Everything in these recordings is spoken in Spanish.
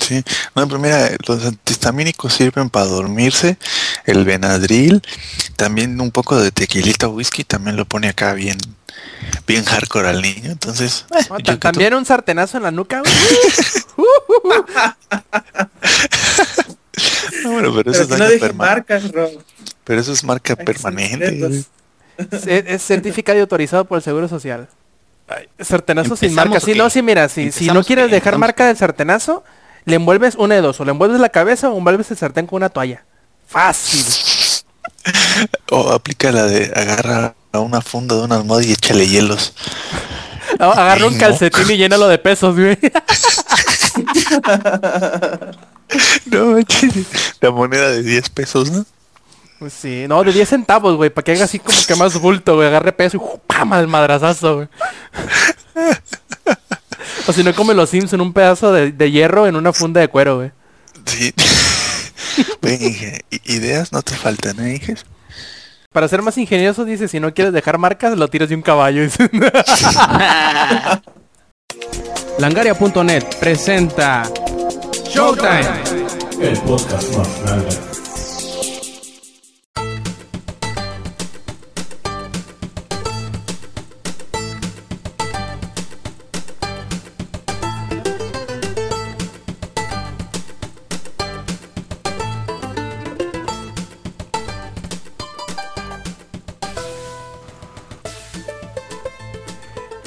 Sí, no, pero mira, los antihistamínicos sirven para dormirse, el Benadryl, también un poco de tequilita whisky, también lo pone acá bien, bien hardcore al niño, entonces... eh, también un sartenazo en la nuca, no, bueno, pero eso pero es marcas, Pero eso es marca permanente. Es, certificado y autorizado por el Seguro Social. sartenazo sin marca. Sí, no, sí, mira, si, si no quieres dejar marca del sartenazo, le envuelves una de dos. O le envuelves la cabeza o envuelves el sartén con una toalla. Fácil. o aplica la de agarra a una funda de una almohada y échale hielos. agarra un calcetín y llénalo de pesos, güey. no, la moneda de 10 pesos, ¿no? Pues sí, no, de 10 centavos, güey, para que haga así como que más bulto, güey, agarre peso y ¡pam! al madrazazo, güey. o si no, come los Sims en un pedazo de, de hierro en una funda de cuero, güey. Sí. ideas no te faltan, ¿eh, hijes? Para ser más ingenioso, dice, si no quieres dejar marcas, lo tiras de un caballo. Langaria.net presenta Showtime. El podcast más grande.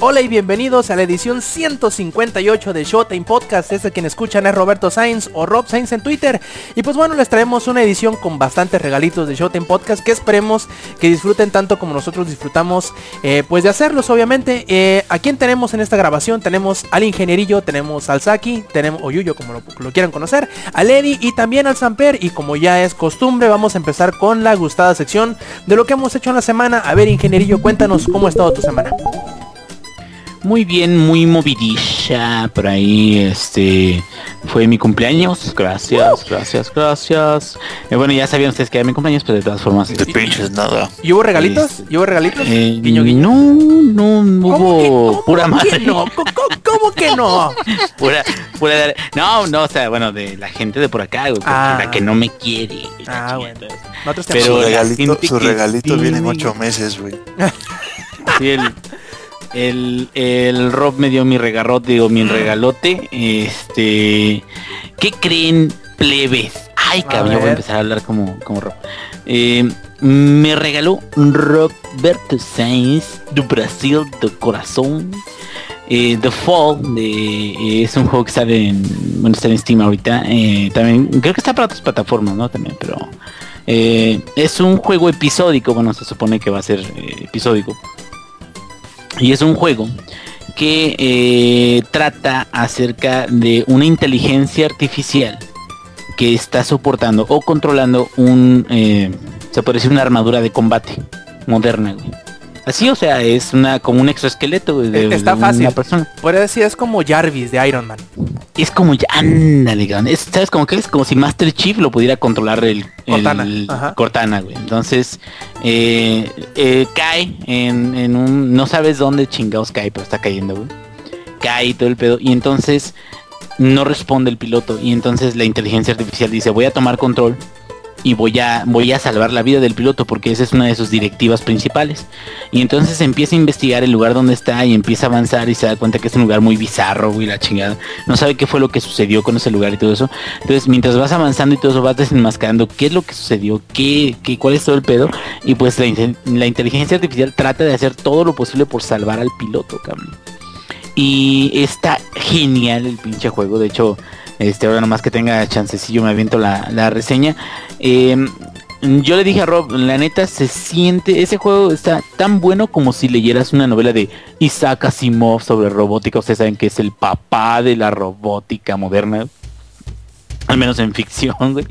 Hola y bienvenidos a la edición 158 de Showtime Podcast. Este quien escuchan es Roberto Sainz o Rob Sainz en Twitter. Y pues bueno, les traemos una edición con bastantes regalitos de Showtime Podcast que esperemos que disfruten tanto como nosotros disfrutamos eh, pues de hacerlos obviamente. Eh, ¿A quién tenemos en esta grabación? Tenemos al ingenierillo, tenemos al Saki, tenemos o Yuyo como lo, quieran conocer, al Eddie y también al Samper. Y como ya es costumbre, vamos a empezar con la gustada sección de lo que hemos hecho en la semana. A ver, ingenierillo, cuéntanos cómo ha estado tu semana. Muy bien, muy movidilla. Por ahí, este, fue mi cumpleaños. Gracias, gracias, gracias. Eh, bueno, ya sabían ustedes que era mi cumpleaños, pero de todas formas. De pinches nada. ¿Y hubo regalitos? ¿Y hubo regalitos? Eh, guiño, guiño. No, no hubo pura madre. no? ¿Cómo, que no? pura, pura. No, no, o sea, bueno, de la gente de por acá, güey, ah. la que no me quiere. Ah, bueno. Pero su regalito, su regalito viene en ocho meses, güey. Sí, el el, el Rob me dio mi regarrote, digo, mi regalote. Este. ¿Qué creen, plebes? Ay, cabrón, voy a empezar a hablar como, como Rob. Eh, me regaló Roberto Sainz de Brasil de corazón. Eh, The Fall de, eh, es un juego que sale en, bueno, está en Steam ahorita. también creo que está para otras plataformas, ¿no? También, pero es un juego episódico. Bueno, se supone que va a ser episódico. Y es un juego que eh, trata acerca de una inteligencia artificial que está soportando o controlando un, eh, se puede decir una armadura de combate moderna. Así, o sea, es una como un exoesqueleto de, Está fácil. una persona. Puede decir, es como Jarvis de Iron Man. Es como, ándale, es, ¿sabes? Como que es como si Master Chief lo pudiera controlar el Cortana, güey. Entonces, eh, eh, cae en, en, un, no sabes dónde chingados cae, pero está cayendo, güey. Cae todo el pedo. Y entonces no responde el piloto. Y entonces la inteligencia artificial dice, voy a tomar control y voy a, voy a salvar la vida del piloto porque esa es una de sus directivas principales. Y entonces empieza a investigar el lugar donde está y empieza a avanzar y se da cuenta que es un lugar muy bizarro, güey, la chingada. No sabe qué fue lo que sucedió con ese lugar y todo eso. Entonces, mientras vas avanzando y todo eso, vas desenmascarando qué es lo que sucedió, qué, qué cuál es todo el pedo. Y pues la, la inteligencia artificial trata de hacer todo lo posible por salvar al piloto, cabrón. Y está genial el pinche juego. De hecho, este, ahora nomás que tenga chancecillo me aviento la, la reseña. Em, yo le dije a Rob, la neta se siente, ese juego está tan bueno como si leyeras una novela de Isaac Asimov sobre robótica. Ustedes saben que es el papá de la robótica moderna. Al menos en ficción, güey.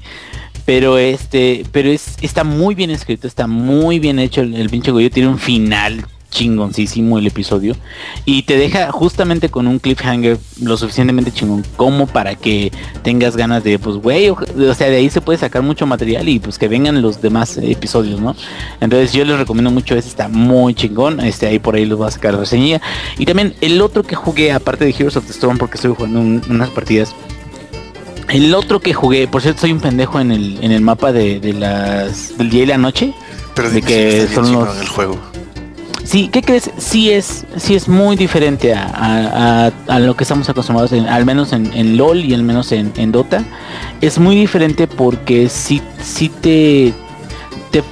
Pero este, pero es, está muy bien escrito, está muy bien hecho. El, el pinche güey tiene un final chingoncísimo el episodio y te deja justamente con un cliffhanger lo suficientemente chingón como para que tengas ganas de pues güey o, sea de ahí se puede sacar mucho material y pues que vengan los demás episodios no entonces yo les recomiendo mucho ese está muy chingón este ahí por ahí los voy a sacar la reseña y también el otro que jugué aparte de Heroes of the Storm porque estoy jugando unas partidas El otro que jugué, por cierto, soy un pendejo en el, en el mapa de, de las del día y la noche. Pero de que son los... el juego. Sí, ¿qué crees? Sí es, sí es muy diferente a, a, lo que estamos acostumbrados, al menos en, LOL y al menos en, en, Dota. Es muy diferente porque sí, sí te, te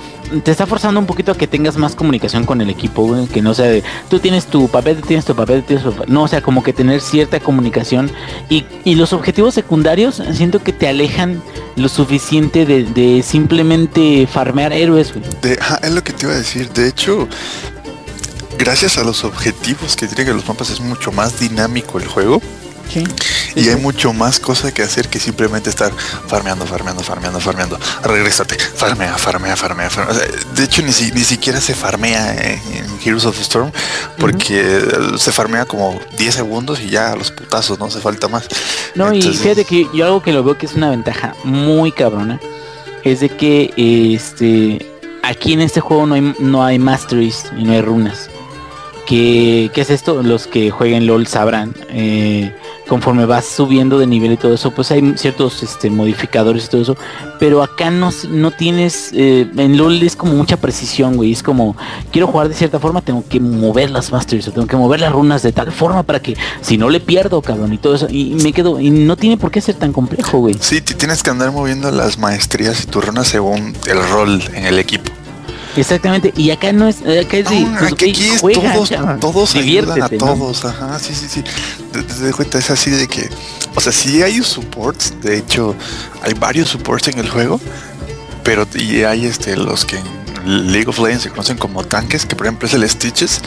te está forzando un poquito a que tengas más comunicación con el equipo, que no sea de tú tienes tu papel, tú tienes tu papel, tienes tu papel. No, o sea, como que tener cierta comunicación y, los objetivos secundarios siento que te alejan lo suficiente de, simplemente farmear héroes, es lo que te iba a decir. De hecho, gracias a los objetivos que tienen los mapas es mucho más dinámico el juego. Y hay mucho más cosa que hacer que simplemente estar farmeando, farmeando, farmeando, farmeando. Regrésate, farmea, farmea, farmea, farmea. de hecho, ni, ni siquiera se farmea en, Heroes of the Storm porque se farmea como 10 segundos y ya los putazos, no hace falta más. No, y fíjate que yo algo que lo veo que es una ventaja muy cabrona es de que este aquí en este juego no hay, no hay masteries y no hay runas. ¿Qué, ¿Qué, es esto? Los que jueguen LOL sabrán. Eh, conforme vas subiendo de nivel y todo eso, pues hay ciertos este, modificadores y todo eso, pero acá no, no tienes, eh, en LOL es como mucha precisión, güey, es como, quiero jugar de cierta forma, tengo que mover las masters, o tengo que mover las runas de tal forma para que, si no le pierdo, cabrón, y todo eso, y me quedo, y no tiene por qué ser tan complejo, güey. Sí, tienes que andar moviendo las maestrías y tus runas según el rol en el equipo. Exactamente, y acá no es, acá es de, pues, aquí, es todos, todos ayudan a todos, ajá, sí, sí, sí. Desde cuenta es así de que, o sea, sí hay supports, de hecho, hay varios supports en el juego, pero y hay este los que en League of Legends se conocen como tanques, que por ejemplo es el Stitches,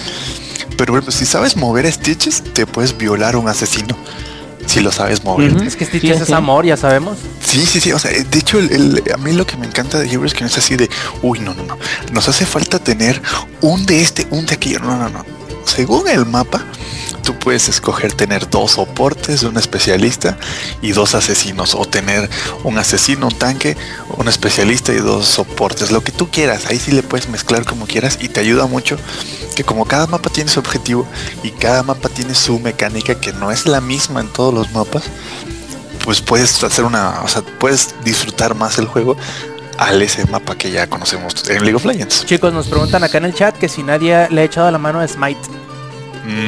pero bueno, si sabes mover Stitches, te puedes violar a un asesino si lo sabes mover. Es que Stitches es amor, ya sabemos. Sí, sí, sí. O sea, de hecho, el, a mí lo que me encanta de Heroes es que no es así de, uy, no, no, no. Nos hace falta tener un de este, un de aquello. No, no, no. Según el mapa, tú puedes escoger tener dos soportes, un especialista y dos asesinos, o tener un asesino, un tanque, un especialista y dos soportes, lo que tú quieras, ahí sí le puedes mezclar como quieras y te ayuda mucho que como cada mapa tiene su objetivo y cada mapa tiene su mecánica que no es la misma en todos los mapas, pues puedes hacer una, o sea, puedes disfrutar más el juego al ese mapa que ya conocemos en League of Legends. Chicos, nos preguntan acá en el chat que si nadie le ha echado la mano a Smite.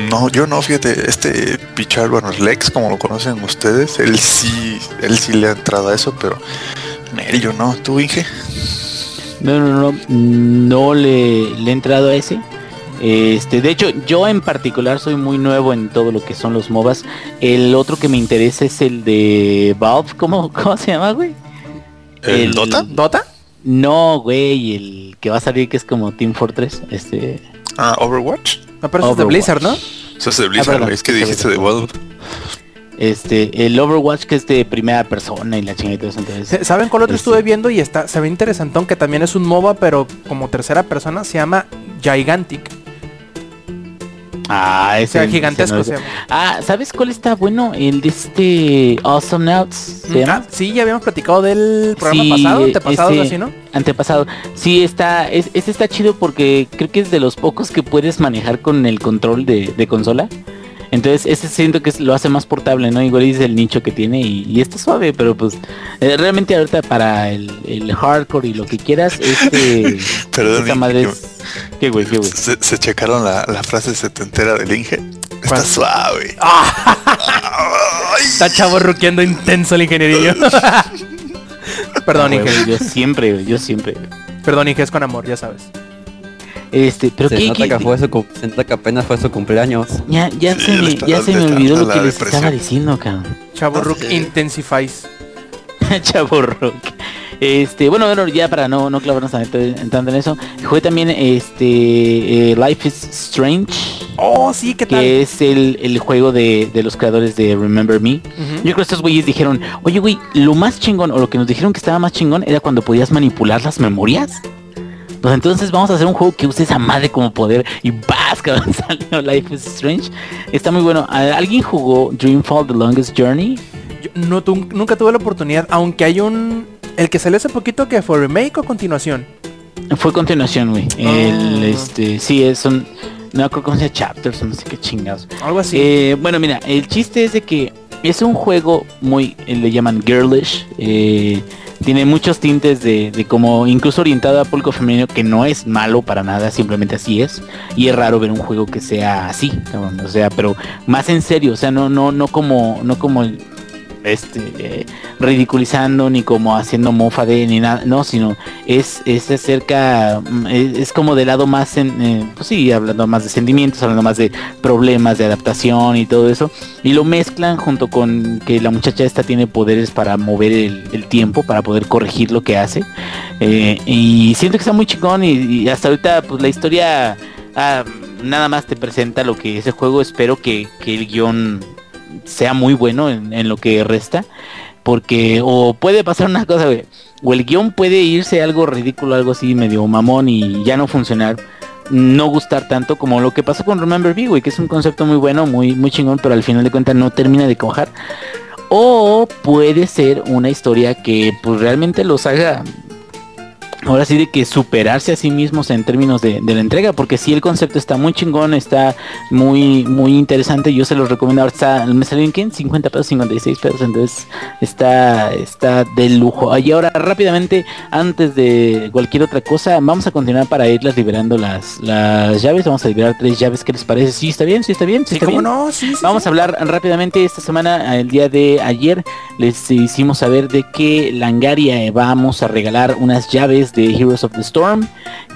No, yo no, fíjate, este Pichar, bueno, Lex, como lo conocen ustedes, él sí, él sí le ha entrado a eso, pero él yo no, ¿tú Inge? No, no, no, no le, le he entrado a ese. Este, de hecho, yo en particular soy muy nuevo en todo lo que son los MOBAs. El otro que me interesa es el de Valve, ¿cómo, cómo se llama, güey? ¿El, Dota? ¿Dota? No, güey, el que va a salir que es como Team Fortress, este. Ah, Overwatch. No, pero eso es de Blizzard, ¿no? Eso es de Blizzard, ah, es que dijiste de Valve. Este, el Overwatch que es de primera persona y la chingada entonces. ¿Saben cuál otro estuve este viendo y está, se ve interesantón que también es un MOBA pero como tercera persona se llama Gigantic. Ah, ese gigantesco. Ah, ¿sabes cuál está bueno? El de este Awesome Nouts. Ah, sí, ya habíamos platicado del programa pasado, antepasado, así, ¿no? Antepasado. Sí, está, es, este está chido porque creo que es de los pocos que puedes manejar con el control de consola. Entonces, ese siento que lo hace más portable, ¿no? Igual es el nicho que tiene y, está suave, pero pues eh, realmente ahorita para el, hardcore y lo que quieras, este... Perdón, madre ¿Qué güey, qué güey? Se, checaron la, la frase setentera del Inge. Está suave. está chavo ruqueando intenso el ingenierillo. Perdón, Inge. Yo siempre, yo siempre. Perdón, Inge, es con amor, ya sabes. Este, pero se nota que fue su, se nota que apenas fue su cumpleaños. Ya, ya se me, ya se me olvidó lo que les estaba diciendo, cabrón. Chavo Rook Intensifies. Chavo Rook. Este, bueno, bueno, ya para no, no clavarnos tanto en eso, jugué también este eh, Life is Strange. Oh, sí, ¿qué tal? Que es el, el juego de, de, los creadores de Remember Me. Yo creo que estos güeyes dijeron, oye, güey, lo más chingón, o lo que nos dijeron que estaba más chingón, era cuando podías manipular las memorias. Pues entonces vamos a hacer un juego que use esa madre como poder y ¡vas! Que salió Life is Strange. Está muy bueno. ¿Alguien jugó Dreamfall The Longest Journey? no, nunca tuve la oportunidad, aunque hay un... El que salió hace poquito que fue remake o continuación. Fue continuación, güey. El, ah. este, sí, es un... No creo que sea chapters, no sé qué chingados. Algo así. Eh, bueno, mira, el chiste es de que es un juego muy, le llaman girlish, eh, tiene muchos tintes de, como incluso orientado a público femenino que no es malo para nada, simplemente así es. Y es raro ver un juego que sea así, o sea, pero más en serio, o sea, no, no, no como, no como este, eh, ridiculizando ni como haciendo mofa de ni nada, no, sino es, es acerca, mm, es, como del lado más, en, eh, pues sí, hablando más de sentimientos, hablando más de problemas de adaptación y todo eso, y lo mezclan junto con que la muchacha esta tiene poderes para mover el, tiempo, para poder corregir lo que hace, eh, y siento que está muy chingón y, hasta ahorita pues la historia... Ah, nada más te presenta lo que ese juego espero que, que el guion sea muy bueno en, lo que resta. Porque o puede pasar una cosa, O el guion puede irse algo ridículo, algo así medio mamón y ya no funcionar. No gustar tanto como lo que pasó con Remember Me, güey, que es un concepto muy bueno, muy, muy chingón, pero al final de cuentas no termina de cojar. O puede ser una historia que pues realmente los haga ahora sí de que superarse a sí mismos en términos de, la entrega, porque si el concepto está muy chingón, está muy muy interesante, yo se los recomiendo, ahora está, me salió en 50 pesos, 56 pesos, entonces está, está de lujo. Y ahora rápidamente, antes de cualquier otra cosa, vamos a continuar para irlas liberando las, las llaves, vamos a liberar tres llaves, ¿qué les parece? ¿Sí está bien? ¿Sí está bien? ¿Sí, está bien? no? Sí, vamos a hablar rápidamente esta semana, el día de ayer, les hicimos saber de que Langaria vamos a regalar unas llaves de Heroes of the Storm,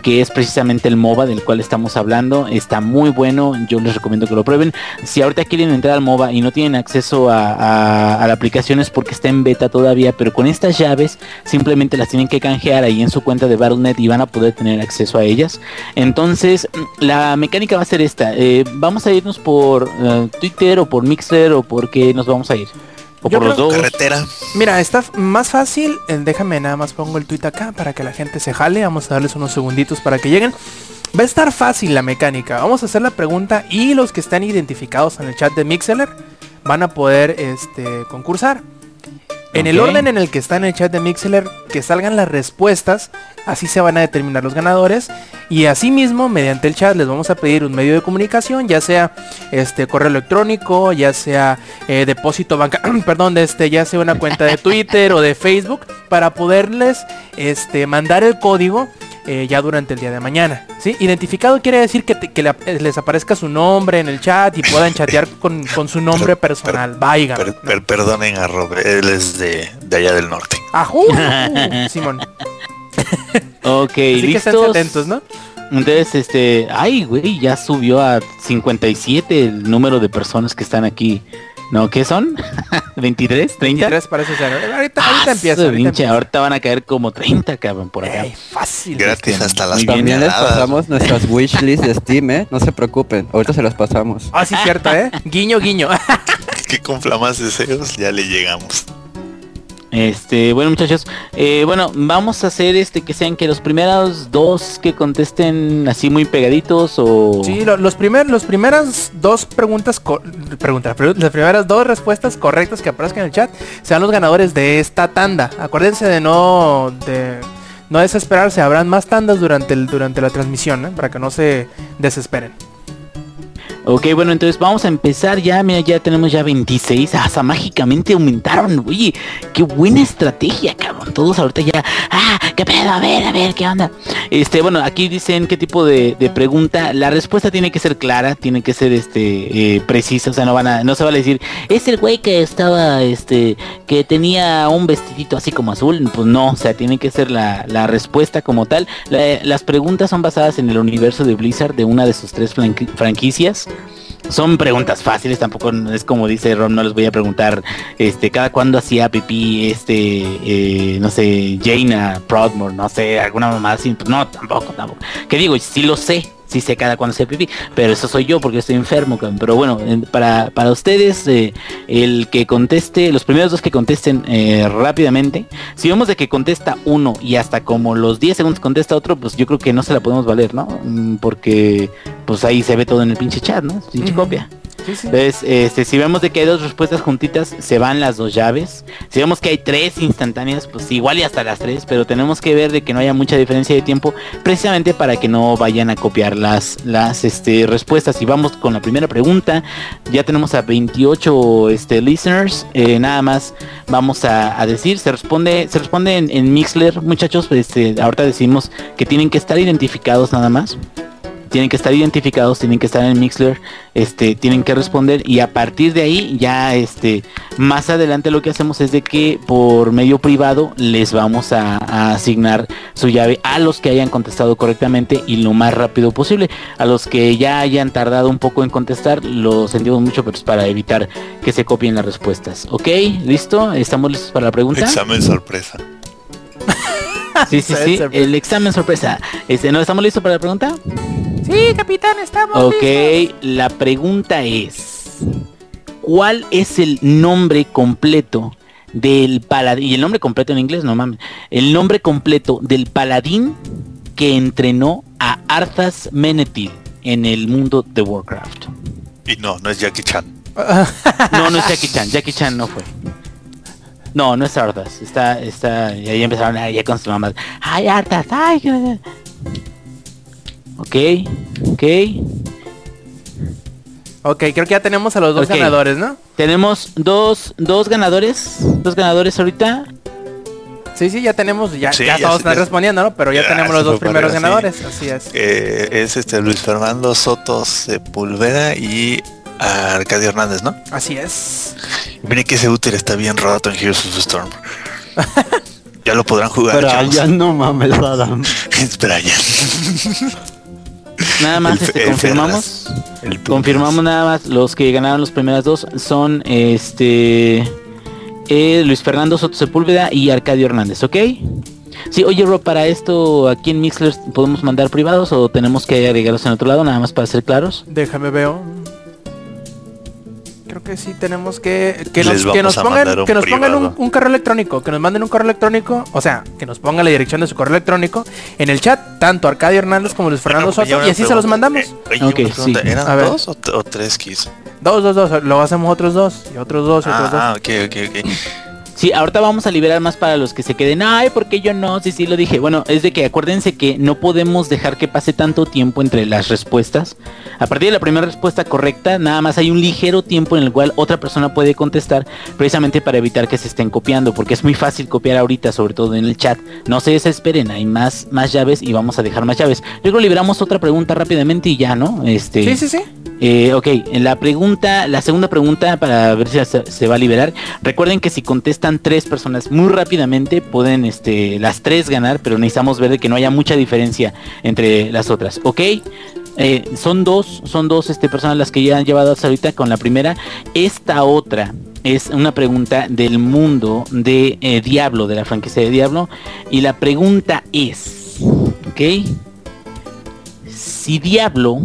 que es precisamente el MOBA del cual estamos hablando. Está muy bueno, yo les recomiendo que lo prueben. Si ahorita quieren entrar al MOBA y no tienen acceso a, la aplicación es porque está en beta todavía, pero con estas llaves simplemente las tienen que canjear ahí en su cuenta de Battle.net y van a poder tener acceso a ellas. Entonces, la mecánica va a ser esta. Eh, vamos a irnos por eh, Twitter o por Mixer o por qué nos vamos a ir. O por los dos. Carretera. Mira, está más fácil. Eh, déjame nada más pongo el tweet acá para que la gente se jale. Vamos a darles unos segunditos para que lleguen. Va a estar fácil la mecánica. Vamos a hacer la pregunta y los que están identificados en el chat de Mixeler van a poder este, concursar. En el orden en el que está en el chat de Mixler, que salgan las respuestas, así se van a determinar los ganadores. Y asimismo, mediante el chat les vamos a pedir un medio de comunicación, ya sea este correo electrónico, ya sea eh, depósito banca, perdón, de este, ya sea una cuenta de Twitter o de Facebook, para poderles este, mandar el código eh, ya durante el día de mañana. ¿sí? Identificado quiere decir que, eh, les aparezca su nombre en el chat y puedan chatear con, su nombre personal. Vaya. perdonen a Robert, él es de, allá del norte. ¡Ajú! Simón. ok, Así que atentos, ¿no? Entonces, este, ay, güey, ya subió a 57 el número de personas que están aquí no, ¿qué son? ¿23? ¿30? 23 parece ser. Ahorita, ahorita empieza. Ahorita, ahorita, van a caer como 30, cabrón, por acá. fácil. Gratis hasta las También les pasamos nuestras wishlist de Steam, ¿eh? No se preocupen. Ahorita se las pasamos. Ah, sí, cierto, ¿eh? Guiño, guiño. que cumpla más deseos, ya le llegamos. Este, bueno muchachos, eh, bueno, vamos a hacer este que sean que los primeros dos que contesten así muy pegaditos o... Sí, los primeros, primeras dos preguntas, preguntas, las primeras dos respuestas correctas que aparezcan en el chat sean los ganadores de esta tanda. Acuérdense de no, no desesperarse, habrán más tandas durante, durante la transmisión, ¿eh? para que no se desesperen. Ok, bueno, entonces vamos a empezar ya. Mira, ya tenemos ya 26. Hasta mágicamente aumentaron. Oye, qué buena estrategia, cabrón. Todos ahorita ya. Ah, qué pedo, a ver, a ver, qué onda. Este, bueno, aquí dicen qué tipo de, pregunta. La respuesta tiene que ser clara, tiene que ser este eh, precisa. O sea, no van a, no se va a decir, es el güey que estaba, este, que tenía un vestidito así como azul. Pues no, o sea, tiene que ser la, respuesta como tal. las preguntas son basadas en el universo de Blizzard de una de sus tres franquicias son preguntas fáciles, tampoco es como dice Ron, no les voy a preguntar este cada cuándo hacía pipí este eh, no sé, Jaina Proudmore, no sé, alguna mamá así, no, tampoco, tampoco. Que digo, sí lo sé, sí sé cada cuando se pipí, pero eso soy yo porque estoy enfermo, pero bueno, para, para ustedes, eh, el que conteste, los primeros dos que contesten eh, rápidamente, si vemos de que contesta uno y hasta como los 10 segundos contesta otro, pues yo creo que no se la podemos valer, ¿no? Mm, porque pues ahí se ve todo en el pinche chat, ¿no? Pinche copia. Entonces, este, si vemos de que hay dos respuestas juntitas, se van las dos llaves. Si vemos que hay tres instantáneas, pues igual y hasta las tres, pero tenemos que ver de que no haya mucha diferencia de tiempo, precisamente para que no vayan a copiar las, las este, respuestas. Y vamos con la primera pregunta. Ya tenemos a 28 este, listeners. Eh, nada más vamos a, decir, se responde, se responde en, en Mixler, muchachos. Este, ahorita decimos que tienen que estar identificados nada más tienen que estar identificados, tienen que estar en Mixler, este, tienen que responder y a partir de ahí ya este, más adelante lo que hacemos es de que por medio privado les vamos a, asignar su llave a los que hayan contestado correctamente y lo más rápido posible. A los que ya hayan tardado un poco en contestar, lo sentimos mucho, pero es para evitar que se copien las respuestas. ¿Ok? ¿Listo? ¿Estamos listos para la pregunta? Examen sorpresa. Sí, sí, sí. El examen sorpresa. Este, ¿No estamos listos para la pregunta? Sí, capitán, estamos Ok, la pregunta es, ¿cuál es el nombre completo del paladín? Y el nombre completo en inglés, no mames. El nombre completo del paladín que entrenó a Arthas Menethil en el mundo de Warcraft. Y no, no es Jackie Chan. no, no es Jackie Chan. Jackie Chan no fue. No, no es Arthas. Está, está, y ahí empezaron a ya con su mamá. Ay, Arthas, ay. Ok, ok. Ok, creo que ya tenemos a los dos ganadores, ¿no? Tenemos dos, dos ganadores, dos ganadores ahorita. Sí, sí, ya tenemos, ya, ya, todos están respondiendo, ¿no? Pero ya, tenemos los dos primeros ganadores, así es. Eh, es este Luis Fernando Soto Sepulveda y Arcadio Hernández, ¿no? Así es. Miren que ese útero está bien roto en Heroes of the Storm. ya lo podrán jugar. Brian, no mames, Adam. es Brian. Nada más este, confirmamos. confirmamos nada más los que ganaron los primeras dos son este eh, Luis Fernando Soto Sepúlveda y Arcadio Hernández, ¿ok? Sí, oye Rob, para esto aquí en Mixler podemos mandar privados o tenemos que agregarlos en otro lado, nada más para ser claros. Déjame veo creo que sí tenemos que que nos, que nos pongan que nos pongan un, correo electrónico, que nos manden un correo electrónico, o sea, que nos pongan la dirección de su correo electrónico en el chat, tanto Arcadio Hernández como Luis Fernando Soto, y así se los mandamos. Eh, ¿Eran dos o, tres keys? Dos, dos, dos, lo hacemos otros dos, y otros dos, y otros ah, dos. ok, ok, ok. Sí, ahorita vamos a liberar más para los que se queden. Ay, porque yo no? Sí, sí, lo dije. Bueno, es de que acuérdense que no podemos dejar que pase tanto tiempo entre las respuestas. A partir de la primera respuesta correcta, nada más hay un ligero tiempo en el cual otra persona puede contestar, precisamente para evitar que se estén copiando, porque es muy fácil copiar ahorita, sobre todo en el chat. No se desesperen, hay más, más llaves y vamos a dejar más llaves. Luego liberamos otra pregunta rápidamente y ya, ¿no? Este. Sí, sí, sí. Eh, ok, la pregunta, la segunda pregunta para ver si se, va a liberar. Recuerden que si contestan tres personas muy rápidamente, pueden este, las tres ganar, pero necesitamos ver que no haya mucha diferencia entre las otras. Ok, eh, son dos, son dos este, personas las que ya han llevado hasta ahorita con la primera. Esta otra es una pregunta del mundo de eh, Diablo, de la franquicia de Diablo. Y la pregunta es, ok, si Diablo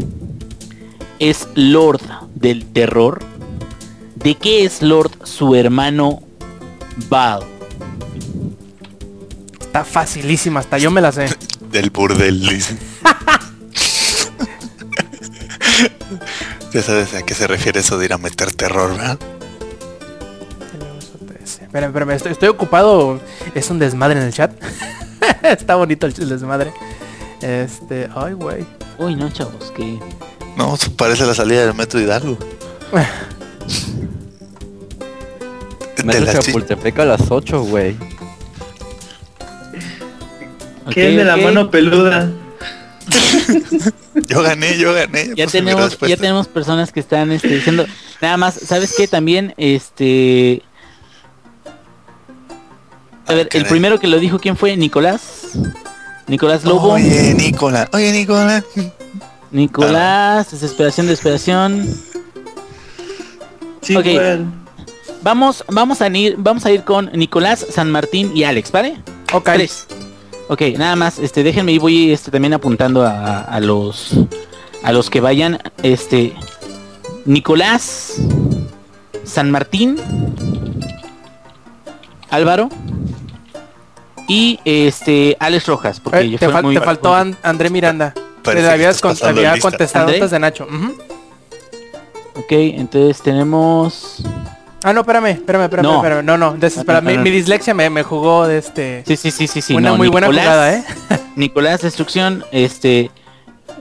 es Lord del terror? ¿De qué es Lord su hermano Val? Está facilísima, hasta yo me la sé. del burdel, dice. ya sabes a qué se refiere eso de ir a meter terror, ¿verdad? Espera, espera, estoy, estoy ocupado. Es un desmadre en el chat. Está bonito el desmadre. Este, ay, güey. Uy, no, chavos, que no, parece la salida del metro Hidalgo. metro Chapultepec a las 8, güey. ¿Quién de la mano peluda? yo gané, yo gané. Ya tenemos, ya tenemos personas que están este, diciendo, nada más, ¿sabes qué? También, este... A ver, el primero que lo dijo, ¿quién fue? Nicolás. Nicolás Lobo. Oye, Nicolás. Oye, Nicolás. Nicolás, desesperación, desesperación. Sí, okay. Vamos, vamos a ir, vamos a ir con Nicolás, San Martín y Alex, ¿vale? Ok. Ok, nada más, este, déjenme y voy este, también apuntando a, los a los que vayan. Este Nicolás, San Martín, Álvaro y este Alex Rojas, porque eh, te, faltó André Miranda. Te habías había contestado antes de Nacho. Ok, entonces tenemos... Ah, no, espérame, espérame, espérame, no. espérame. No, no, espera, mi, dislexia me, me, jugó de este... Sí, sí, sí, sí, sí. Una muy buena jugada, ¿eh? Nicolás Destrucción, este...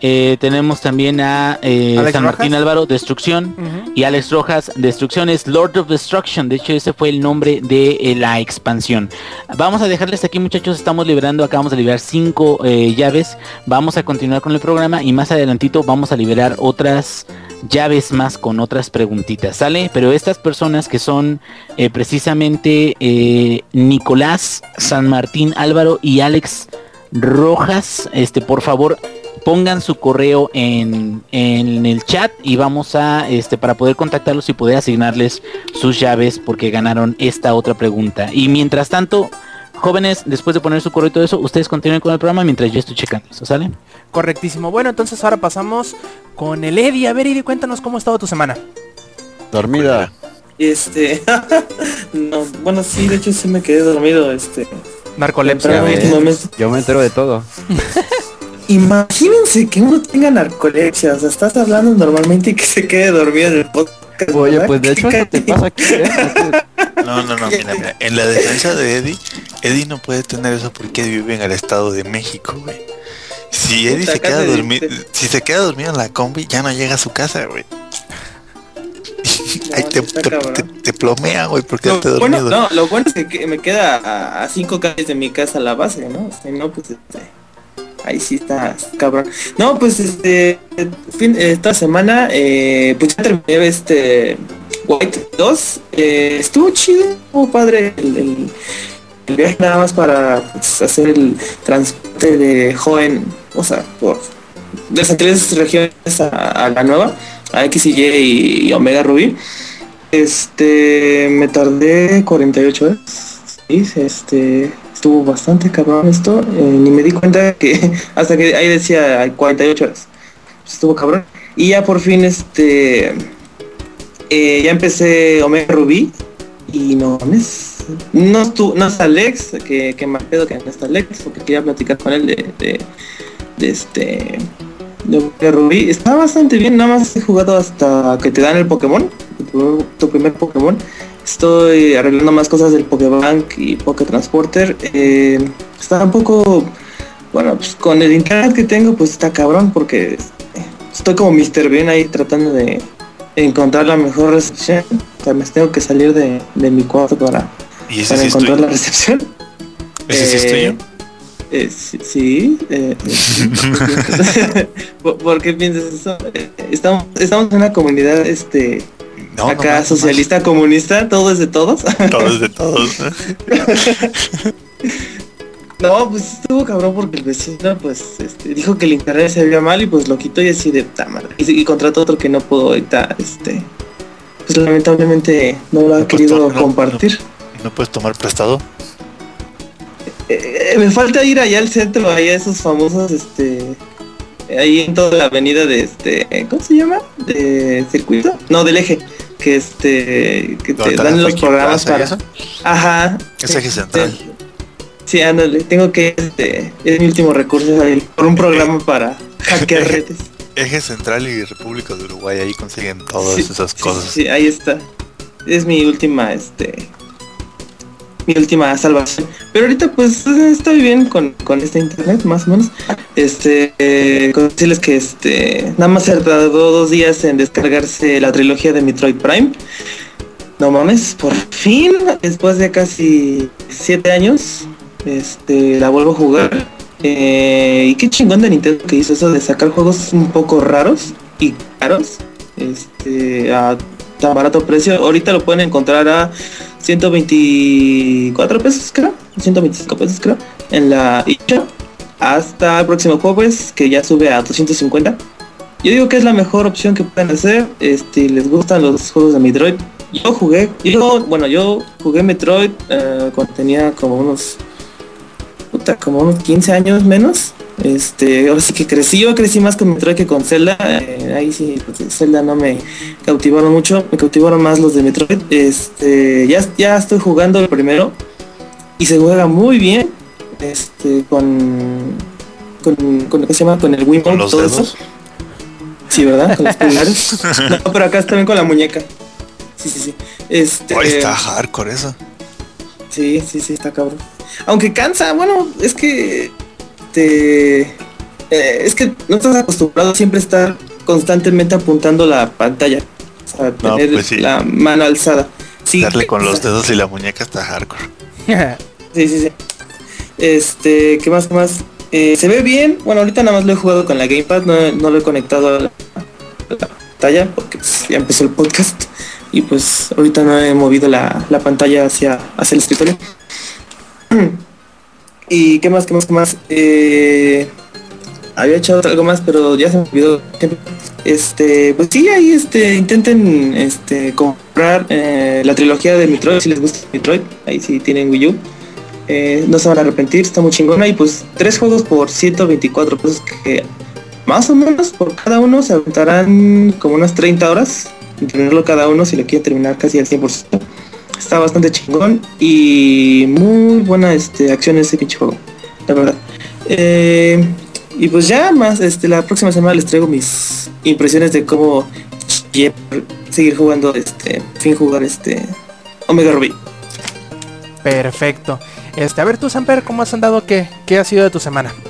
Eh, tenemos también a eh, San Martín Álvaro, Destrucción, y Alex Rojas, Destrucción es Lord of Destruction, de hecho ese fue el nombre de eh, la expansión. Vamos a dejarles aquí muchachos, estamos liberando, acabamos de liberar cinco llaves, vamos a continuar con el programa y más adelantito vamos a liberar otras llaves más con otras preguntitas, ¿sale? Pero estas personas que son precisamente Nicolás, San Martín Álvaro y Alex Rojas, este por favor pongan su correo en, el chat y vamos a, este, para poder contactarlos y poder asignarles sus llaves porque ganaron esta otra pregunta. Y mientras tanto, jóvenes, después de poner su correo y todo eso, ustedes continúen con el programa mientras yo estoy checando eso, ¿sale? Correctísimo. Bueno, entonces ahora pasamos con el Eddie. A ver, Eddie, cuéntanos cómo ha estado tu semana. Dormida. Este, no, bueno, sí, de hecho sí me quedé dormido, este. Narcolepsia. Yo me entero de todo. Imagínense que uno tenga narcolepsia, o sea, estás hablando normalmente y que se quede dormido en el podcast. Oye, pues de hecho eso te pasa aquí, ¿eh? No, no, no, mira, mira, en la defensa de Eddie, Eddie no puede tener eso porque vive en el estado de México, güey. Si Eddie se queda dormido, si se queda dormido en la combi, ya no llega a su casa, güey. Ahí te, te, plomea, güey, porque te bueno, No, lo bueno es que me queda a, cinco calles de mi casa la base, ¿no? Si no, pues este Ahí sí está, cabrón. No, pues este fin, esta semana eh, pues ya terminé este White 2. Eh, estuvo chido, estuvo padre el, viaje nada más para pues, hacer el transporte de joven, o sea, por de las tres regiones a, la nueva, a X y Y y Omega Ruby. Este me tardé 48 horas. Sí, este estuvo bastante cabrón esto. Eh, ni me di cuenta que hasta que ahí decía 48 horas. Pues estuvo cabrón. Y ya por fin este eh, ya empecé Omega Rubí y no mames. No, estuvo, no está Alex, que, que más pedo que no está Alex, porque quería platicar con él de, de, este de Rubí. Está bastante bien, nada más he jugado hasta que te dan el Pokémon, tu primer Pokémon. Estoy arreglando más cosas del Pokébank y Poké Transporter. Eh, está un poco, bueno, pues con el internet que tengo, pues está cabrón porque estoy como Mr. Bean ahí tratando de encontrar la mejor recepción. O sea, me tengo que salir de, mi cuarto para, encontrar la recepción. ¿Ese sí estoy yo? Eh, sí, eh, ¿Por, qué piensas eso? estamos, estamos en una comunidad este Acá socialista, comunista, todo es de todos. Todo es de todos. no, pues estuvo cabrón porque el vecino pues este, dijo que el internet se veía mal y pues lo quitó y así de madre. Y, contrató otro que no puedo ahorita, este, pues lamentablemente no lo ha querido compartir. No, puedes tomar prestado? Eh, me falta ir allá al centro, allá esos famosos, este, ahí en toda la avenida de este, ¿cómo se llama? De circuito, no, del eje que este que te dan los programas para eso? ajá. Es eje central. sí ándale tengo que este es mi último recurso por un programa para hackear redes. eje central y República de Uruguay ahí consiguen todas esas cosas. sí, ahí está. Es mi última este mi última salvación. Pero ahorita pues estoy bien con, este internet, más o menos. Este, eh, decirles que este, nada más se tardado dos días en descargarse la trilogía de Metroid Prime. No mames, por fin, después de casi siete años, este, la vuelvo a jugar. Eh, y qué chingón de Nintendo que hizo eso de sacar juegos un poco raros y caros. Este, a tan barato precio. Ahorita lo pueden encontrar a 124 pesos, creo. 125 pesos, creo. En la ICHA. Hasta el próximo jueves, que ya sube a 250. Yo digo que es la mejor opción que pueden hacer. Este, les gustan los juegos de Metroid. Yo jugué, yo, bueno, yo jugué Metroid eh, cuando tenía como unos, puta, como unos 15 años menos. Este, ahora sí que crecí, yo crecí más con Metroid que con Zelda. Eh, ahí sí, pues, Zelda no me cautivaron mucho, me cautivaron más los de Metroid. Este, ya, ya estoy jugando el primero y se juega muy bien. Este, con, con, con se llama? Con el Wiimote, todo eso. Sí, ¿verdad? Con los pulgares. No, pero acá está bien con la muñeca. Sí, sí, sí. Este, está hardcore eso. Sí, sí, sí, está cabrón. Aunque cansa, bueno, es que te eh, es que no estás acostumbrado a siempre estar constantemente apuntando la pantalla. O sea, tener pues la mano alzada. Darle con los dedos y la muñeca está hardcore. sí, sí, sí. Este, ¿qué más? ¿Qué más? Eh, se ve bien. Bueno, ahorita nada más lo he jugado con la Gamepad, no, lo he conectado a la, pantalla porque pues, ya empezó el podcast y pues ahorita no he movido la, pantalla hacia, hacia el escritorio. ¿Y qué más? ¿Qué más? ¿Qué más? Eh, había echado algo más, pero ya se me olvidó. Este, pues sí, ahí este, intenten este, comprar eh, la trilogía de Metroid, si les gusta Metroid, ahí sí tienen Wii U. Eh, no se van a arrepentir, está muy chingona. Y pues tres juegos por 124 pesos que más o menos por cada uno se aventarán como unas 30 horas. Tenerlo cada uno si lo quieren terminar casi al 100%. Está bastante chingón y muy buena este, acción ese pinche juego, la verdad. Eh, y pues ya más, este, la próxima semana les traigo mis impresiones de cómo seguir jugando, este, fin jugar este Omega Ruby. Perfecto. Este, a ver tú, Samper, ¿cómo has andado? ¿Qué, qué ha sido de tu semana?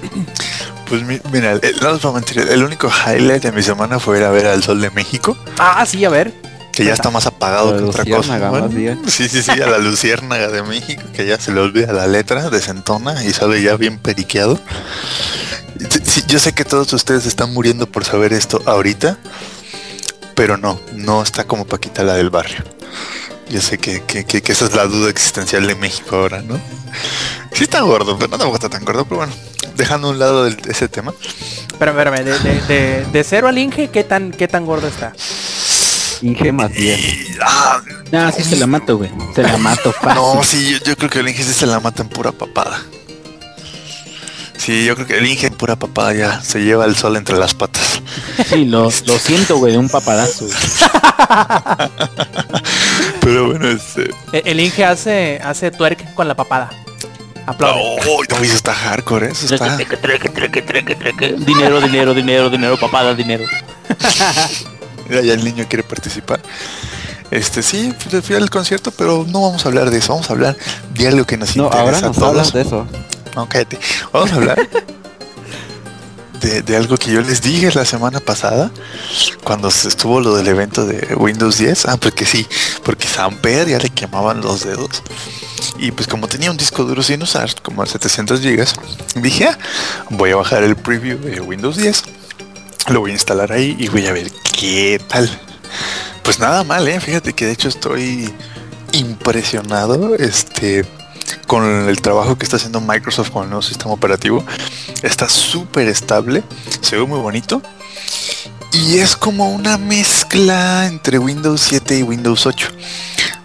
Pues mira, no os voy a mentir, el único highlight de mi semana fue ir a ver al Sol de México. Ah, sí, a ver. Que ya está más apagado que otra cosa. sí, sí, sí, a la luciérnaga de México, que ya se le olvida la letra, desentona y sale ya bien periqueado yo sé que todos ustedes están muriendo por saber esto ahorita, pero no, no está como Paquita la del barrio. Yo sé que, esa es la duda existencial de México ahora, ¿no? Sí está gordo, pero no está tan gordo, pero bueno, dejando a un lado ese tema. Pero espérame, de, de, cero al Inge, ¿qué tan, ¿qué tan gordo está? Inge más bien. Ah, no, sí se la mato, güey. Se la mato fácil. No, sí, yo, yo, creo que el Inge sí se la mata en pura papada. Sí, yo creo que el Inge pura papada ya se lleva el sol entre las patas. Sí, lo, lo siento, güey, un papadazo. Pero bueno, este... El, Inge hace, hace twerk con la papada. Aplaude. Oh, no, eso está hardcore, eso está... Dinero, dinero, dinero, dinero, papada, dinero. Mira, ya el niño quiere participar. Este sí, fui al concierto, pero no vamos a hablar de eso, vamos a hablar de algo que nos no, ahora nos hablas de eso. No, cállate. Vamos a hablar de, algo que yo les dije la semana pasada, cuando se estuvo lo del evento de Windows 10. Ah, porque sí, porque Samper ya le quemaban los dedos. Y pues como tenía un disco duro sin usar, como a 700 gigas, dije, ah, voy a bajar el preview de Windows 10. Lo voy a instalar ahí y voy a ver qué tal. Pues nada mal, eh. Fíjate que de hecho estoy impresionado. Este con el trabajo que está haciendo Microsoft con el nuevo sistema operativo. Está súper estable, se ve muy bonito. Y es como una mezcla entre Windows 7 y Windows 8.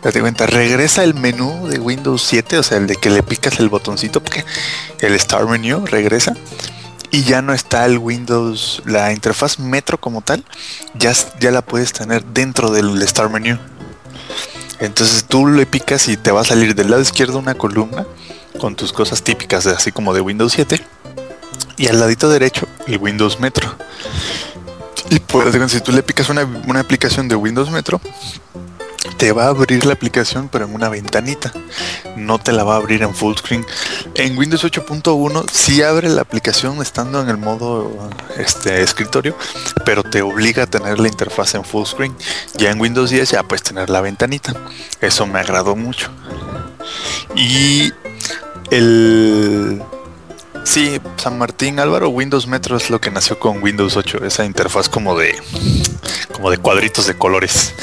Date cuenta, regresa el menú de Windows 7, o sea, el de que le picas el botoncito, porque el Star Menu regresa. Y ya no está el Windows, la interfaz Metro como tal, ya, ya la puedes tener dentro del Star Menu. Entonces tú le picas y te va a salir del lado izquierdo una columna con tus cosas típicas, así como de Windows 7. Y al ladito derecho el Windows Metro. Y pues, si tú le picas una, una aplicación de Windows Metro, te va a abrir la aplicación pero en una ventanita. No te la va a abrir en full screen. En Windows 8.1 sí abre la aplicación estando en el modo este escritorio pero te obliga a tener la interfaz en full screen. Ya en Windows 10 ya puedes tener la ventanita. Eso me agradó mucho. Y el Sí, San Martín Álvaro, Windows Metro es lo que nació con Windows 8, esa interfaz como de como de cuadritos de colores.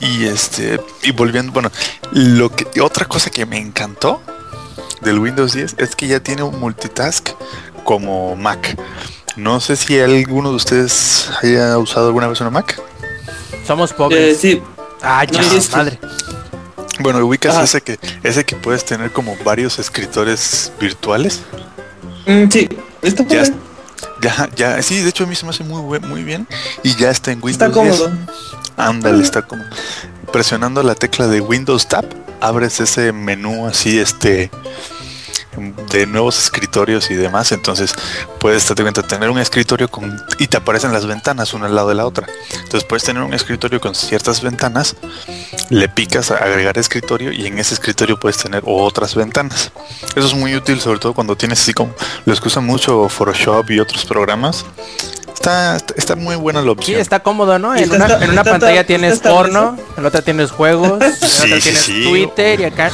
Y este, y volviendo, bueno, lo que otra cosa que me encantó del Windows 10 es que ya tiene un multitask como Mac. No sé si alguno de ustedes haya usado alguna vez una Mac. Somos pobres. Eh, sí. Ah, ya, madre. Bueno, ubicas ese que ese que puedes tener como varios escritores virtuales. Mm, sí, ya, ya, ya, sí, de hecho a mí se me hace muy muy bien y ya está en Windows. Está cómodo. Ándale, está como presionando la tecla de Windows Tab, abres ese menú así, este, de nuevos escritorios y demás. Entonces puedes tener un escritorio con y te aparecen las ventanas una al lado de la otra. Entonces puedes tener un escritorio con ciertas ventanas, le picas a agregar escritorio y en ese escritorio puedes tener otras ventanas. Eso es muy útil sobre todo cuando tienes así como los que usan mucho Photoshop y otros programas Está, está muy buena la opción. Sí, está cómodo, ¿no? En una, pantalla tienes porno, en la otra tienes juegos, en otra tienes Twitter y acá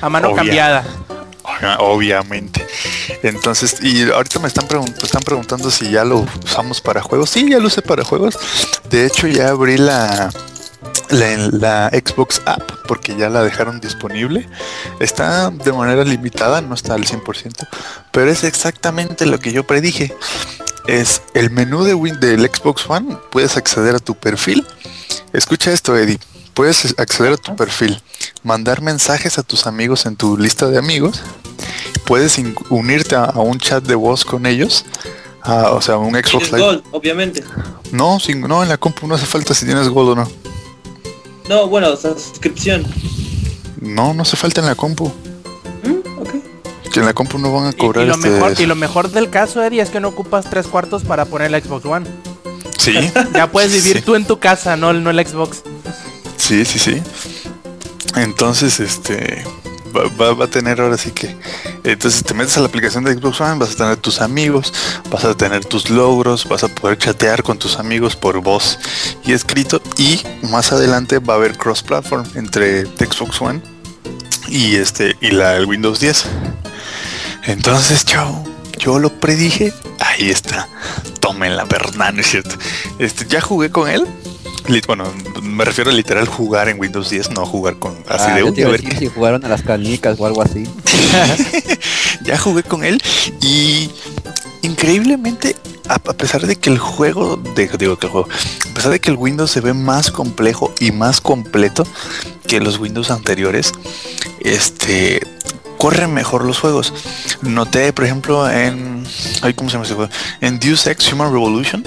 a mano cambiada. Obviamente. Entonces, y ahorita me están, están preguntando si ya lo usamos para juegos. Sí, ya lo usé para juegos. De hecho, ya abrí la, la, la, Xbox App porque ya la dejaron disponible. Está de manera limitada, no está al 100%, pero es exactamente lo que yo predije es el menú de Win del Xbox One. Puedes acceder a tu perfil. Escucha esto, Eddie. Puedes acceder a tu perfil, mandar mensajes a tus amigos en tu lista de amigos. Puedes unirte a, un chat de voz con ellos. o sea, un Xbox Live. Gold, obviamente. No, sin, no, en la compu no hace falta si tienes Gold o no. No, bueno, suscripción. No, no hace falta en la compu en la compu no van a cobrar y, lo este mejor, y lo mejor del caso, Eddie, es que no ocupas tres cuartos para poner la Xbox One. Sí. ya puedes vivir tú en tu casa, no, no el Xbox. Sí, sí, sí. Entonces, este va, a tener ahora sí que. Entonces te metes a la aplicación de Xbox One, vas a tener tus amigos, vas a tener tus logros, vas a poder chatear con tus amigos por voz y escrito. Y más adelante va a haber cross platform entre Xbox One y este y la el Windows 10. Entonces yo, yo lo predije, ahí está. Tómenla, verdad, ¿no es cierto? Este, ya jugué con él. Bueno, me refiero a literal jugar en Windows 10, no jugar con así ah, de un. A ver si jugaron a las canicas o algo así. ya jugué con él y increíblemente a, pesar de que el juego, digo que el juego, a pesar de que el Windows se ve más complejo y más completo que los Windows anteriores, este corren mejor los juegos. Noté, por ejemplo, en. ¿Cómo se llama ese juego? En Deus Ex Human Revolution.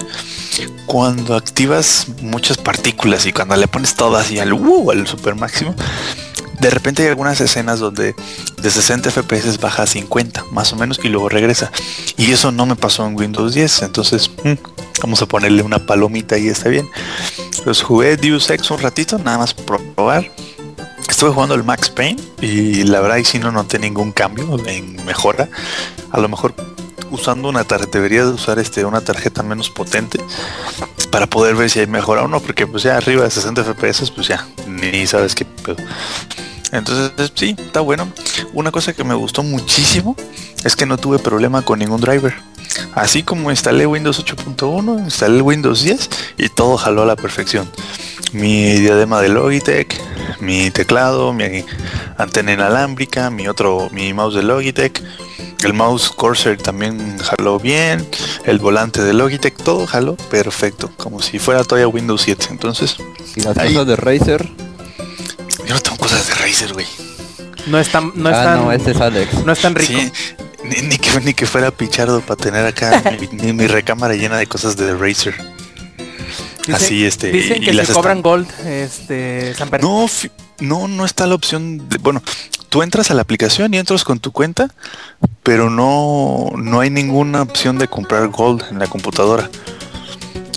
Cuando activas muchas partículas y cuando le pones todas y al, uh, al super máximo, de repente hay algunas escenas donde de 60 FPS baja a 50 más o menos y luego regresa. Y eso no me pasó en Windows 10. Entonces mm, vamos a ponerle una palomita y está bien. Los jugué Deus Ex un ratito, nada más probar estuve jugando el Max Payne y la verdad ahí sí no noté ningún cambio en mejora. A lo mejor usando una tarjeta, debería de usar este, una tarjeta menos potente para poder ver si hay mejora o no, porque pues ya arriba de 60 FPS pues ya ni sabes qué Entonces sí, está bueno. Una cosa que me gustó muchísimo es que no tuve problema con ningún driver. Así como instalé Windows 8.1, instalé Windows 10 y todo jaló a la perfección mi diadema de Logitech, mi teclado, mi antena inalámbrica, mi otro, mi mouse de Logitech, el mouse Corsair también jaló bien, el volante de Logitech, todo jaló perfecto, como si fuera todavía Windows 7. Entonces, ¿y las cosas de Razer? Yo no tengo cosas de Razer, güey. No es tan, no es ah, no, este es Alex. No es tan rico. ni, que, ni que fuera pichardo para tener acá mi, mi recámara llena de cosas de Razer. Así este. Dicen que se cobran gold, este, No, no, no está la opción de, bueno, tú entras a la aplicación y entras con tu cuenta, pero no, no hay ninguna opción de comprar gold en la computadora.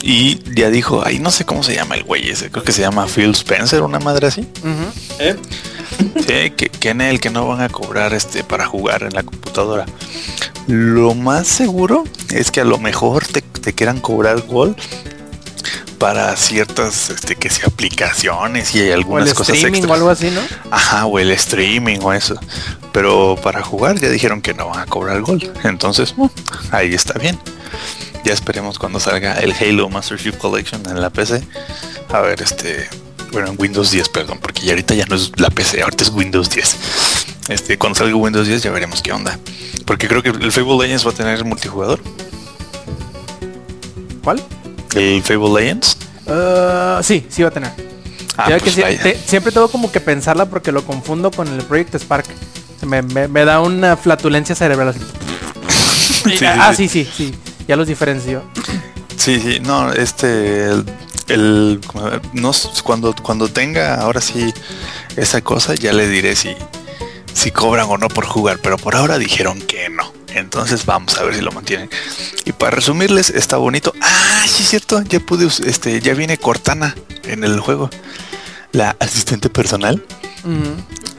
Y ya dijo, ahí no sé cómo se llama el güey ese, creo que se llama Phil Spencer, una madre así. ¿Eh? Sí, que, que, en el que no van a cobrar este para jugar en la computadora. Lo más seguro es que a lo mejor te, te quieran cobrar gold para ciertas este que sea aplicaciones y algunas o cosas streaming o algo así, ¿no? Ajá, o el streaming o eso. Pero para jugar ya dijeron que no van a cobrar gol. Entonces, ahí está bien. Ya esperemos cuando salga el Halo Master Chief Collection en la PC. A ver, este, bueno, en Windows 10, perdón, porque ya ahorita ya no es la PC, ahorita es Windows 10. Este, cuando salga Windows 10 ya veremos qué onda. Porque creo que el Fable Legends va a tener multijugador. ¿Cuál? El Fable Legends? Uh, sí, sí va a tener. Ah, pues siempre tengo como que pensarla porque lo confundo con el Project Spark. Me, me, da una flatulencia cerebral. ah, sí, sí, sí. Ya los diferencio. Sí, sí. No, este... El, no, cuando, cuando tenga ahora sí esa cosa, ya le diré si, si cobran o no por jugar, pero por ahora dijeron que no. Entonces vamos a ver si lo mantienen. Y para resumirles, está bonito. Ah, sí es cierto, ya pude, este, ya viene Cortana en el juego. La asistente personal.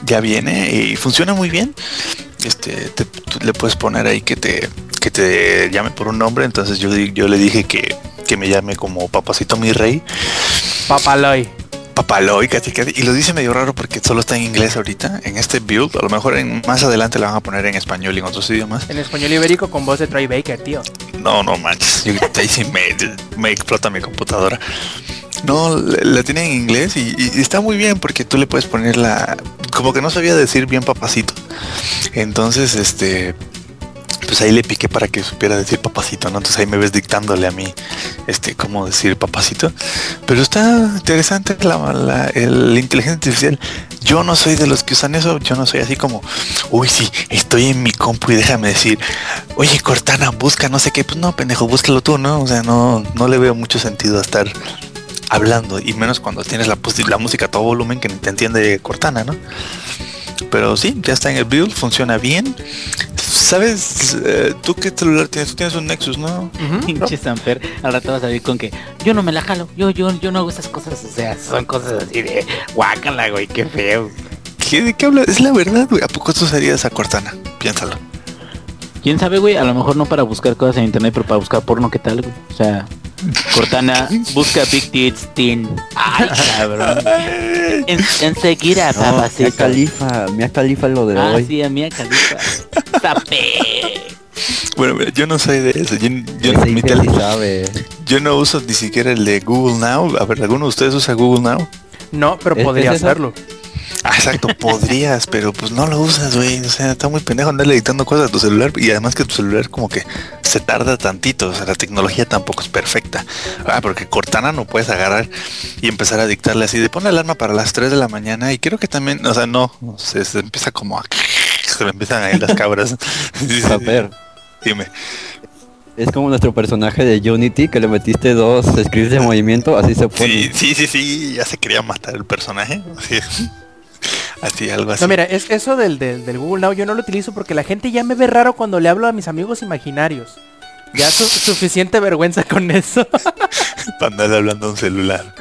Ya viene y funciona muy bien. Este, le puedes poner ahí que te, que te llame por un nombre. Entonces yo, yo le dije que, que me llame como Papacito mi rey. Papaloy. Papaloy, casi casi. Y lo dice medio raro porque solo está en inglés ahorita. En este build, a lo mejor en, más adelante la van a poner en español y en otros idiomas. En español ibérico con voz de Troy Baker, tío. No, no manches. Yo, sí me, me explota mi computadora. No, la tiene en inglés y, está muy bien porque tú le puedes poner la... Como que no sabía decir bien papacito. Entonces, este pues ahí le piqué para que supiera decir papacito, ¿no? Entonces ahí me ves dictándole a mí, este, cómo decir papacito. Pero está interesante la, la, inteligencia artificial. Yo no soy de los que usan eso, yo no soy así como, uy, sí, estoy en mi compu y déjame decir, oye, Cortana, busca no sé qué. Pues no, pendejo, búscalo tú, ¿no? O sea, no, no le veo mucho sentido a estar hablando, y menos cuando tienes la, la música a todo volumen que te entiende Cortana, ¿no? Pero sí, ya está en el build, funciona bien. ¿Sabes? Eh, ¿Tú qué celular tienes? Tú tienes un Nexus, ¿no? Pinche Sanfer, al rato vas a ver con que yo no me la jalo, yo, yo, yo no hago esas cosas, o sea, son cosas así de guácala, güey, qué feo. ¿Qué, ¿De qué habla? Es la verdad, güey. ¿A poco tú usarías a Cortana? Piénsalo. ¿Quién sabe, güey? A lo mejor no para buscar cosas en internet, pero para buscar porno, ¿qué tal, güey? O sea, Cortana, busca Big Tits Teen. Ay, cabrón. En, enseguida, no, papacito. Mia Califa, Mia Califa lo de ah, hoy. sí, a Mia Califa. Tapé. Bueno, yo no soy de eso. Yo, yo, mi sabe. yo no uso ni siquiera el de Google Now. A ver, ¿alguno de ustedes usa Google Now? No, pero podría hacerlo. Exacto, podrías, pero pues no lo usas, güey. O sea, está muy pendejo andarle editando cosas a tu celular y además que tu celular como que se tarda tantito. O sea, la tecnología tampoco es perfecta. Ah, porque Cortana no puedes agarrar y empezar a dictarle así de pon alarma para las 3 de la mañana y creo que también, o sea, no, se, empieza como a... Se me empiezan a ir las cabras. a ver. Dime. Es como nuestro personaje de Unity que le metiste dos scripts de movimiento, así se pone. Sí, sí, sí, sí, ya se quería matar el personaje. Así Así, algo así. No, mira, es eso del, del, Google Now, yo no lo utilizo porque la gente ya me ve raro cuando le hablo a mis amigos imaginarios. Ya su suficiente vergüenza con eso. Para andar hablando a un celular.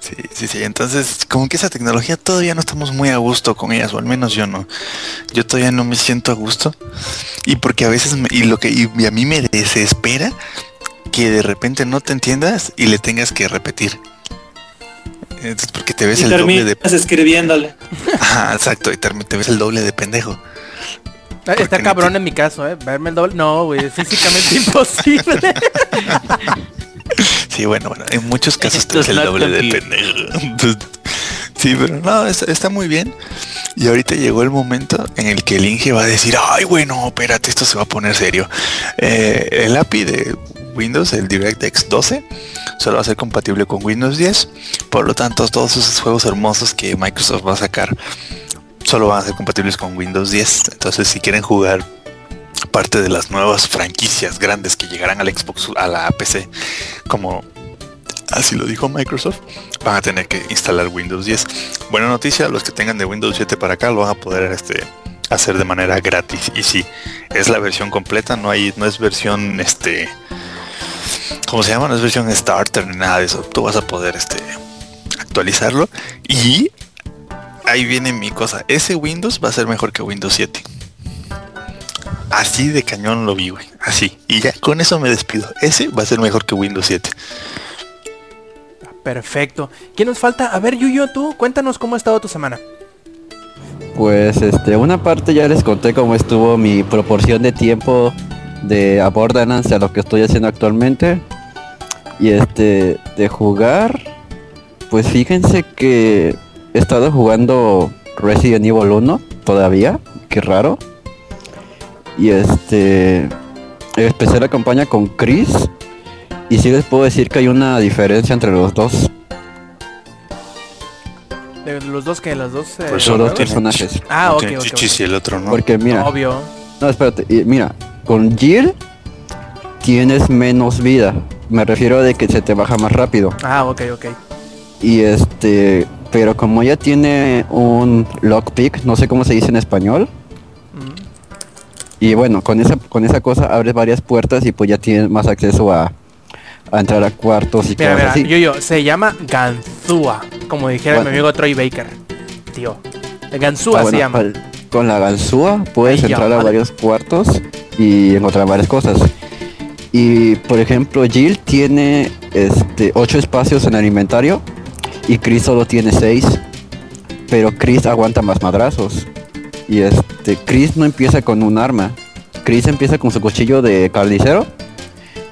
Sí, sí, sí. Entonces, como que esa tecnología todavía no estamos muy a gusto con ellas, o al menos yo no. Yo todavía no me siento a gusto. Y porque a veces, y lo que y a mí me desespera que de repente no te entiendas y le tengas que repetir. Entonces, porque te ves el doble de. escribiéndole. Ajá, exacto, y te, ves el doble de pendejo. Está cabrón en mi caso, ¿eh? Verme el doble. No, güey, es físicamente imposible. Sí, bueno, bueno, en muchos casos te ves el doble de pendejo. sí, pero no, está, muy bien. Y ahorita llegó el momento en el que el Inge va a decir, ay, bueno, espérate, esto se va a poner serio. Eh, el API de Windows, el DirectX 12, solo va a ser compatible con Windows 10. Por lo tanto, todos esos juegos hermosos que Microsoft va a sacar solo van a ser compatibles con Windows 10. Entonces, si quieren jugar parte de las nuevas franquicias grandes que llegarán al Xbox, a la PC, como así lo dijo Microsoft, van a tener que instalar Windows 10. Buena noticia, los que tengan de Windows 7 para acá lo van a poder este, hacer de manera gratis. Y si es la versión completa, no hay, no es versión este como se llama? No es versión starter ni nada de eso. Tú vas a poder este actualizarlo. Y ahí viene mi cosa. Ese Windows va a ser mejor que Windows 7. Así de cañón lo vi, güey. Así. Y ya con eso me despido. Ese va a ser mejor que Windows 7. Perfecto. ¿Qué nos falta? A ver, Yuyo, tú, cuéntanos cómo ha estado tu semana. Pues este, una parte ya les conté cómo estuvo mi proporción de tiempo de a lo que estoy haciendo actualmente. Y este, de jugar, pues fíjense que he estado jugando Resident Evil 1 todavía, qué raro. Y este, empecé la campaña con Chris. Y sí les puedo decir que hay una diferencia entre los dos. ¿De los dos que los dos, eh, pues dos personajes. Ah, ok, y el otro no. Porque mira. Obvio. No, espérate, mira, con Jill tienes menos vida. Me refiero a de que se te baja más rápido. Ah, ok, ok. Y este, pero como ya tiene un lockpick, no sé cómo se dice en español. Y bueno, con esa con esa cosa abres varias puertas y pues ya tienes más acceso a, entrar a cuartos y mira, cosas Yo, yo, se llama Ganzúa, como dijera mi amigo Troy Baker. Tío. Ganzúa ah, se llama. Con la Ganzúa puedes entrar a varios cuartos y encontrar varias cosas. Y por ejemplo, Jill tiene este ocho espacios en el inventario y Chris solo tiene 6. Pero Chris aguanta más madrazos. Y este, Chris no empieza con un arma. Chris empieza con su cuchillo de carnicero.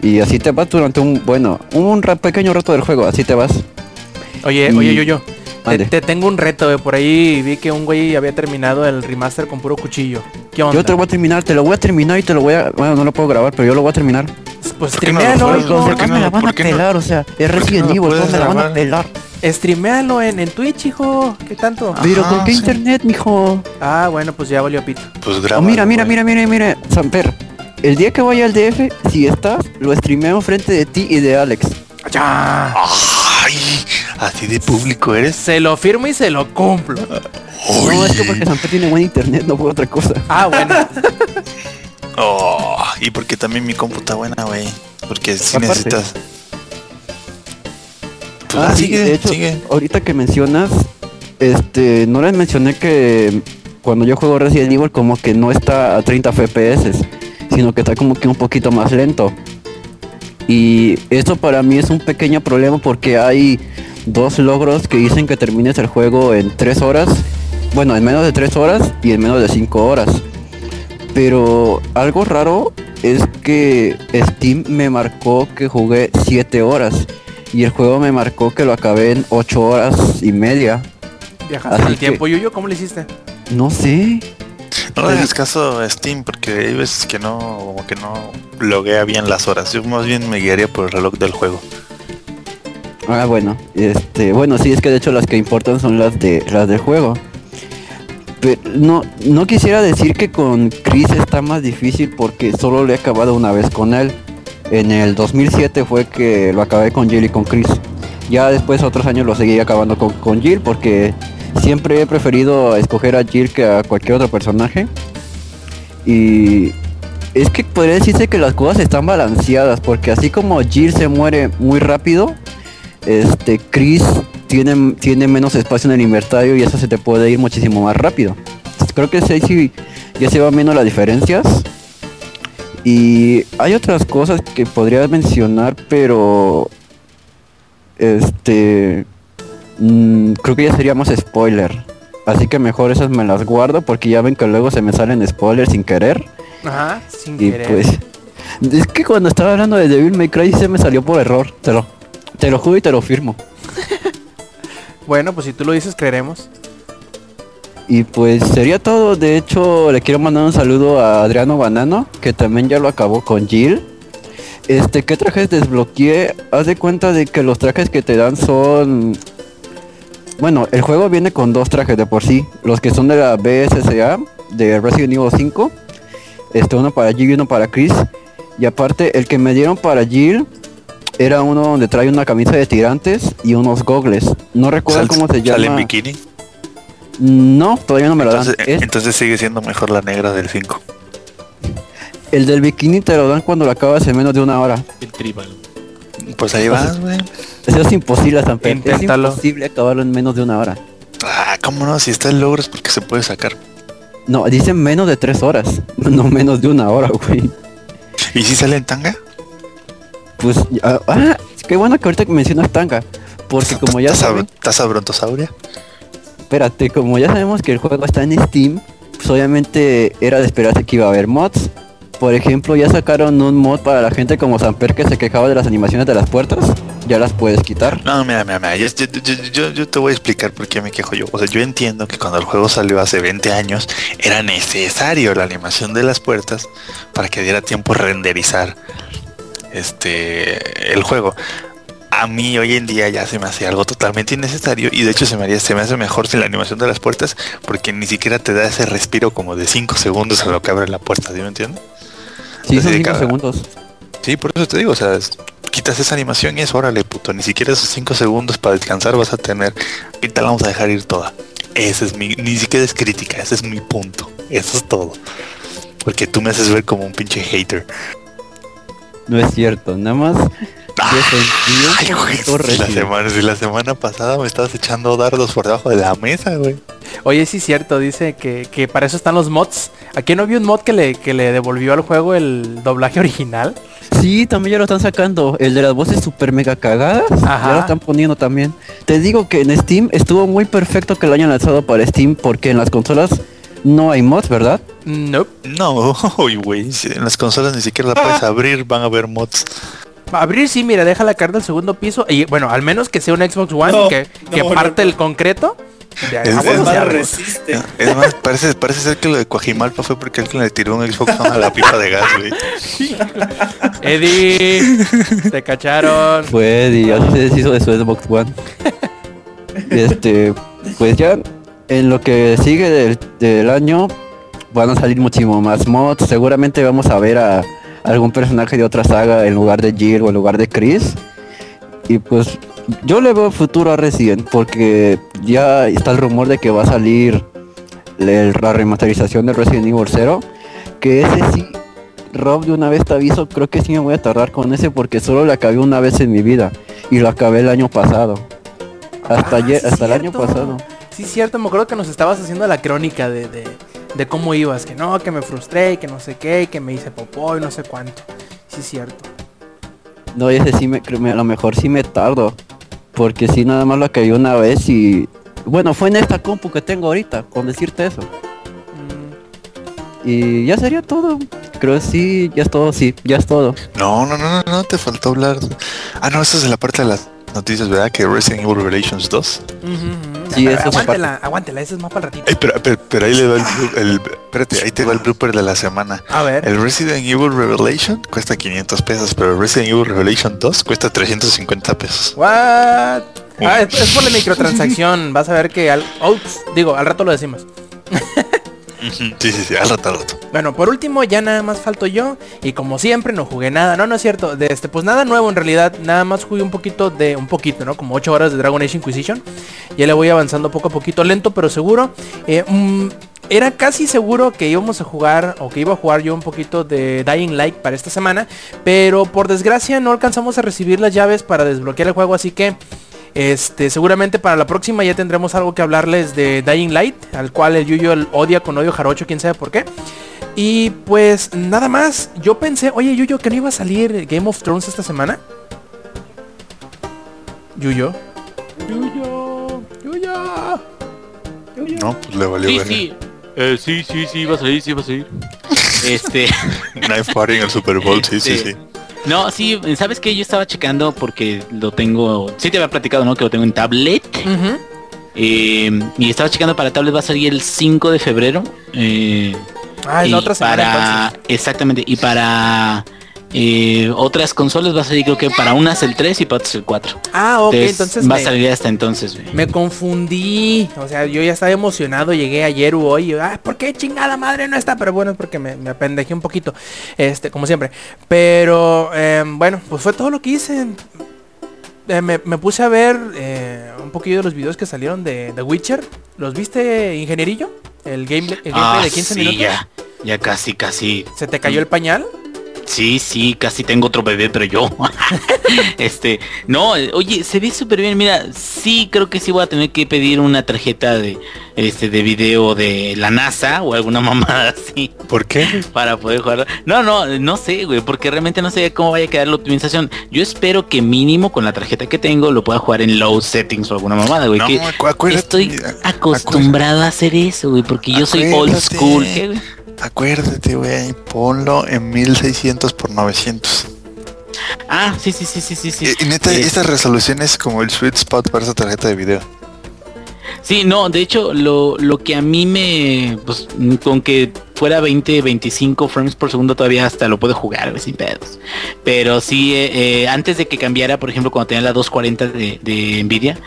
Y así te vas durante un, bueno, un pequeño rato del juego, así te vas. Oye, oye, yo, yo. Te, tengo un reto, Por ahí vi que un güey había terminado el remaster con puro cuchillo. ¿Qué onda? Yo te lo voy a terminar, te lo voy a terminar y te lo voy a... Bueno, no lo puedo grabar, pero yo lo voy a terminar. Pues streamealo, no ¿Por qué no, me la van a pelar? O sea, es Resident Evil, me la van a pelar. Streamealo en, en Twitch, hijo. ¿Qué tanto? Pero con qué internet, mijo. Ah, bueno, pues ya volvió pito. Pues graba. Oh, mira, mira, mira, mira, mira, Samper. El día que vaya al DF, si estás, lo streameo frente de ti y de Alex. ¡Ya! Ay, así de público eres. Se lo firmo y se lo cumplo. No, es que porque Samper tiene buen internet, no por otra cosa. Ah, bueno. oh, y porque también mi compu está buena, güey. Porque si necesitas pues ah, sí, de hecho, ahorita que mencionas, este, no les mencioné que cuando yo juego Resident Evil como que no está a 30 FPS, sino que está como que un poquito más lento. Y eso para mí es un pequeño problema porque hay dos logros que dicen que termines el juego en 3 horas. Bueno, en menos de 3 horas y en menos de 5 horas. Pero algo raro es que Steam me marcó que jugué 7 horas y el juego me marcó que lo acabé en 8 horas y media. ¿Viajaste el tiempo, Yuyo? ¿Cómo le hiciste? No sé. No le hagas caso a Steam porque hay veces que no, como que no loguea bien las horas. Yo más bien me guiaría por el reloj del juego. Ah, bueno, este, bueno, sí, es que de hecho las que importan son las de las del juego. Pero no, no quisiera decir que con Chris está más difícil porque solo le he acabado una vez con él. En el 2007 fue que lo acabé con Jill y con Chris. Ya después otros años lo seguí acabando con, con Jill porque siempre he preferido escoger a Jill que a cualquier otro personaje. Y es que podría decirse que las cosas están balanceadas porque así como Jill se muere muy rápido, este Chris tiene, tiene menos espacio en el inventario y eso se te puede ir muchísimo más rápido. Creo que sí, ya se va menos las diferencias y hay otras cosas que podría mencionar, pero este mm, creo que ya seríamos spoiler. Así que mejor esas me las guardo porque ya ven que luego se me salen spoilers sin querer. Ajá, sin y pues es que cuando estaba hablando de Devil May Cry se me salió por error, te lo te lo juro y te lo firmo. bueno, pues si tú lo dices creeremos. Y pues sería todo. De hecho, le quiero mandar un saludo a Adriano Banano, que también ya lo acabó con Jill. Este, ¿qué trajes desbloqueé? Haz de cuenta de que los trajes que te dan son... Bueno, el juego viene con dos trajes de por sí. Los que son de la BSSA, de Resident Evil 5. Este, uno para Jill y uno para Chris. Y aparte, el que me dieron para Jill era uno donde trae una camisa de tirantes y unos gogles. No recuerdo cómo se llama. ¿Sale en bikini? No, todavía no me lo dan. Entonces sigue siendo mejor la negra del 5. El del bikini te lo dan cuando lo acabas en menos de una hora. El tribal. Pues ahí vas, güey. Eso es imposible, San Es imposible acabarlo en menos de una hora. Ah, ¿cómo no? Si está el logro es porque se puede sacar. No, dicen menos de tres horas. No menos de una hora, güey. ¿Y si sale en tanga? Pues, ah, ah qué bueno que ahorita que mencionas tanga. Porque como ya saben... ¿Estás a brontosauria? espérate, como ya sabemos que el juego está en Steam, pues obviamente era de esperarse que iba a haber mods. Por ejemplo, ya sacaron un mod para la gente como Samper que se quejaba de las animaciones de las puertas. Ya las puedes quitar. No, mira, mira, mira. Yo, yo, te voy a explicar por qué me quejo yo. O sea, yo entiendo que cuando el juego salió hace 20 años, era necesario la animación de las puertas para que diera tiempo renderizar este el juego a mí hoy en día ya se me hace algo totalmente innecesario y de hecho se me, haría, se me hace mejor sin la animación de las puertas porque ni siquiera te da ese respiro como de 5 segundos a lo que abre la puerta, ¿sí me entiendes? Sí, son 5 segundos. Sí, por eso te digo, o sea, quitas esa animación y es órale, puto. Ni siquiera esos 5 segundos para descansar vas a tener. Te la vamos a dejar ir toda. Ese es mi, ni siquiera es crítica, ese es mi punto. Eso es todo. Porque tú me haces ver como un pinche hater. No es cierto, nada más Ay, la semana, la semana pasada me estabas echando dardos por debajo de la mesa, güey. Oye, sí es cierto, dice que, que, para eso están los mods. ¿Aquí no había un mod que le, que le devolvió al juego el doblaje original? Sí, también ya lo están sacando. El de las voces super mega cagadas. Ya lo están poniendo también. Te digo que en Steam estuvo muy perfecto que lo hayan lanzado para Steam porque en las consolas no hay mods, ¿verdad? No. No, güey. En las consolas ni siquiera la puedes abrir, van a haber mods. Abrir sí, mira, deja la carta del segundo piso. Y bueno, al menos que sea un Xbox One que, parte el concreto. Es, más resiste. Es más, parece, parece ser que lo de Coajimalpa fue porque alguien le tiró un Xbox One a la pipa de gas, güey. Eddie, te cacharon. Fue Eddie, así se deshizo de su Xbox One. este, pues ya en lo que sigue del, del año van a salir muchísimo más mods. Seguramente vamos a ver a algún personaje de otra saga en lugar de Jill o en lugar de Chris. Y pues yo le veo futuro a Resident porque ya está el rumor de que va a salir la remasterización de Resident Evil 0. Que ese sí, Rob de una vez te aviso, creo que sí me voy a tardar con ese porque solo lo acabé una vez en mi vida. Y lo acabé el año pasado. Hasta, ah, hasta el año pasado. Sí, cierto, me acuerdo que nos estabas haciendo la crónica de de cómo ibas, que no, que me frustré, que no sé qué, que me hice popó y no sé cuánto. Sí es cierto. No, ese sí me, a lo mejor sí me tardo. Porque si nada más lo caí una vez y... Bueno, fue en esta compu que tengo ahorita, con decirte eso. Mm. Y ya sería todo. Creo que sí, ya es todo, sí, ya es todo. No, no, no, no, no, te faltó hablar. Ah, no, eso es la parte de las noticias, ¿verdad? Que Resident Evil Revelations 2. Sí, eso aguántela, aguántela, ese es más para el ratito. pero, pero, ahí le va el, espérate, ahí te va el blooper de la semana. A ver. El Resident Evil Revelation cuesta 500 pesos, pero el Resident Evil Revelation 2 cuesta 350 pesos. What? Ah, es, por la microtransacción. Vas a ver que al, digo, al rato lo decimos. Sí, sí, sí, al rato, al rato. Bueno, por último, ya nada más falto yo. Y como siempre, no jugué nada. No, no es cierto. De este, pues nada nuevo en realidad. Nada más jugué un poquito de. Un poquito, ¿no? Como 8 horas de Dragon Age Inquisition. Ya le voy avanzando poco a poquito. Lento, pero seguro. Eh, mm, era casi seguro que íbamos a jugar o que iba a jugar yo un poquito de Dying Light para esta semana, pero por desgracia no alcanzamos a recibir las llaves para desbloquear el juego, así que este, seguramente para la próxima ya tendremos algo que hablarles de Dying Light, al cual el Yuyo odia con odio jarocho, quién sabe por qué. Y pues nada más, yo pensé, oye Yuyo, que no iba a salir Game of Thrones esta semana. Yuyo. Yuyo. Yuyo. No, pues le valió sí, sí. Eh, sí, sí, sí, iba a salir, sí, iba a salir. este. Knife Party en el Super Bowl, sí, sí, sí. No, sí, ¿sabes qué? Yo estaba checando porque lo tengo... Sí te había platicado, ¿no? Que lo tengo en tablet. Eh, y estaba checando para tablet, va a salir el 5 de febrero. Eh, ah, la otra semana. Para, exactamente, y para eh, otras consolas va a salir creo que para unas el 3 y para otras el 4. Ah, ok, entonces, va a salir hasta entonces. Me confundí. O sea, yo ya estaba emocionado, llegué ayer u hoy. Ah, ¿por qué chingada madre no está? Pero bueno, es porque me, me apendejé un poquito. Este, como siempre. Pero em, bueno, pues fue todo lo que hice. Eh, me, puse a ver eh, un poquito de los videos que salieron de The Witcher. ¿Los viste, ingenierillo? El, game, el gameplay de 15 minutos. Ya, ya casi, casi. ¿Se te cayó el pañal? Sí, sí, casi tengo otro bebé, pero yo. este, no, oye, se ve súper bien. Mira, sí creo que sí voy a tener que pedir una tarjeta de este de video de la NASA o alguna mamada así. ¿Por qué? Para poder jugar. No, no, no sé, güey, porque realmente no sé cómo vaya a quedar la optimización. Yo espero que mínimo con la tarjeta que tengo lo pueda jugar en low settings o alguna mamada, güey. No, estoy acostumbrado a hacer eso, güey, porque yo soy old school. ¿qué, Acuérdate, güey, ponlo en 1600 por 900. Ah, sí, sí, sí, sí, sí. sí. Y, neta, esta resolución es como el sweet spot para esa tarjeta de video. Sí, no, de hecho, lo, lo que a mí me, pues, con que fuera 20, 25 frames por segundo todavía hasta lo puedo jugar, sin pedos. Pero sí, eh, eh, antes de que cambiara, por ejemplo, cuando tenía la 240 de, de Nvidia,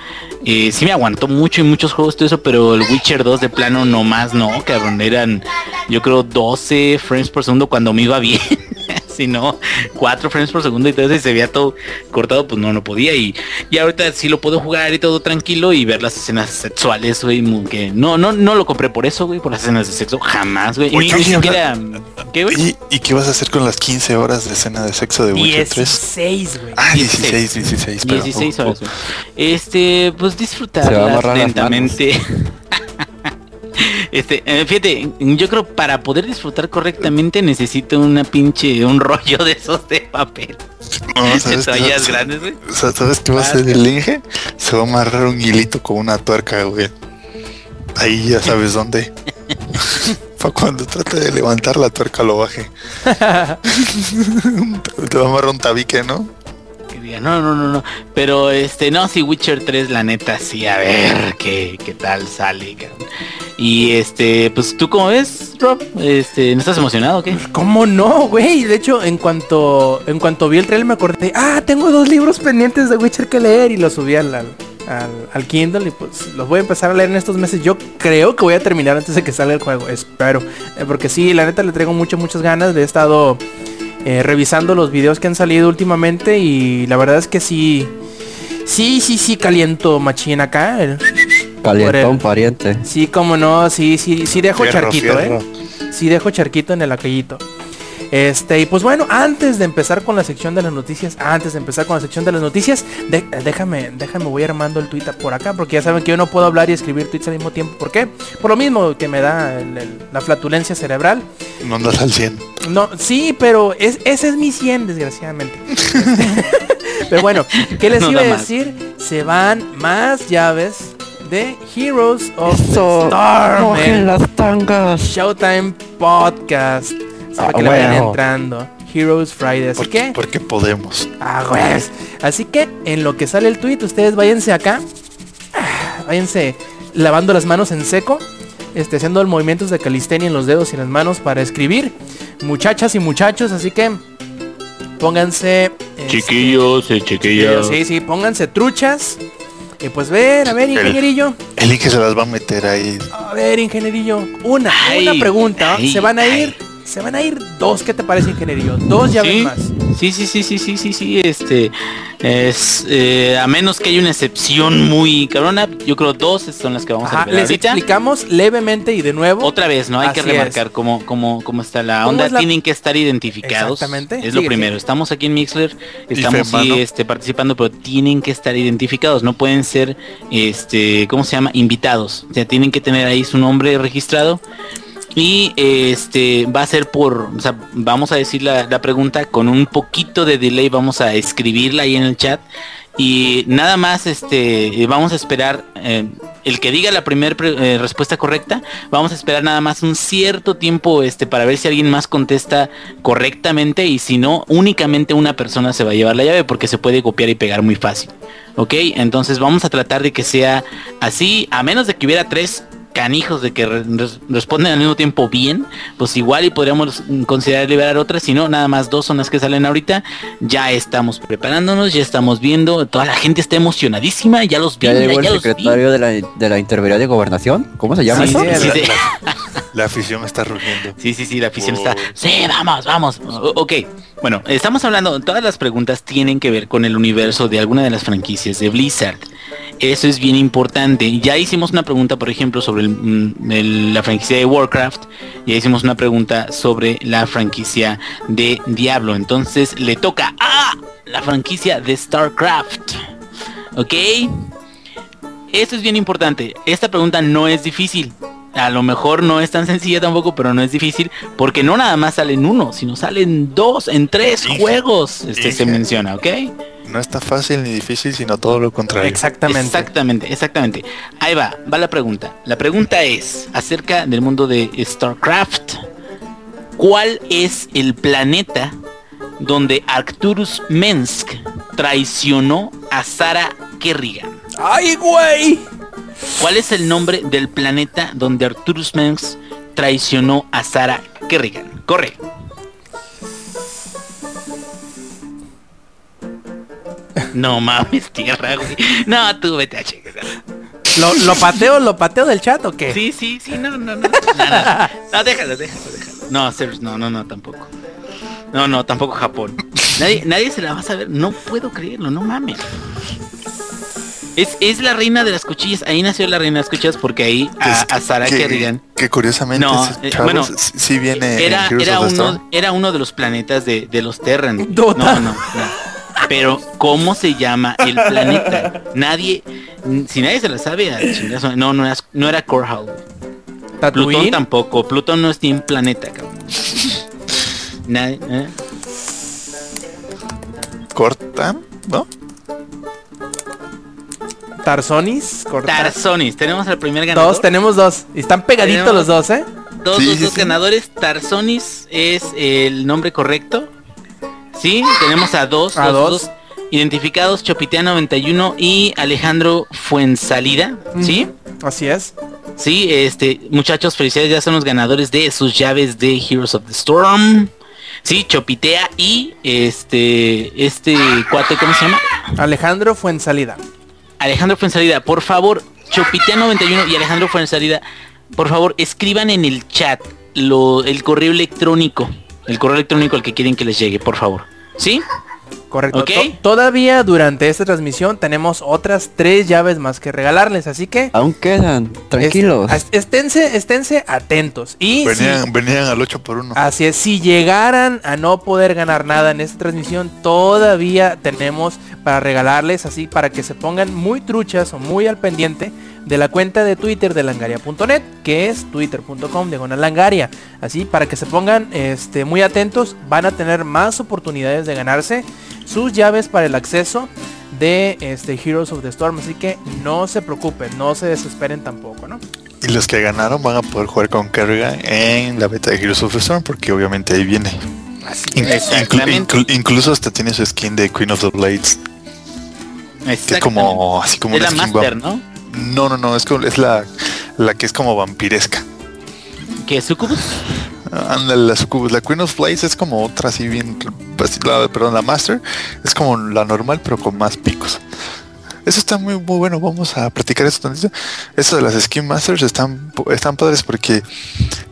eh, sí me aguantó mucho y muchos juegos todo eso, pero el Witcher 2 de plano no más, no, cabrón, eran yo creo 12 frames por segundo cuando me iba bien. si no, 4 frames por segundo y todo eso y se veía todo cortado, pues no, no podía. Y, y ahorita sí lo puedo jugar y todo tranquilo y ver las escenas sexuales, güey, que no, no, no lo compré por eso, güey, por las escenas de sexo, jamás, güey. Ni, siquiera, ¿qué, güey? ¿Y, qué vas a hacer con las 15 horas de escena de sexo de Witcher 3? 16, güey. Ah, 16, 16, 16 horas, Este, pues disfrutar lentamente. Este, eh, fíjate, yo creo para poder disfrutar correctamente necesito una pinche, un rollo de esos de papel. No, ¿sabes qué, grandes, güey? ¿Sabes qué va a hacer el Inge? Se va a amarrar un hilito con una tuerca, güey. Ahí ya sabes dónde. Para cuando trate de levantar la tuerca lo baje. Te va a amarrar un tabique, ¿no? No, no, no, no. Pero este, no, si Witcher 3, la neta, sí, a ver qué, qué tal sale. Y este, pues tú cómo ves, Rob, este, ¿no estás emocionado o qué? Pues, ¿Cómo no, güey? De hecho, en cuanto, en cuanto vi el trailer me acordé, ah, tengo dos libros pendientes de Witcher que leer y los subí al, al, Kindle y pues los voy a empezar a leer en estos meses. Yo creo que voy a terminar antes de que salga el juego, espero. Eh, porque sí, la neta le traigo muchas, muchas ganas. He estado eh, revisando los videos que han salido últimamente y la verdad es que sí, sí, sí, sí, caliento machín acá. Calientón pariente. Sí, como no, sí, sí, sí dejo charquito, eh. Sí dejo charquito en el aquellito. Este, y pues bueno, antes de empezar con la sección de las noticias, antes de empezar con la sección de las noticias, déjame, déjame, voy armando el Twitter por acá, porque ya saben que yo no puedo hablar y escribir tweets al mismo tiempo. ¿Por qué? Por lo mismo que me da la flatulencia cerebral. No andas al 100. No, sí, pero es, ese es mi 100, desgraciadamente. pero bueno, ¿qué les iba a decir? Se van más llaves de Heroes of Storm. las tangas. Showtime Podcast. Para que vayan entrando. Heroes Friday. Así que. Porque podemos. Ah, Así que en lo que sale el tweet, ustedes váyanse acá. Váyanse lavando las manos en seco. Este, haciendo movimientos de calistenia en los dedos y en las manos para escribir. Muchachas y muchachos, así que pónganse. Este, chiquillos, eh, chiquillos. Sí, sí, pónganse truchas. Y pues ver, a ver, ingenierillo. El, el se las va a meter ahí. A ver, ingenierillo. Una, una pregunta. ¿Se van a ir? Se van a ir dos, ¿qué te parece, ingenierillo? Dos llaves más. Sí, sí, sí, sí, sí, sí, sí, este es eh, a menos que haya una excepción muy cabrona, yo creo dos son las que vamos a ver Les explicamos levemente y de nuevo. Otra vez, ¿no? Hay que remarcar cómo, cómo, cómo está la onda. Tienen que estar identificados. Exactamente. Es lo primero. Estamos aquí en Mixler, estamos este, participando, pero tienen que estar identificados. No pueden ser, este, ¿cómo se llama? Invitados. O sea, tienen que tener ahí su nombre registrado y este va a ser por, o sea, vamos a decir la, pregunta con un poquito de delay, vamos a escribirla ahí en el chat. Y nada más, este, vamos a esperar eh, el que diga la primera eh, respuesta correcta. Vamos a esperar nada más un cierto tiempo, este, para ver si alguien más contesta correctamente y si no, únicamente una persona se va a llevar la llave porque se puede copiar y pegar muy fácil. ¿Ok? Entonces vamos a tratar de que sea así, a menos de que hubiera tres canijos de que responden al mismo tiempo bien, pues igual y podríamos considerar liberar otras, si no, nada más dos son las que salen ahorita. Ya estamos preparándonos, ya estamos viendo, toda la gente está emocionadísima, ya los vi. ¿Ya llegó el secretario de la, de la Intervención de Gobernación? ¿Cómo se llama eso? la, afición está rugiendo. Sí, sí, sí, la afición está. Sí, vamos, vamos. ok. Bueno, estamos hablando, todas las preguntas tienen que ver con el universo de alguna de las franquicias de Blizzard. Eso es bien importante. Ya hicimos una pregunta, por ejemplo, sobre mm, la franquicia de Warcraft. Ya hicimos una pregunta sobre la franquicia de Diablo. Entonces le toca a la franquicia de StarCraft. ¿Ok? Eso es bien importante. Esta pregunta no es difícil. A lo mejor no es tan sencilla tampoco, pero no es difícil. Porque no nada más salen uno, sino salen dos, en tres juegos. Este se menciona, ¿ok? No está fácil ni difícil, sino todo lo contrario. Exactamente. Exactamente, exactamente. Ahí va, va la pregunta. La pregunta es acerca del mundo de StarCraft. ¿Cuál es el planeta donde Arcturus Mensk traicionó a Sara Kerrigan? ¡Ay, güey! ¿Cuál es el nombre del planeta donde Arcturus Mensk traicionó a Sara Kerrigan? Corre. No mames, tierra, güey. No, tú vete a checar. ¿Lo, ¿Lo, pateo, lo pateo del chat o qué? Sí, sí, sí, no, no, no. No, déjalo, déjalo, déjalo. No, no, no, no, tampoco. No, no, tampoco Japón. Nadie, nadie se la va a saber. No puedo creerlo, no mames. Es, es la reina de las cuchillas. Ahí nació la reina de las cuchillas porque ahí a, a Sarah que, Kerrigan. Que curiosamente No, eh, bueno, sí- sí viene Era, en Heroes era, of the uno, era uno de los planetas de, de los Terran. Dota. No, no, no. Pero, ¿cómo se llama el planeta? Nadie, si nadie se la sabe, a chingazo. No, no era, no era Corhal. Plutón tampoco. Plutón no es ni un planeta, cabrón. Nadie, ¿eh? Cortan, ¿no? Tarsonis, Cortana. Tarsonis. Tenemos al primer ganador. Dos, tenemos dos. Están pegaditos Tenemos- los dos, ¿eh? Dos, Sí, dos, sí, dos sí. ganadores. Tarsonis es el nombre correcto. Sí, tenemos a dos, A dos, dos. dos identificados, Chopitea 91 y Alejandro Fuensalida. ¿Sí? Así es. Sí, este, muchachos, felicidades, ya son los ganadores de sus llaves de Heroes of the Storm. Sí, Chopitea y este, este cuate, ¿cómo se llama? Alejandro Fuensalida. Alejandro Fuensalida, por favor, Chopitea 91 y Alejandro Fuensalida, por favor, escriban en el chat lo, el correo electrónico, el correo electrónico al que quieren que les llegue, por favor. ¿Sí? Correcto. Ok. To- todavía durante esta transmisión tenemos otras tres llaves más que regalarles, así que Aún quedan, tranquilos. es- esténse, esténse atentos. Y si- Venían, venían al 8 por 1 así es, si llegaran a no poder ganar nada en esta transmisión, todavía tenemos para regalarles, así para que se pongan muy truchas o muy al pendiente de la cuenta de Twitter de langaria.net, que es twitter.com diagonal langaria. Así para que se pongan este, muy atentos, van a tener más oportunidades de ganarse sus llaves para el acceso de este Heroes of the Storm. Así que no se preocupen, no se desesperen tampoco, ¿no? Y los que ganaron van a poder jugar con Kerrigan en la beta de Heroes of the Storm porque obviamente ahí viene. Inclu- inclu- incluso hasta tiene su skin de Queen of the Blades. Que es como así como una la skin Master, ¿no? No, no, no, es, es la, la que es como vampiresca. Que Sucubus. Ándale, la Succubus. La Queen of es como otra así bien. la- perdón, la Master es como la normal pero con más picos. Eso está muy, muy bueno. Vamos a practicar eso tantito. Eso de las Skin Masters están, están padres porque,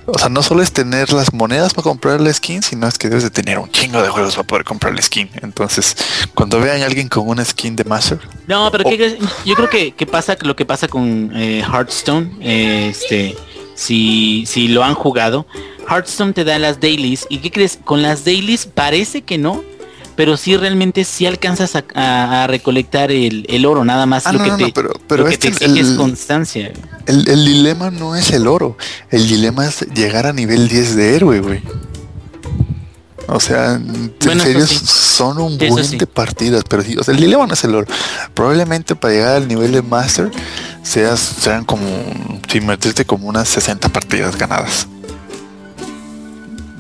o sea, no solo es tener las monedas para comprar la skin, sino es que debes de tener un chingo de juegos para poder comprar la skin. Entonces, cuando vean a alguien con una skin de Master, No, pero Oh. ¿qué yo creo que, que pasa lo que pasa con eh, Hearthstone. eh, este, si, si lo han jugado, Hearthstone te da las dailies. ¿Y qué crees? Con las dailies parece que no. Pero sí realmente sí alcanzas a, a- a recolectar el, el oro, nada más Ah, lo no, que no, te, no, pero- pero lo que este, te exige es constancia. el, el dilema no es el oro. El dilema es llegar a nivel 10 de héroe, güey. O sea, en serio sí. son un Eso buen sí. de partidas, pero sí, o sea, el dilema no es el oro. Probablemente para llegar al nivel de Master seas, sean como, sin meterte como unas 60 partidas ganadas.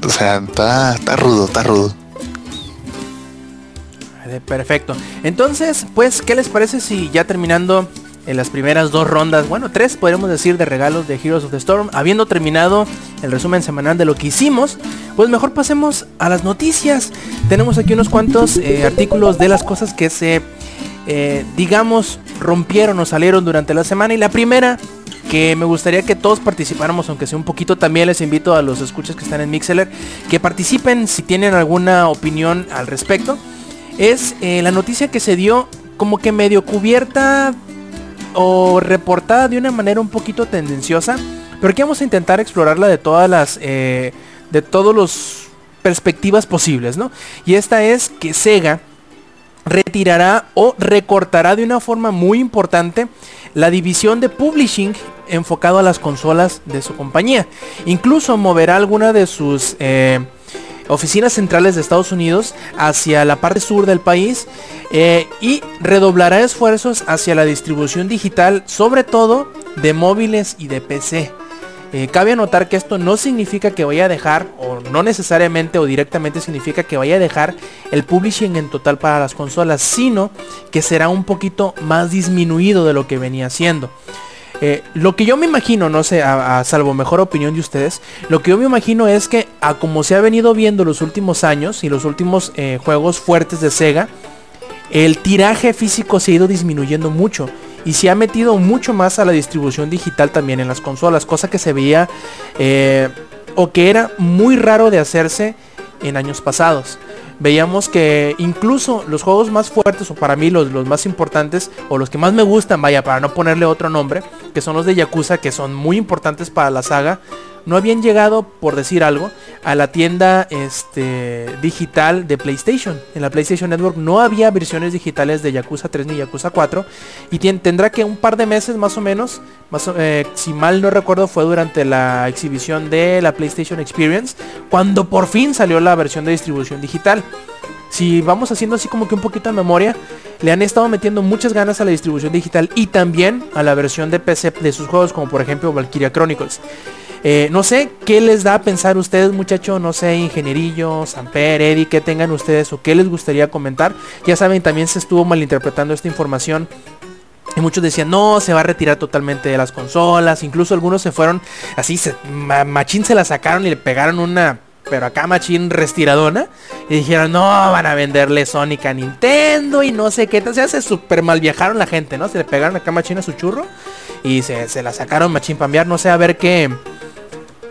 O sea, está, está rudo, está rudo. Vale, Perfecto. Entonces, pues, ¿qué les parece si ya terminando en las primeras dos rondas, bueno, tres podríamos decir de regalos de Heroes of the Storm, habiendo terminado el resumen semanal de lo que hicimos, pues mejor pasemos a las noticias. Tenemos aquí unos cuantos eh, artículos de las cosas que se, eh, digamos, rompieron o salieron durante la semana. Y la primera que me gustaría que todos participáramos, aunque sea un poquito, también les invito a los escuchas que están en Mixeler, que participen si tienen alguna opinión al respecto. Es eh, la noticia que se dio como que medio cubierta o reportada de una manera un poquito tendenciosa, pero que vamos a intentar explorarla de todas las, eh, de todos los perspectivas posibles, ¿no? Y esta es que Sega retirará o recortará de una forma muy importante la división de publishing enfocado a las consolas de su compañía. Incluso moverá alguna de sus eh, oficinas centrales de Estados Unidos hacia la parte sur del país eh, y redoblará esfuerzos hacia la distribución digital, sobre todo de móviles y de PC. Eh, cabe anotar que esto no significa que vaya a dejar, o no necesariamente o directamente significa que vaya a dejar el publishing en total para las consolas, sino que será un poquito más disminuido de lo que venía siendo. Eh, lo que yo me imagino, no sé, a, salvo mejor opinión de ustedes, lo que yo me imagino es que a como se ha venido viendo los últimos años y los últimos eh, juegos fuertes de Sega, el tiraje físico se ha ido disminuyendo mucho y se ha metido mucho más a la distribución digital también en las consolas, cosa que se veía eh, o que era muy raro de hacerse en años pasados. Veíamos que incluso los juegos más fuertes o para mí los, los más importantes o los que más me gustan, vaya, para no ponerle otro nombre, que son los de Yakuza, que son muy importantes para la saga, no habían llegado, por decir algo, a la tienda este, digital de PlayStation. En la PlayStation Network no había versiones digitales de Yakuza 3 ni Yakuza 4. Y tendrá que un par de meses más o menos, eh, si mal no recuerdo fue durante la exhibición de la PlayStation Experience, cuando por fin salió la versión de distribución digital. Si vamos haciendo así como que un poquito de memoria, le han estado metiendo muchas ganas a la distribución digital y también a la versión de PC de sus juegos, como por ejemplo Valkyria Chronicles. Eh, no sé qué les da a pensar ustedes, muchachos, no sé, ingenierillo, Samper, Eddie, qué tengan ustedes o qué les gustaría comentar. Ya saben, también se estuvo malinterpretando esta información y muchos decían, no, se va a retirar totalmente de las consolas. Incluso algunos se fueron así, se, machín se la sacaron y le pegaron una, pero acá machín restiradona. Y dijeron, no, van a venderle Sonic a Nintendo y no sé qué. Entonces se super mal viajaron la gente, ¿no? Se le pegaron acá machín a su churro. Y se, se la sacaron machín para. No sé, a ver qué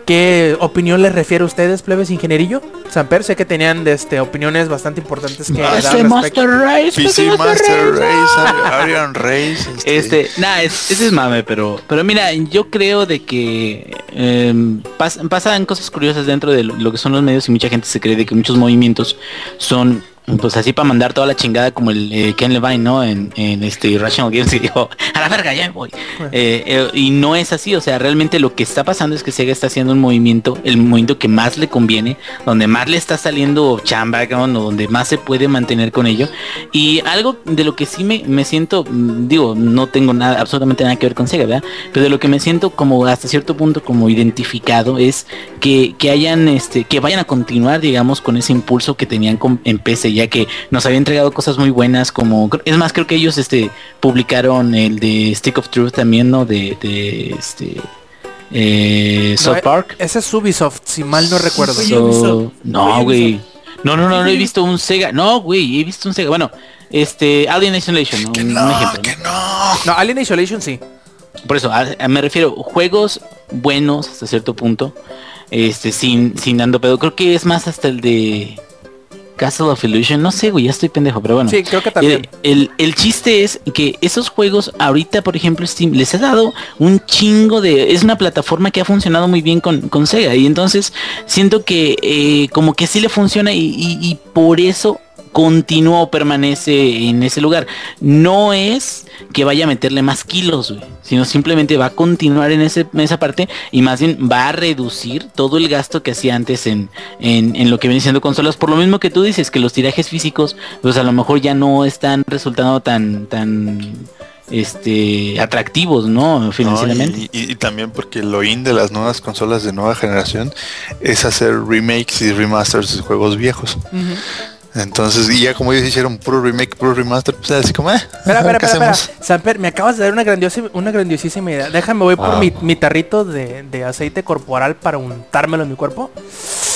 ¿Qué opinión les refiere a ustedes, plebes ingenierillo? Samper, sé que tenían este, opiniones bastante importantes que dar este Master Race, PC Master Race, Arian Race. Este, este nada, ese es mame, pero, pero mira, yo creo de que em, pasan cosas curiosas dentro de lo que son los medios y mucha gente se cree de que muchos movimientos son pues así para mandar toda la chingada como el eh, Ken Levine, ¿no? En, este Rational Games y dijo, a la verga, ya me voy. Eh, eh, y no es así, o sea, realmente lo que está pasando es que Sega está haciendo un movimiento, el movimiento que más le conviene, donde más le está saliendo chamba, o donde más se puede mantener con ello. Y algo de lo que sí me, me siento, mm, digo, no tengo nada, absolutamente nada que ver con Sega, ¿verdad? Pero de lo que me siento como hasta cierto punto como identificado es que, que hayan, este, que vayan a continuar, digamos, con ese impulso que tenían con, en PC ya que nos había entregado cosas muy buenas como es más creo que ellos este publicaron el de Stick of Truth también no de, de este eh, South Park. ese es Ubisoft si mal no recuerdo. no güey. No no no no he visto un Sega. No güey he visto un Sega. Bueno este Alien Isolation ¿no? un, ejemplo no. no. Alien Isolation sí. Por eso me refiero juegos buenos hasta cierto punto este sin sin dando pedo. Creo que es más hasta el de Castle of Illusion, no sé, güey, ya estoy pendejo, pero bueno. Sí, creo que también. El, chiste es que esos juegos, ahorita, por ejemplo, Steam les ha dado un chingo de. Es una plataforma que ha funcionado muy bien con, con Sega. Y entonces siento que eh, como que sí le funciona y, por eso continúa o permanece en ese lugar. No es que vaya a meterle más kilos, güey, sino simplemente va a continuar en, ese, esa parte y más bien va a reducir todo el gasto que hacía antes en, en, lo que viene siendo consolas. Por lo mismo que tú dices, que los tirajes físicos, pues a lo mejor ya no están resultando tan, tan este atractivos, ¿no? Financieramente. y, también porque lo in de las nuevas consolas de nueva generación es hacer remakes y remasters de juegos viejos. Entonces, y ya como ellos hicieron puro remake, puro remaster, pues así como, eh. Espera, espera, espera, Samper, me acabas de dar una grandiosa, una grandiosísima idea. Déjame, voy por ah. mi, tarrito de, aceite corporal para untármelo en mi cuerpo.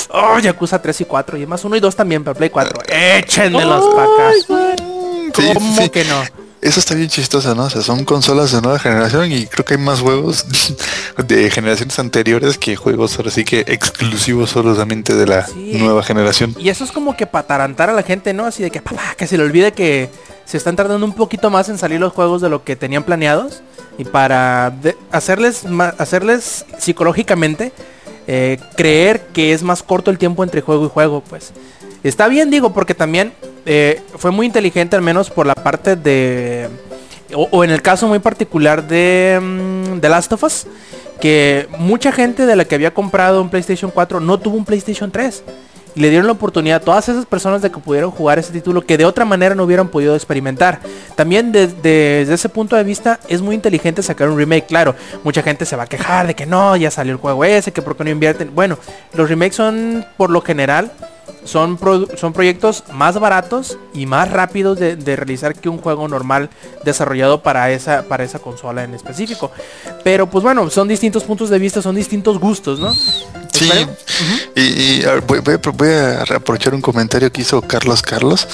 Oh, Yakuza 3 y 4. Y más 1 y 2 también para Play 4. Échenmelos para acá. ¿Cómo que no? Eso está bien chistoso, ¿no? O sea, son consolas de nueva generación y creo que hay más juegos de generaciones anteriores que juegos ahora sí que exclusivos solamente de la nueva generación. Y eso es como que patarantar a la gente, ¿no? Así de que, papá, que se le olvide que se están tardando un poquito más en salir los juegos de lo que tenían planeados y para hacerles hacerles psicológicamente eh, creer que es más corto el tiempo entre juego y juego, pues. Está bien, digo, porque también eh, fue muy inteligente, al menos por la parte de... O, en el caso muy particular de mm, The Last of Us, que mucha gente de la que había comprado un PlayStation 4 no tuvo un PlayStation 3. Y le dieron la oportunidad a todas esas personas de que pudieron jugar ese título que de otra manera no hubieran podido experimentar. También desde ese punto de vista es muy inteligente sacar un remake. Claro, mucha gente se va a quejar de que no, ya salió el juego ese, que por qué no invierten. Bueno, los remakes son por lo general son, son proyectos más baratos y más rápidos de, realizar que un juego normal desarrollado para esa, para esa consola en específico. Pero pues bueno, son distintos puntos de vista, son distintos gustos, ¿no? Sí, y, voy, a, aprovechar un comentario que hizo Carlos Carlos.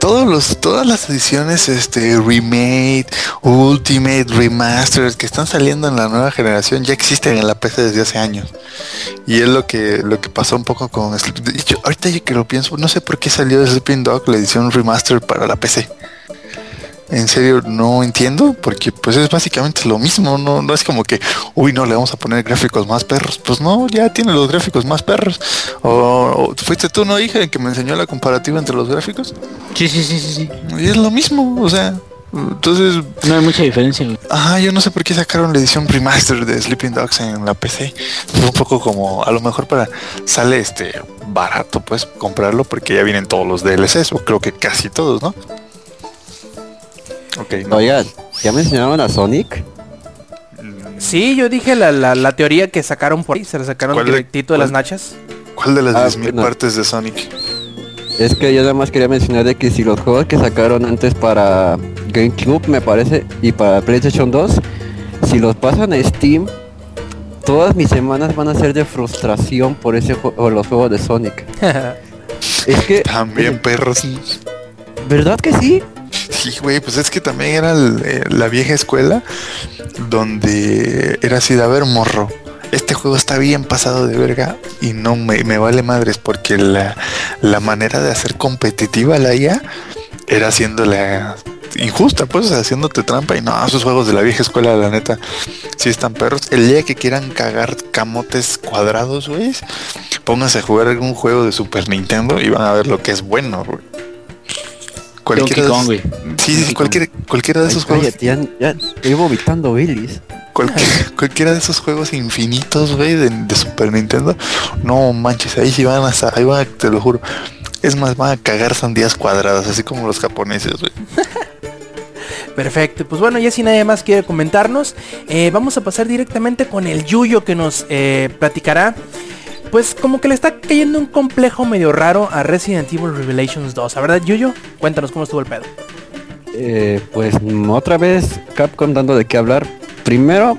Todos los, todas las ediciones, este, remake, ultimate, remastered que están saliendo en la nueva generación ya existen en la PC desde hace años. Y es lo que, lo que pasó un poco con ahorita que lo pienso, no sé por qué salió Sleeping Dog la edición remastered para la PC en serio no entiendo porque pues es básicamente lo mismo, no, no es como que, uy, no, le vamos a poner gráficos más perros, pues no, ya tiene los gráficos más perros. O, fuiste tú, no, hija, que me enseñó la comparativa entre los gráficos. Sí, sí, sí, sí, sí. Y es lo mismo, o sea, entonces... No hay mucha diferencia. Ajá, yo no sé por qué sacaron la edición remaster de Sleeping Dogs en la PC. Fue un poco como, a lo mejor para, sale este barato, pues, comprarlo porque ya vienen todos los DLCs, o creo que casi todos, ¿no? Ok, Oigan, ¿ya mencionaron a Sonic? Sí, yo dije la, la, teoría que sacaron por ahí, se la sacaron directito de, las nachas. ¿Cuál de las ah, 10.000 partes de Sonic? Es que yo nada más quería mencionar de que si los juegos que sacaron antes para GameCube, me parece, y para PlayStation 2, si los pasan a Steam, todas mis semanas van a ser de frustración por ese juego, los juegos de Sonic. es que también perros. ¿Verdad que sí? Sí, güey, pues es que también era eh, la vieja escuela donde era así de, a ver, morro, este juego está bien pasado de verga y no me, vale madres porque la, manera de hacer competitiva la IA era haciéndola injusta, pues haciéndote trampa y no, esos juegos de la vieja escuela, la neta, sí están perros. El día que quieran cagar camotes cuadrados, güey, pónganse a jugar algún juego de Super Nintendo y van a ver lo que es bueno, güey. Cualquiera de, sí, sí, cualquiera, de esos juegos. Ya, estoy vomitando Billis. cualquiera de esos juegos infinitos, güey, de, Super Nintendo. No manches, ahí sí van a ahí van a, te lo juro. Es más, van a cagar sandías cuadradas, así como los japoneses, güey. Perfecto, pues bueno, ya si nadie más quiere comentarnos, eh, vamos a pasar directamente con el Yuyo que nos eh, platicará pues como que le está cayendo un complejo medio raro a Resident Evil Revelations 2. ¿A verdad, Yuyo? Cuéntanos cómo estuvo el pedo. Eh, pues otra vez Capcom dando de qué hablar. Primero,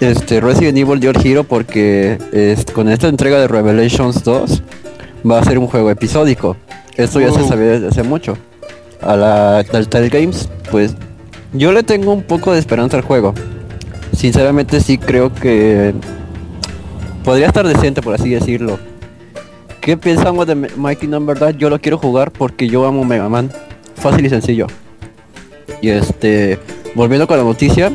este Resident Evil dio el giro porque con esta entrega de Revelations 2 va a ser un juego episódico. Esto ya se uh. sabía desde hace mucho. A la Telltale Games, pues yo le tengo un poco de esperanza al juego. Sinceramente sí creo que podría estar decente por así decirlo. ¿Qué pensamos de Mikey Number verdad? Yo lo quiero jugar porque yo amo Mega Man. Fácil y sencillo. Y este, volviendo con la noticia,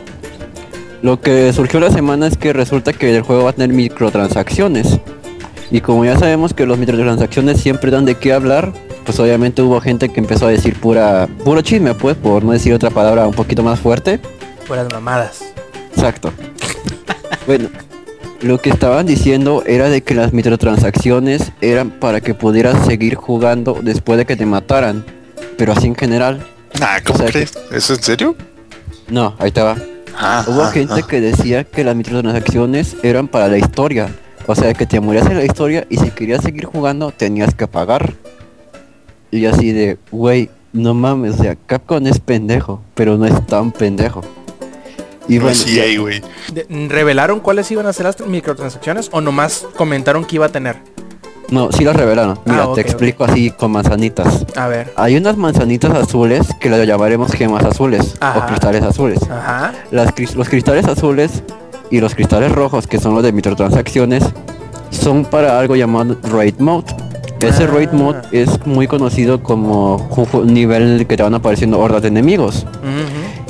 lo que surgió la semana es que resulta que el juego va a tener microtransacciones. Y como ya sabemos que los microtransacciones siempre dan de qué hablar, pues obviamente hubo gente que empezó a decir pura puro chisme, pues, por no decir otra palabra un poquito más fuerte. Puras mamadas. Exacto. bueno, lo que estaban diciendo era de que las microtransacciones eran para que pudieras seguir jugando después de que te mataran. Pero así en general. Ah, ¿cómo ¿Eso en serio? No, ahí estaba. Ah, Hubo ah, gente ah. que decía que las microtransacciones eran para la historia. O sea, que te morías en la historia y si querías seguir jugando tenías que pagar. Y así de, wey, no mames, o sea, Capcom es pendejo, pero no es tan pendejo. Y bueno, sí, güey. ¿Revelaron cuáles iban a ser las microtransacciones o nomás comentaron que iba a tener? No, sí las revelaron. Mira, ah, te explico así con manzanitas. A ver. Hay unas manzanitas azules que las llamaremos gemas azules o cristales azules. Ajá. Las, los cristales azules y los cristales rojos, que son los de microtransacciones, son para algo llamado Raid Mode. Ese ah. Raid Mode es muy conocido como un nivel que te van apareciendo hordas de enemigos.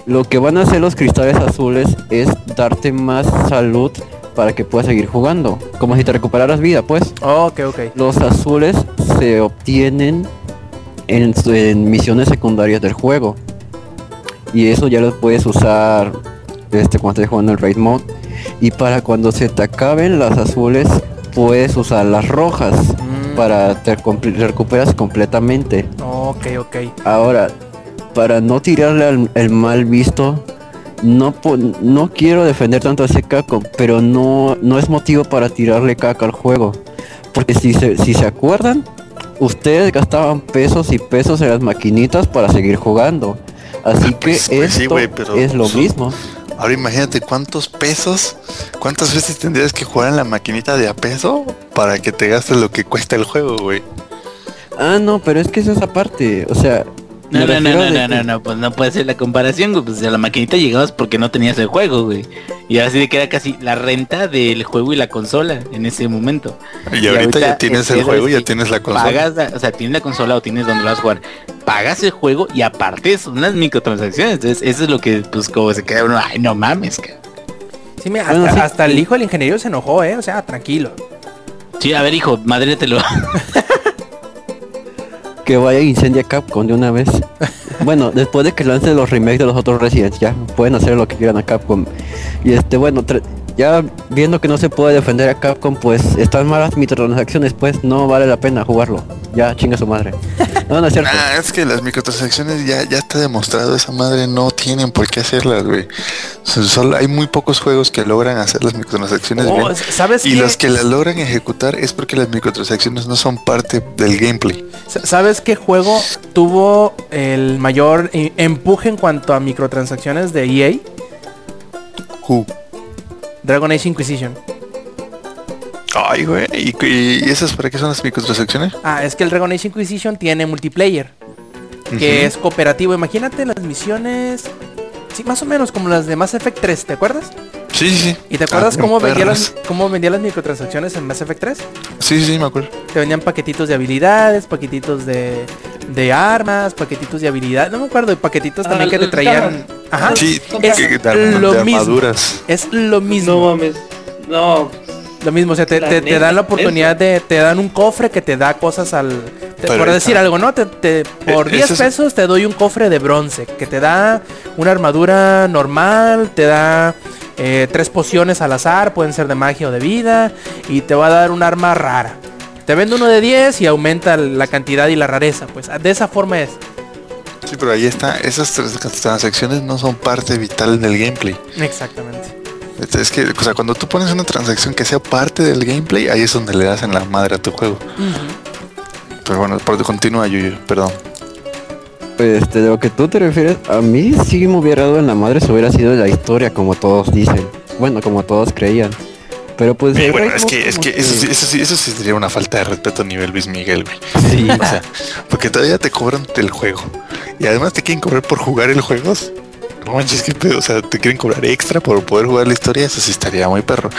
Lo que van a hacer los cristales azules es darte más salud para que puedas seguir jugando. Como si te recuperaras vida, pues. ok, ok. Los azules se obtienen en, misiones secundarias del juego. Y eso ya los puedes usar este, cuando estés jugando el Raid Mode. Y para cuando se te acaben las azules, puedes usar las rojas. Mm. Para te recuperas completamente. Ok, ok. Ahora, para no tirarle al el mal visto, no, no quiero defender tanto a ese caco, pero no, no es motivo para tirarle caca al juego. Porque si se, si se acuerdan, ustedes gastaban pesos y pesos en las maquinitas para seguir jugando. Así que pues, pues esto es lo mismo. Ahora imagínate cuántos pesos, cuántas veces tendrías que jugar en la maquinita de a peso para que te gastes lo que cuesta el juego, güey. Ah, no, pero es que es esa parte. O sea, No, no, no, no, no, no, pues no puede ser la comparación, güey. Pues a la maquinita llegabas porque no tenías el juego, güey. Y así de que era casi la renta del juego y la consola en ese momento. Y, ahorita, ya tienes el juego y ya tienes la consola. Pagas, o sea, tienes la consola o tienes donde vas a jugar. Pagas el juego y aparte son unas microtransacciones. Entonces, eso es lo que, pues, como se queda uno, ay, no mames, que. Sí, mira, hasta, el hijo del ingeniero se enojó, eh. O sea, tranquilo. Sí, a ver, hijo, madrételo. que vaya incendia Capcom de una vez. bueno, después de que lancen los remakes de los otros Resident, ya pueden hacer lo que quieran a Capcom. Y este, bueno, ya viendo que no se puede defender a Capcom, pues están malas microtransacciones, pues no vale la pena jugarlo. Ya chinga su madre. No, no es cierto. Ah, es que las microtransacciones ya, ya está demostrado, esa madre no tienen por qué hacerlas, güey. Solo hay muy pocos juegos que logran hacer las microtransacciones oh, bien. ¿sabes y los que las logran ejecutar es porque las microtransacciones no son parte del gameplay. ¿Sabes qué juego tuvo el mayor empuje en cuanto a microtransacciones de EA? Who? Dragon Age Inquisition. Ay, güey. ¿Y, esas para qué son las microtransacciones? Ah, es que el Dragon Age Inquisition tiene multiplayer. Que es cooperativo. Imagínate las misiones. Sí, más o menos como las de Mass Effect 3, ¿te acuerdas? Sí, sí, sí. ¿Y te acuerdas ah, cómo, vendía las, cómo vendía las microtransacciones en Mass Effect 3? Sí, sí, me acuerdo. Te vendían paquetitos de habilidades, paquetitos de, de armas, paquetitos de habilidades. No me acuerdo, de paquetitos ah, también que te traían. Ajá. Sí, es lo mismo. Es lo mismo. No mames. No, lo mismo, o sea, te, dan la oportunidad de, te dan un cofre que te da cosas al... por decir algo, ¿no? Te, por 10 pesos te doy un cofre de bronce, que te da una armadura normal, te da eh, tres pociones al azar, pueden ser de magia o de vida, y te va a dar un arma rara. Te vendo uno de 10 y aumenta la cantidad y la rareza, pues de esa forma es. Sí, pero ahí está, esas transacciones no son parte vital del gameplay. Exactamente. Es que, o sea, cuando tú pones una transacción que sea parte del gameplay, ahí es donde le das en la madre a tu juego. Pero bueno, continúa, Yuyu, perdón. Pues este, de lo que tú te refieres, a mí sí me hubiera dado en la madre si hubiera sido la historia, como todos dicen. Bueno, como todos creían. Pero pues... bueno, es que, es que, Eso, sí, eso sí sería una falta de respeto a nivel Luis Miguel, güey. Sí. O sea, porque todavía te cobran el juego. Y además te quieren cobrar por jugar el juego no manches, que pedo, o sea, te quieren cobrar extra por poder jugar la historia, eso sí estaría muy perro.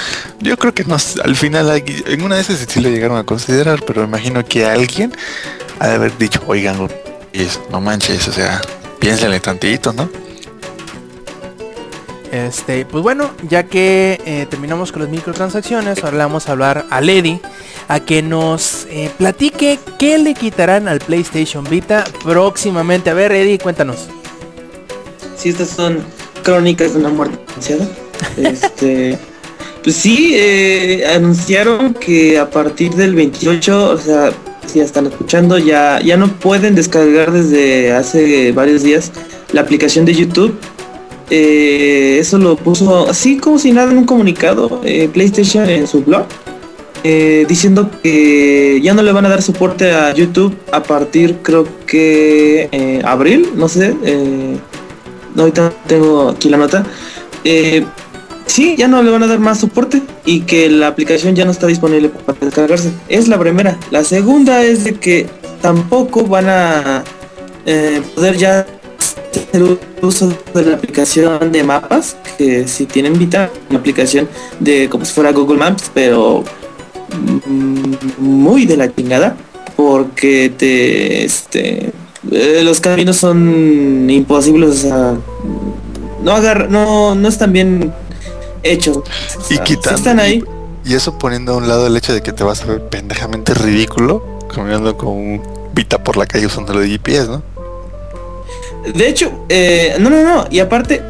Yo creo que no, al final en una de esas sí lo llegaron a considerar, pero imagino que alguien ha de haber dicho, oigan, no manches, o sea, piénsale tantito, ¿no? Este, pues bueno, ya que eh, terminamos con las microtransacciones, ahora le vamos a hablar a Lady a que nos eh, platique qué le quitarán al PlayStation Vita próximamente. A ver, Eddie, cuéntanos si estas son crónicas de una muerte anunciada. Este, pues sí, eh, anunciaron que a partir del 28, o sea, si están escuchando, ya, ya no pueden descargar desde hace varios días la aplicación de YouTube. Eh, eso lo puso así como si nada en un comunicado eh, PlayStation en su blog. diciendo que ya no le van a dar soporte a YouTube a partir creo que abril, no sé, ahorita tengo aquí la nota. Eh, sí, ya no le van a dar más soporte y que la aplicación ya no está disponible para descargarse. Es la primera. La segunda es de que tampoco van a eh, poder ya hacer uso de la aplicación de mapas, que si tienen Vita, una aplicación de como si fuera Google Maps, pero mm, muy de la chingada, porque te este eh, los caminos son imposibles, no agarra, no, no están bien hechos. y quitando, están ahí. Y, eso poniendo a un lado el hecho de que te vas a ver pendejamente ridículo caminando con un Vita por la calle usando de GPS, ¿no? De hecho, eh, no, no, no. Y aparte,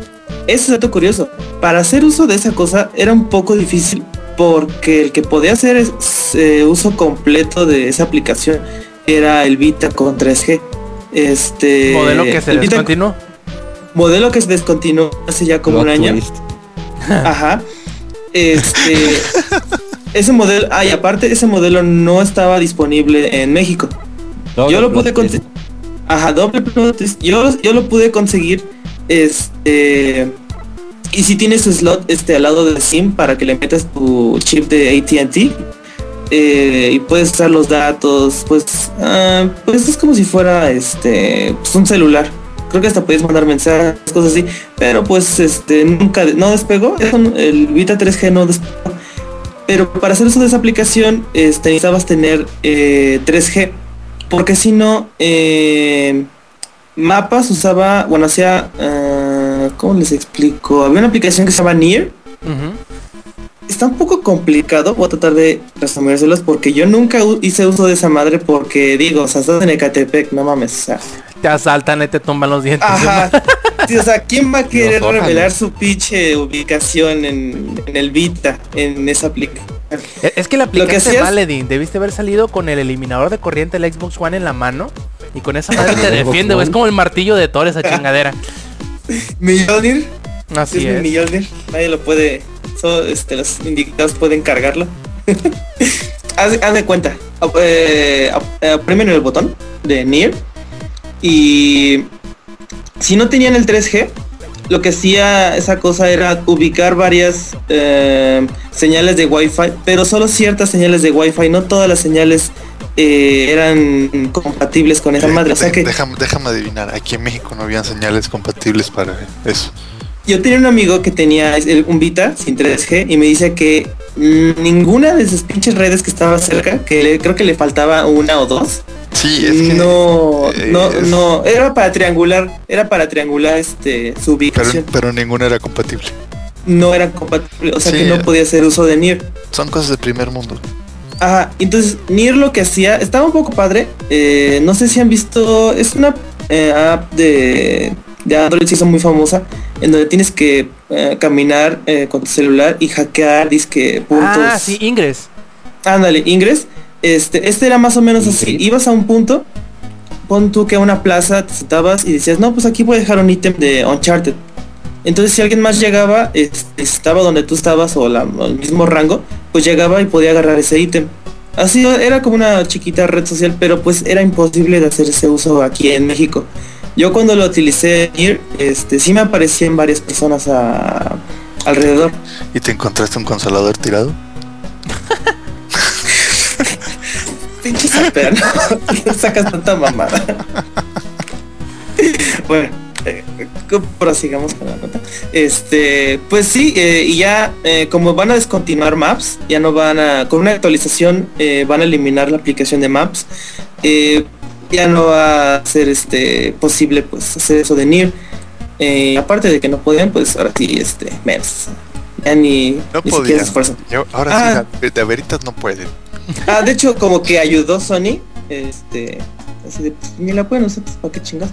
es dato curioso. Para hacer uso de esa cosa era un poco difícil porque el que podía hacer es, eh, uso completo de esa aplicación era el Vita con 3G. Este. Modelo que se descontinuó. Modelo que se descontinuó hace ya como un año. Ajá. Este. ese modelo. Ay, aparte, ese modelo no estaba disponible en México. yo lo pude conseguir. Ajá, doble yo, yo lo pude conseguir. Este. Y si tienes su slot este al lado de SIM para que le metas tu chip de ATT, eh, y puedes usar los datos, pues, ah, pues es como si fuera este pues un celular. Creo que hasta puedes mandar mensajes, cosas así, pero pues este nunca no despegó, el Vita 3G no despegó. Pero para hacer uso de esa aplicación este, necesitabas tener 3G, eh, porque si no, eh, mapas usaba, bueno, hacía, uh, ¿cómo les explico? Había una aplicación que se llama Near está un poco complicado, voy a tratar de resumérselos porque yo nunca hice uso de esa madre porque digo, o sea, estás en Ecatepec, no mames, o sea. Te asaltan y te tumban los dientes. Ajá. o sea, ¿quién va a querer revelar su pinche ubicación en, el Vita, en esa aplicación? Es que la aplicación de Maledin, debiste haber salido con el eliminador de corriente del Xbox One en la mano y con esa madre te defiende, es como el martillo de Thor esa chingadera. Mjolnir. Así es. es. Nadie lo puede este, los indicados pueden cargarlo. haz, de cuenta. Eh, en el botón de Near. Y si no tenían el 3G, lo que hacía esa cosa era ubicar varias eh, señales de Wi-Fi, pero solo ciertas señales de Wi-Fi, no todas las señales eh, eran compatibles con esa madre. déjame, déjame adivinar, aquí en México no habían señales compatibles para eso yo tenía un amigo que tenía un Vita sin 3G y me dice que ninguna de sus pinches redes que estaba cerca, que creo que le faltaba una o dos. Sí, es que no, no, no, era para triangular, era para triangular este su ubicación. Pero, ninguna era compatible. No era compatible, o sea que no podía hacer uso de NIR. Son cosas de primer mundo. Ajá, entonces NIR lo que hacía, estaba un poco padre, eh, no sé si han visto, es una eh, app de de Android se hizo muy famosa, en donde tienes que eh, caminar eh, con tu celular y hackear disque puntos. Ah, sí, Ingress. Ándale, Ingress. Este, este era más o menos así. Ibas a un punto, pon tú que a una plaza te sentabas y decías, no, pues aquí voy a dejar un ítem de Uncharted. Entonces si alguien más llegaba, estaba donde tú estabas o la, el mismo rango, pues llegaba y podía agarrar ese ítem. Así era como una chiquita red social, pero pues era imposible de hacer ese uso aquí en México. Yo cuando lo utilicé este, sí me aparecían varias personas alrededor. ¿Y te encontraste un consolador tirado? Pinche sapea, ¿no? sacas tanta mamada. bueno, eh, prosigamos con la nota. Este, pues sí, eh, y ya eh, como van a descontinuar Maps, ya no van a, con una actualización van a eliminar la aplicación de Maps ya no va a ser este posible pues hacer eso de NIR. Eh, aparte de que no podían, pues ahora sí, este, menos. Ya ni, no podían. ahora sí, ah. de veritas no pueden. Ah, de hecho, como que ayudó Sony, este, así de, pues, ni la pueden usar, pues, ¿para qué chingas?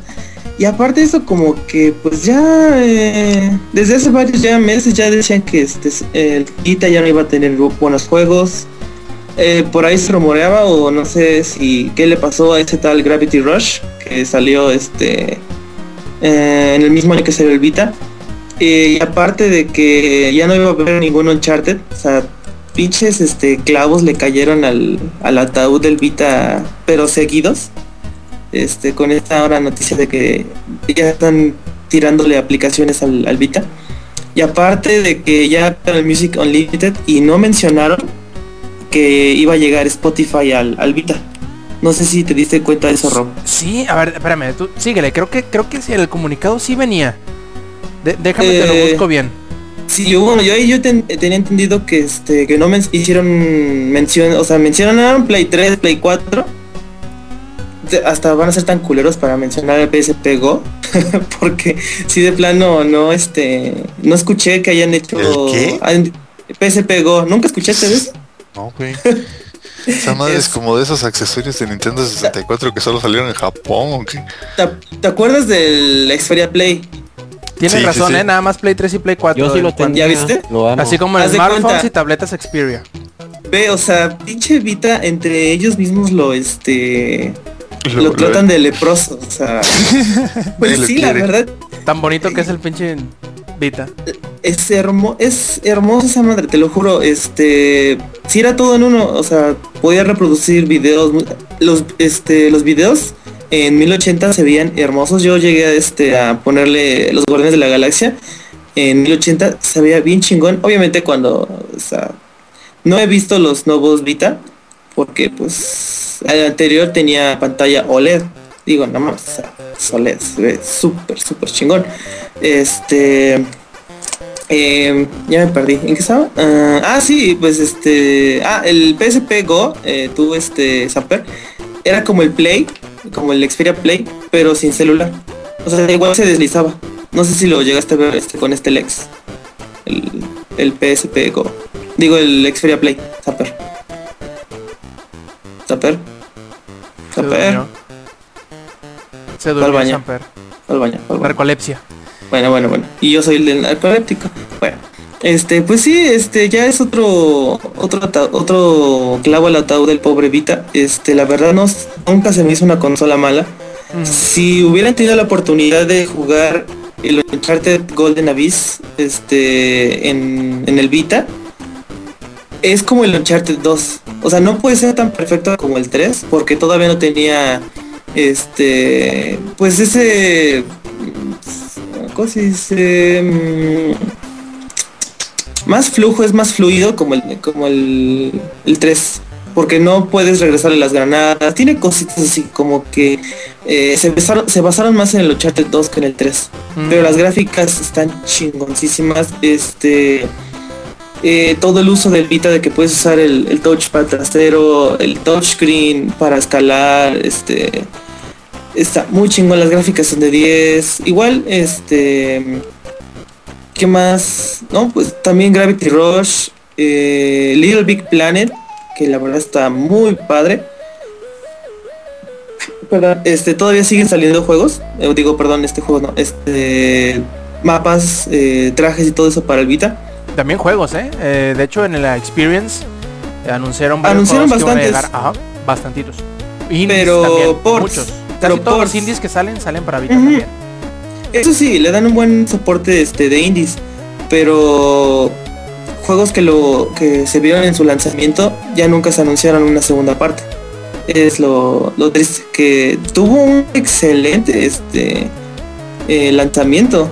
Y aparte de eso, como que, pues ya, eh, desde hace varios ya meses ya decían que este, el Vita ya no iba a tener buenos juegos, eh, por ahí se rumoreaba o no sé si qué le pasó a ese tal Gravity Rush que salió este eh, en el mismo año que salió el Vita. y aparte de que ya no iba a haber ningún Uncharted, o sea, pinches este clavos le cayeron al, ataúd del Vita, pero seguidos. Este, con esta ahora noticia de que ya están tirándole aplicaciones al, al Vita. Y aparte de que ya el Music Unlimited y no mencionaron que iba a llegar Spotify al, al Vita. No sé si te diste cuenta de eso, Rob. Sí, a ver, espérame, tú síguele, creo que creo que si el comunicado sí venía. déjame que lo eh, busco bien. Sí, yo bueno, yo ahí yo tenía entendido que este que no me hicieron mención, o sea, mencionaron Play 3, Play 4. hasta van a ser tan culeros para mencionar el PSP Go, porque si de plano no este no escuché que hayan hecho ¿El qué? PSP Go, ¿nunca escuchaste de eso? No, güey. Esa madre es como de esos accesorios de Nintendo 64 que solo salieron en Japón ¿o qué? ¿Te, acuerdas del Xperia Play? Tienes razón, ¿eh? Nada más Play 3 y Play 4. Yo sí lo tengo. ¿Ya viste? Así como en smartphones y tabletas Xperia. Ve, o sea, pinche Vita, entre ellos mismos lo, este... Lo, tratan de leproso, o sea... pues sí, la verdad. Tan bonito que es el pinche Vita. Es, hermo es hermosa esa madre, te lo juro. Este, si era todo en uno, o sea, podía reproducir videos. Los, este, los videos en 1080 se veían hermosos. Yo llegué a, este, a ponerle los guardianes de la galaxia. En 1080 se veía bien chingón. Obviamente cuando, o sea, no he visto los nuevos Vita. porque pues el anterior tenía pantalla OLED. Digo, nada más, OLED, se ve súper, súper chingón. Este... Eh, ya me perdí. ¿En qué estaba? ah, ah sí, pues este... Ah, el PSP Go, eh, tuvo este Zapper. Era como el Play, como el Xperia Play, pero sin celular. O sea, igual se deslizaba. No sé si lo llegaste a ver este, con este Lex. El, el PSP Go. Digo, el Xperia Play, Zapper. Zapper. Zapper. Se durmió baño. Zapper. Al baño. Narcolepsia. Bueno, bueno, bueno. Y yo soy el del narcoléptico. Bueno. Este, pues sí, este ya es otro otro otro clavo al ataúd del pobre Vita. Este, la verdad no nunca se me hizo una consola mala. Si hubieran tenido la oportunidad de jugar el Uncharted Golden Abyss este en, en el Vita, es como el Uncharted 2. O sea, no puede ser tan perfecto como el 3 porque todavía no tenía este pues ese ¿cómo se dice? más flujo, es más fluido como el como el, el 3 porque no puedes regresarle las granadas. Tiene cositas así como que eh, se, basaron, se basaron más en el Uncharted 2 que en el 3. Mm. Pero las gráficas están chingoncísimas. Este. Eh, todo el uso del Vita de que puedes usar el, el touchpad trasero, el touchscreen para escalar, este está muy chingón, las gráficas son de 10. Igual, este ¿qué más? No, pues también Gravity Rush, eh, Little Big Planet, que la verdad está muy padre. este, todavía siguen saliendo juegos. Eh, digo, perdón, este juego no. Este mapas, eh, trajes y todo eso para el Vita. También juegos, ¿eh? eh de hecho, en la Experience anunciaron, anunciaron bastantes. Ajá, bastantitos. pero por muchos. Casi todos los indies que salen, salen para Vita también. Eso sí, le dan un buen soporte este, de indies. Pero juegos que lo que se vieron en su lanzamiento ya nunca se anunciaron una segunda parte. Es lo, triste que tuvo un excelente este eh, lanzamiento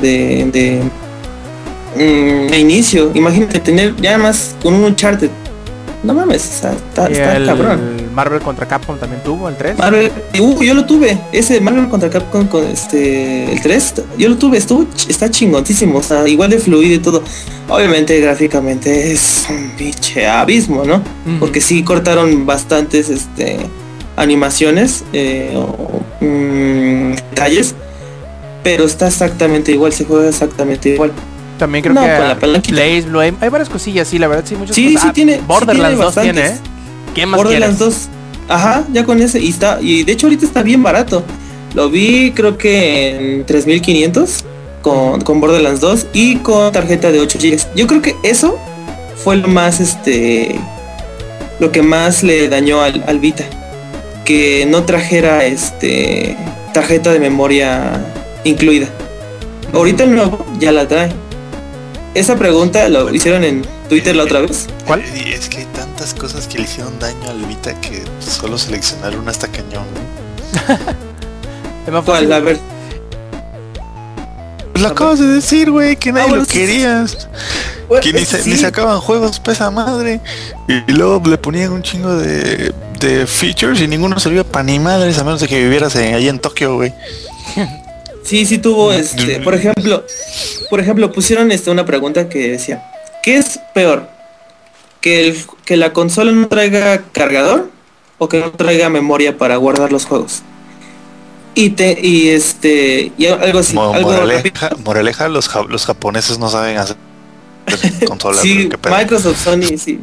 de, de, mm, de, inicio. Imagínate tener ya más con un Uncharted no mames, está, está cabrón. Marvel contra Capcom también tuvo el 3. Marvel, uh, yo lo tuve. Ese Marvel contra Capcom con este el 3, yo lo tuve, estuvo está chingoncísimo, o sea, igual de fluido y todo. Obviamente gráficamente es un pinche abismo, ¿no? Porque sí cortaron bastantes este animaciones eh, o mm, detalles, pero está exactamente igual, se juega exactamente igual. También creo que Blaze Blue hay, varias cosillas, sí, la verdad sí muchas sí, cosas. Sí, tiene, Borderlands 2 tiene, ¿eh? ¿Qué más Borderlands 2. Ajá, ya con ese y está y de hecho ahorita está bien barato. Lo vi creo que en 3500 con, con Borderlands 2 y con tarjeta de 8 GB. Yo creo que eso fue lo más este lo que más le dañó al, al Vita que no trajera este tarjeta de memoria incluida. Ahorita el nuevo ya la trae esa pregunta lo hicieron en Twitter la otra vez. ¿Cuál? Es que hay tantas cosas que le hicieron daño al Vita que solo seleccionar una hasta cañón. ¿Cuál? A ver. Pues lo acabas de decir, güey, que nadie ah, lo querías. que ni, se, sacaban juegos pesa madre. Y, luego le ponían un chingo de, de features y ninguno servía para ni madres a menos de que vivieras ahí en Tokio, güey. Sí, sí tuvo este, por ejemplo, por ejemplo, pusieron este una pregunta que decía, ¿qué es peor? ¿Que, el, que la consola no traiga cargador o que no traiga memoria para guardar los juegos? Y te y este y algo así, moraleja, los, los japoneses no saben hacer consolas. sí, Microsoft, Sony, sí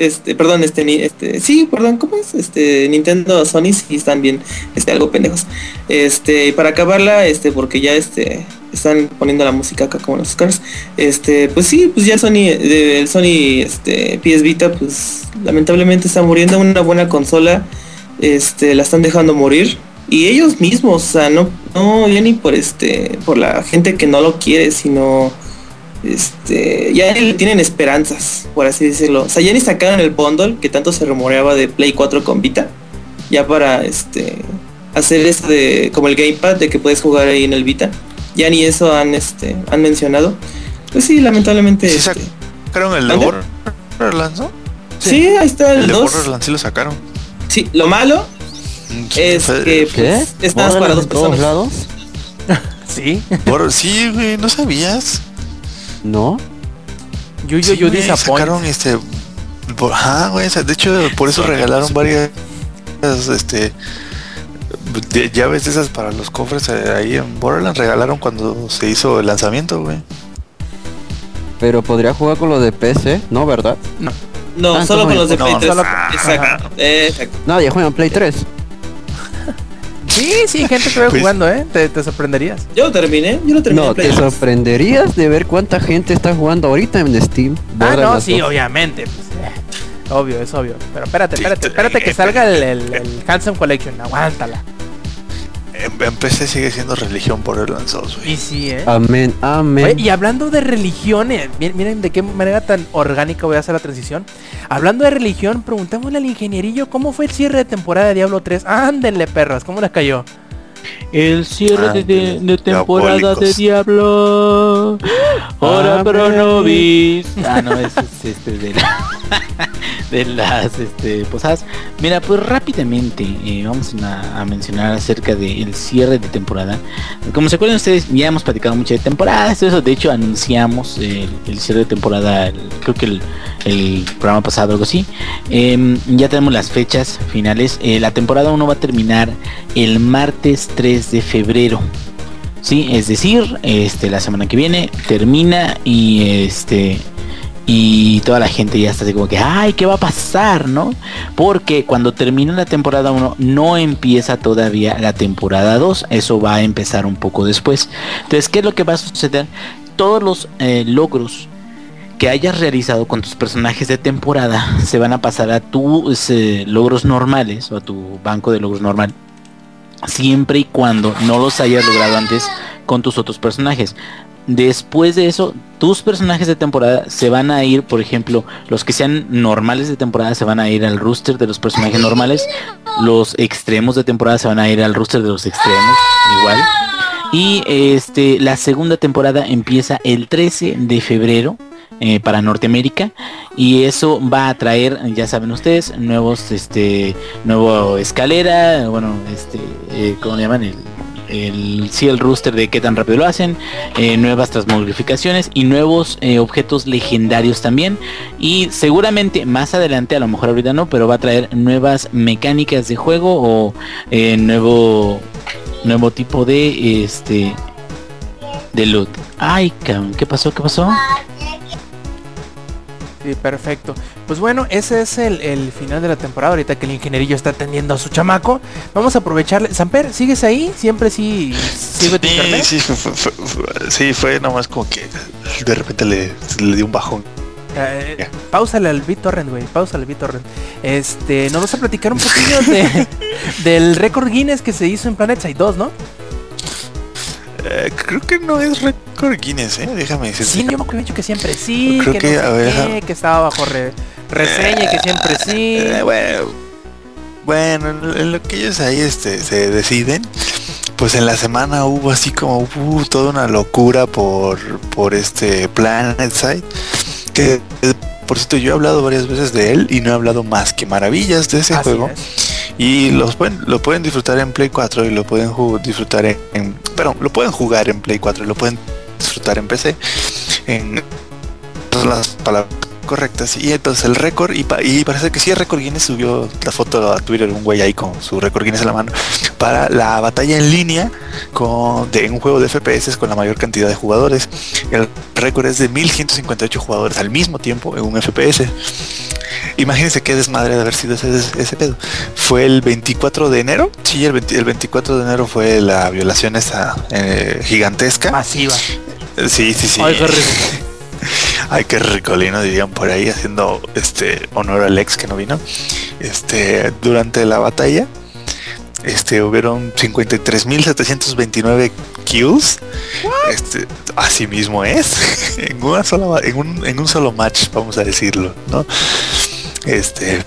este, perdón, este, este, sí, perdón, ¿cómo es? Este, Nintendo, Sony sí están bien, este, algo pendejos. Este, para acabarla, este, porque ya este, están poniendo la música acá como los Oscars, este, pues sí, pues ya Sony, el Sony, este, PS Vita, pues lamentablemente está muriendo una buena consola, este, la están dejando morir. Y ellos mismos, o sea, no, no, ya ni por este, por la gente que no lo quiere, sino este, ya le tienen esperanzas, por así decirlo. O sea, ya ni sacaron el bundle que tanto se rumoreaba de Play 4 con Vita. Ya para este hacer eso de como el gamepad de que puedes jugar ahí en el Vita. Ya ni eso han este han mencionado. Pues sí, lamentablemente. ¿Sí este, sacaron el de Borderlands, Sí, ahí está el, el 2. Borderlands sí lo sacaron. Sí, lo malo Mm, es que pues, es nada más para dos ¿En todos personas. lados? Sí. Por, sí, güey, ¿no sabías? No. Yo, yo, Sí, yo güey, disappoint. sacaron este... por- Ajá, güey, de hecho por eso regalaron varias... Este... de- Llaves de esas para los cofres eh, ahí en Borderlands regalaron cuando se hizo el lanzamiento, güey. Pero podría jugar con los de PC, ¿no, verdad? No, Ah, solo con los de no, Play 3. solo- Exacto. Exacto. Nadie juega en Play 3. Sí, sí, gente que ve Pues- jugando, ¿eh? Te, te sorprenderías. Yo lo terminé, yo lo terminé No, te 3. sorprenderías de ver cuánta gente está jugando ahorita en Steam. Ah, no, sí, 2. obviamente. pues, eh, obvio, es obvio. Pero espérate, espérate, te- espérate que salga el, el, el Handsome Collection. Aguántala. En, en PC sigue siendo religión Borderlands 2, güey. Y sí, ¿eh? Amén, amén. Oye, y hablando de religiones, mi- miren de qué manera tan orgánica voy a hacer la transición. Hablando de religión, preguntémosle al ingenierillo cómo fue el cierre de temporada de Diablo 3. Ándenle, perras, ¿cómo les cayó? El cierre Ah, de, de- de temporada diabólicos. de Diablo. Hora Amén. pro nobis. Ah, no, ese es este de, la- de las este, posadas. Mira, pues rápidamente eh, vamos a, mencionar acerca del cierre de temporada. Como se acuerdan ustedes, ya hemos platicado mucho de temporadas, eso. De hecho, anunciamos el, cierre de temporada, creo que el, el programa pasado, algo así. Em, ya tenemos las fechas finales. Eh, la temporada 1 va a terminar el martes 3 de febrero. Sí, es decir, este la semana que viene termina y este y toda la gente ya está así como que, ay, ¿qué va a pasar, no? Porque cuando termina la temporada 1 no empieza todavía la temporada 2, eso va a empezar un poco después. Entonces, ¿qué es lo que va a suceder? Todos los eh, logros que hayas realizado con tus personajes de temporada se van a pasar a tus eh, logros normales o a tu banco de logros normal siempre y cuando no los hayas logrado antes con tus otros personajes. Después de eso, tus personajes de temporada se van a ir, por ejemplo, los que sean normales de temporada se van a ir al rooster de los personajes normales, los extremos de temporada se van a ir al rooster de los extremos, igual. Y este la segunda temporada empieza el 13 de febrero eh, para Norteamérica y eso va a traer ya saben ustedes nuevos este nuevo escalera bueno este eh, cómo le llaman el el sí el rooster de qué tan rápido lo hacen eh, nuevas transmogrificaciones y nuevos eh, objetos legendarios también. Y seguramente más adelante a lo mejor ahorita no pero va a traer nuevas mecánicas de juego o eh, nuevo nuevo tipo de este de loot. Ay cabrón qué pasó qué pasó Sí, perfecto. Pues bueno, ese es el, el final de la temporada. Ahorita que el ingenierillo está atendiendo a su chamaco. Vamos a aprovecharle. Samper, ¿sigues ahí? Siempre sí sirve tu Sí, internet. sí, fue, fue- fue- fue- sí, fue nomás como que de repente le, le dio un bajón. Eh, Ya. Páusale al BitTorrent, güey. Páusale al BitTorrent. Este, nos vas a platicar un poquillo de, del récord Guinness que se hizo en Planet Side 2, ¿no? Eh, creo que no es récord Guinness, ¿eh? Déjame decir. Sí, yo me acuerdo dicho que siempre sí, Creo que, que, no sé a ver, qué, déjame- que estaba bajo re- reseña y que siempre sí. Eh, bueno, bueno, en lo que ellos ahí este, se deciden, pues en la semana hubo así como uh, toda una locura por, por este Planet Side, que eh, por cierto yo he hablado varias veces de él y no he hablado más que maravillas de ese Así juego. es. Y los pueden, lo pueden disfrutar en Play 4 y lo pueden disfrutar en, en- lo pueden jugar en Play 4 y lo pueden disfrutar en PC. En las palabras correctas. Y entonces el récord, y, pa- y parece que sí, el récord Guinness subió la foto a Twitter, un güey ahí con su récord Guinness en la mano, para la batalla en línea con, de un juego de FPS con la mayor cantidad de jugadores. El récord es de 1158 jugadores al mismo tiempo en un FPS. Imagínense qué desmadre de haber sido ese, ese pedo. Fue el 24 de enero. Sí, el, 20 el 24 de enero fue la violación esa eh, gigantesca. Masiva. Sí, sí, sí. Ay, qué rico. Ay, qué ricolino dirían por ahí haciendo este honor al ex que no vino. Este, durante la batalla, este, hubieron 53.729 kills. Este, así mismo es. en una sola, en un, en un solo match, vamos a decirlo, ¿no? Este,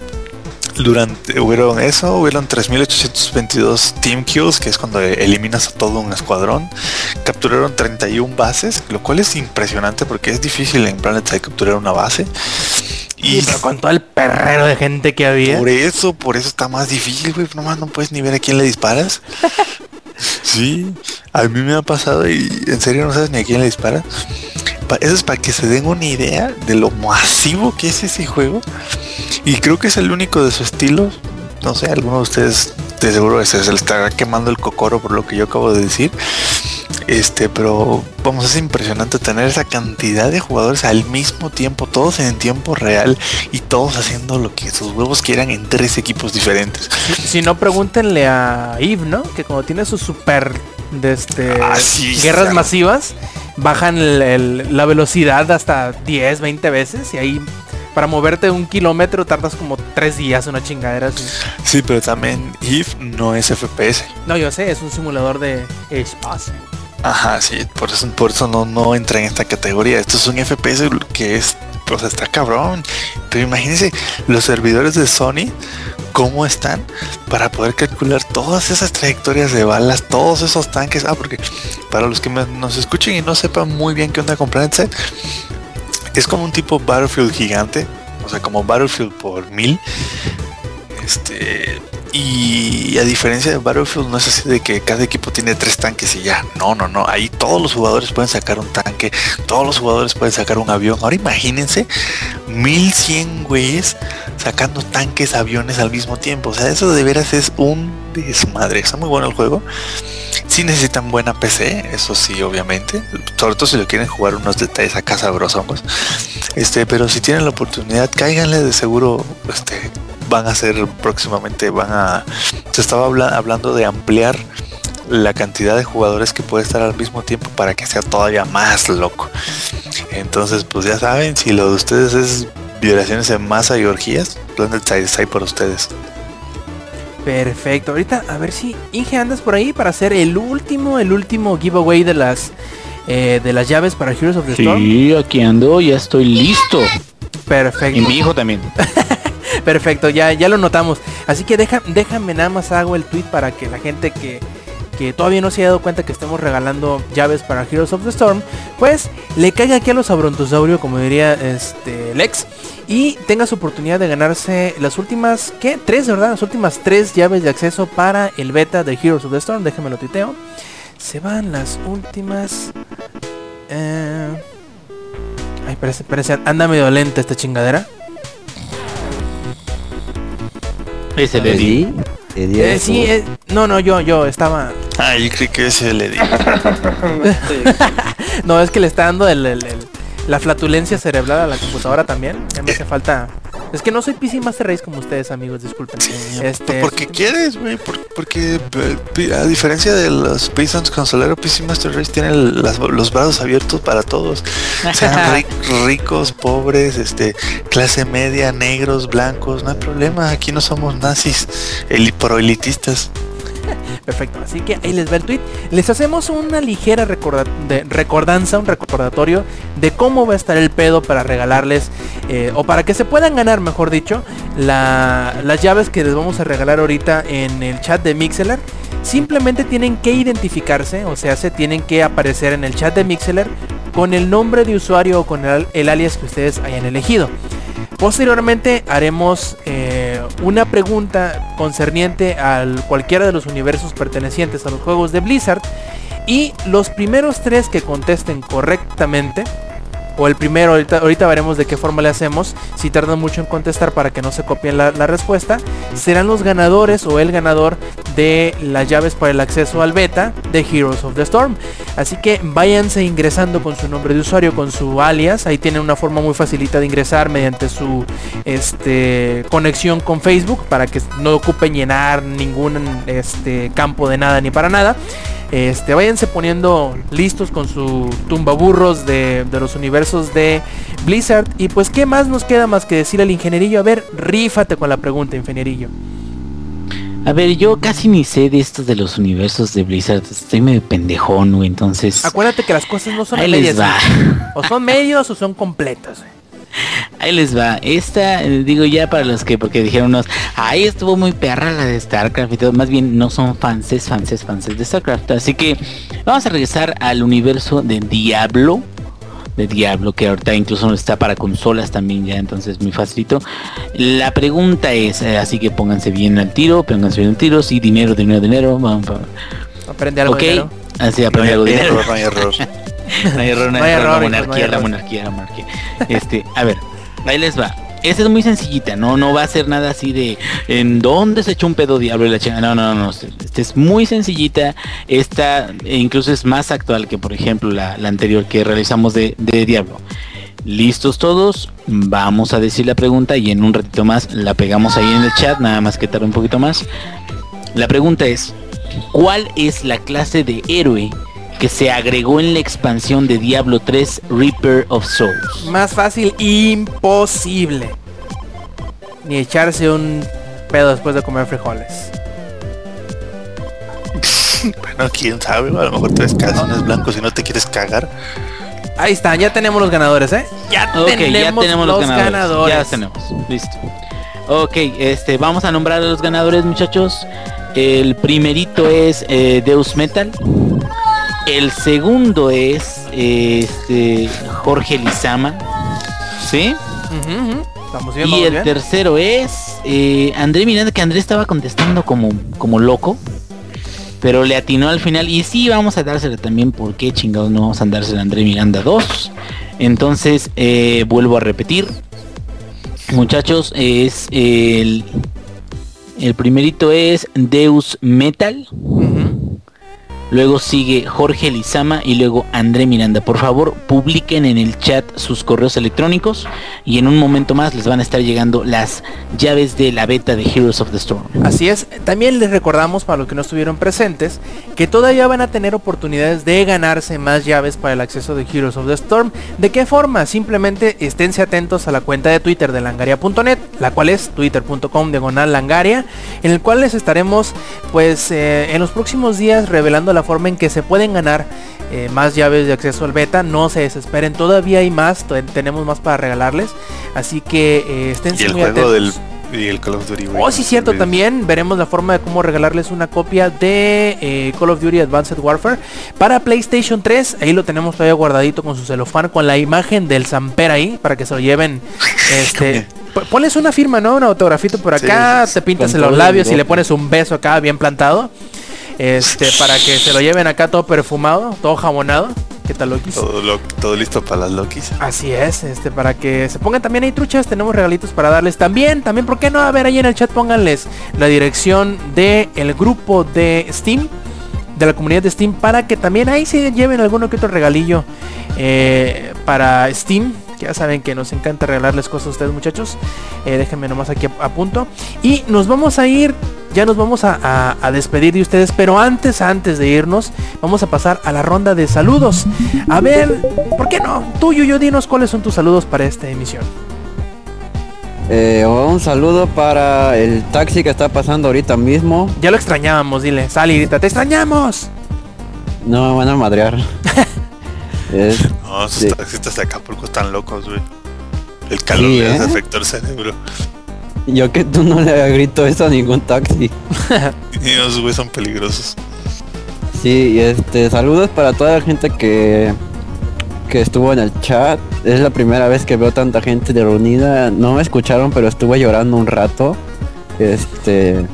durante, hubieron eso, hubieron 3.822 team kills, que es cuando eliminas a todo un escuadrón. Capturaron 31 bases, lo cual es impresionante porque es difícil en Planet Side capturar una base. Y con todo el perrero de gente que había. Por eso, por eso está más difícil, güey. Nomás no puedes ni ver a quién le disparas. sí, a mí me ha pasado y en serio no sabes ni a quién le disparas. Eso es para que se den una idea de lo masivo que es ese juego. Y creo que es el único de su estilo. No sé, alguno de ustedes de seguro se, se le estará quemando el cocoro por lo que yo acabo de decir. Este, pero vamos, es impresionante tener esa cantidad de jugadores al mismo tiempo, todos en tiempo real y todos haciendo lo que sus huevos quieran en tres equipos diferentes. Si, no, pregúntenle a Eve, ¿no? Que como tiene su super de este, ah, guerras masivas, bajan la velocidad hasta 10, 20 veces y ahí para moverte un kilómetro tardas como tres días, una chingadera así. Sí, pero también Eve no es FPS. No, yo sé, es un simulador de espacio. Ajá, sí, por eso, por eso no, no entra en esta categoría. Esto es un FPS que es, pues está cabrón. Pero imagínense los servidores de Sony, cómo están para poder calcular todas esas trayectorias de balas, todos esos tanques. Ah, porque para los que nos escuchen y no sepan muy bien qué onda con Planet es como un tipo Battlefield gigante, o sea, como Battlefield por mil. Este, y a diferencia de Battlefield, no es así de que cada equipo tiene tres tanques y ya. No, no, no. Ahí todos los jugadores pueden sacar un tanque, todos los jugadores pueden sacar un avión. Ahora imagínense 1100 güeyes sacando tanques, aviones al mismo tiempo. O sea, eso de veras es un desmadre. Está muy bueno el juego. Si necesitan buena PC, eso sí, obviamente. Sobre todo si lo quieren jugar unos detalles acá sabrosongos. Este, pero si tienen la oportunidad, cáiganle de seguro este, van a ser próximamente, van a... Se estaba hablando de ampliar la cantidad de jugadores que puede estar al mismo tiempo para que sea todavía más loco. Entonces, pues ya saben, si lo de ustedes es violaciones en masa y orgías, Planet Side está ahí por ustedes. Perfecto. Ahorita a ver si Inge andas por ahí para hacer el último, el último giveaway de las eh, de las llaves para Heroes of the Storm. Sí, aquí ando, ya estoy listo. Perfecto. Y mi hijo también. Perfecto, ya, ya lo notamos. Así que deja, déjame nada más hago el tweet para que la gente que, que todavía no se haya dado cuenta que estamos regalando llaves para Heroes of the Storm, pues le caiga aquí a los abrontosaurio, como diría este Lex, y tenga su oportunidad de ganarse las últimas, ¿qué? Tres, ¿verdad? Las últimas tres llaves de acceso para el beta de Heroes of the Storm. Déjenme lo tuiteo. Se van las últimas... Eh... Ay, parece, parece, anda medio lenta esta chingadera. ¿Ese le di? Eh, sí, eh, no, no, yo, yo estaba. Ah, yo creí que ese le di. no, es que le está dando el, la flatulencia cerebral a la computadora también. me hace falta es que no soy PC Master Race como ustedes, amigos, disculpen. este... Porque quieres, güey, porque, eh, a diferencia de los Pistons Consolero, PC Master Race tiene los brazos abiertos para todos. Sean ricos, pobres, este, clase media, negros, blancos, no hay problema. Aquí no somos nazis, el proelitistas. Perfecto, así que ahí les va el tweet. Les hacemos una ligera recordanza, un recordatorio de cómo va a estar el pedo para regalarles, eh, o para que se puedan ganar, mejor dicho, las llaves que les vamos a regalar ahorita en el chat de Mixeler. Simplemente tienen que identificarse, o sea, se tienen que aparecer en el chat de Mixeler con el nombre de usuario o con el alias que ustedes hayan elegido. Posteriormente haremos eh, una pregunta concerniente a cualquiera de los universos pertenecientes a los juegos de Blizzard y los primeros tres que contesten correctamente o el primero, ahorita, veremos de qué forma le hacemos, si tardan mucho en contestar para que no se copien la, respuesta, serán los ganadores o el ganador de las llaves para el acceso al beta de Heroes of the Storm. Así que váyanse ingresando con su nombre de usuario, con su alias, ahí tienen una forma muy facilita de ingresar mediante su este, conexión con Facebook para que no ocupen llenar ningún este, campo de nada ni para nada. Este, váyanse poniendo listos con su tumbaburros de, de los universos de Blizzard. Y pues, ¿qué más nos queda más que decir al ingenierillo? A ver, rífate con la pregunta, ingenierillo. A ver, yo casi ni sé de estos de los universos de Blizzard. Estoy medio pendejón, güey, entonces... Acuérdate que las cosas no son medias. O son medios o son completas, Ahí les va. Esta, eh, digo ya para los que, porque dijeron unos, ahí estuvo muy perra la de StarCraft y todo. Más bien no son fanses, fanses, fanses de StarCraft. Así que vamos a regresar al universo de Diablo. De Diablo, que ahorita incluso está para consolas también ya, entonces muy facilito. La pregunta es, eh, así que pónganse bien al tiro, pónganse bien al tiro, sí, dinero, dinero, dinero, vamos Aprende algo okay. dinero. Así aprende algo dinero. no hay error. no hay error, no hay error, la monarquía, la monarquía, la monarquía. Este, a ver, ahí les va. Esa es muy sencillita, no, no va a ser nada así de en dónde se echó un pedo diablo y la chingada. No, no, no, Esta es muy sencillita. Esta incluso es más actual que por ejemplo la, anterior que realizamos de, de Diablo. ¿Listos todos? Vamos a decir la pregunta y en un ratito más la pegamos ahí en el chat, nada más que tarde un poquito más. La pregunta es, ¿cuál es la clase de héroe que se agregó en la expansión de Diablo 3 Reaper of Souls. Más fácil, imposible. Ni echarse un pedo después de comer frijoles. bueno, quién sabe, a lo mejor tres calzones blancos y no te quieres cagar. Ahí está, ya tenemos los ganadores, ¿eh? Ya, tenemos, los, ganadores. Ya tenemos, listo. Ok, este, vamos a nombrar a los ganadores, muchachos. El primerito es eh, Deus Metal. El segundo es este Jorge Lizama. ¿Sí? y el tercero es eh, André Miranda, que André estaba contestando como, como loco. Pero le atinó al final. Y sí, vamos a dársela también. porque chingados no vamos a dársela a André Miranda 2? Entonces, eh, vuelvo a repetir. Muchachos, es el... El primerito es Deus Metal. Luego sigue Jorge Lizama y luego André Miranda. Por favor, publiquen en el chat sus correos electrónicos y en un momento más les van a estar llegando las llaves de la beta de Heroes of the Storm. Así es. También les recordamos para los que no estuvieron presentes que todavía van a tener oportunidades de ganarse más llaves para el acceso de Heroes of the Storm. ¿De qué forma? Simplemente esténse atentos a la cuenta de Twitter de langaria.net, la cual es twitter.com diagonal langaria, en el cual les estaremos pues eh, en los próximos días revelando la forma en que se pueden ganar eh, más llaves de acceso al beta. No se desesperen, todavía hay más, tenemos más para regalarles. Así que eh, estén y el juego Del y el Call of Duty. Oh, sí, cierto, también veremos la forma de cómo regalarles una copia de eh, Call of Duty Advanced Warfare para PlayStation 3. Ahí lo tenemos todavía guardadito con su celofán, con la imagen del Samper ahí, para que se lo lleven. este Pones una firma, ¿no? Un autografito por acá, te pintas en los labios y le pones un beso acá bien plantado. Este, para que se lo lleven acá todo perfumado, todo jamonado. ¿Qué tal Lokis? Todo, listo para las Lokis. Así es, este, para que se pongan también ahí truchas, tenemos regalitos para darles también, también, ¿por qué no? A ver, ahí en el chat pónganles la dirección del el grupo de Steam, de la comunidad de Steam, para que también ahí se lleven alguno que otro regalillo eh, para Steam ya saben que nos encanta regalarles cosas a ustedes muchachos. Eh, déjenme nomás aquí a, punto. Y nos vamos a ir, ya nos vamos a, despedir de ustedes. Pero antes, antes de irnos, vamos a pasar a la ronda de saludos. A ver, ¿por qué no? Tú, yo dinos cuáles son tus saludos para esta emisión. Eh, un saludo para el taxi que está pasando ahorita mismo. Ya lo extrañábamos, dile. Sal te extrañamos. No me van a madrear. no, esos taxistas de Acapulco están locos, güey. El calor sí, les ¿eh? afectó el cerebro. Yo que tú no le grito eso a ningún taxi. y esos güey son peligrosos. Sí, este, saludos para toda la gente que que estuvo en el chat. Es la primera vez que veo tanta gente reunida. No me escucharon, pero estuve llorando un rato. Este,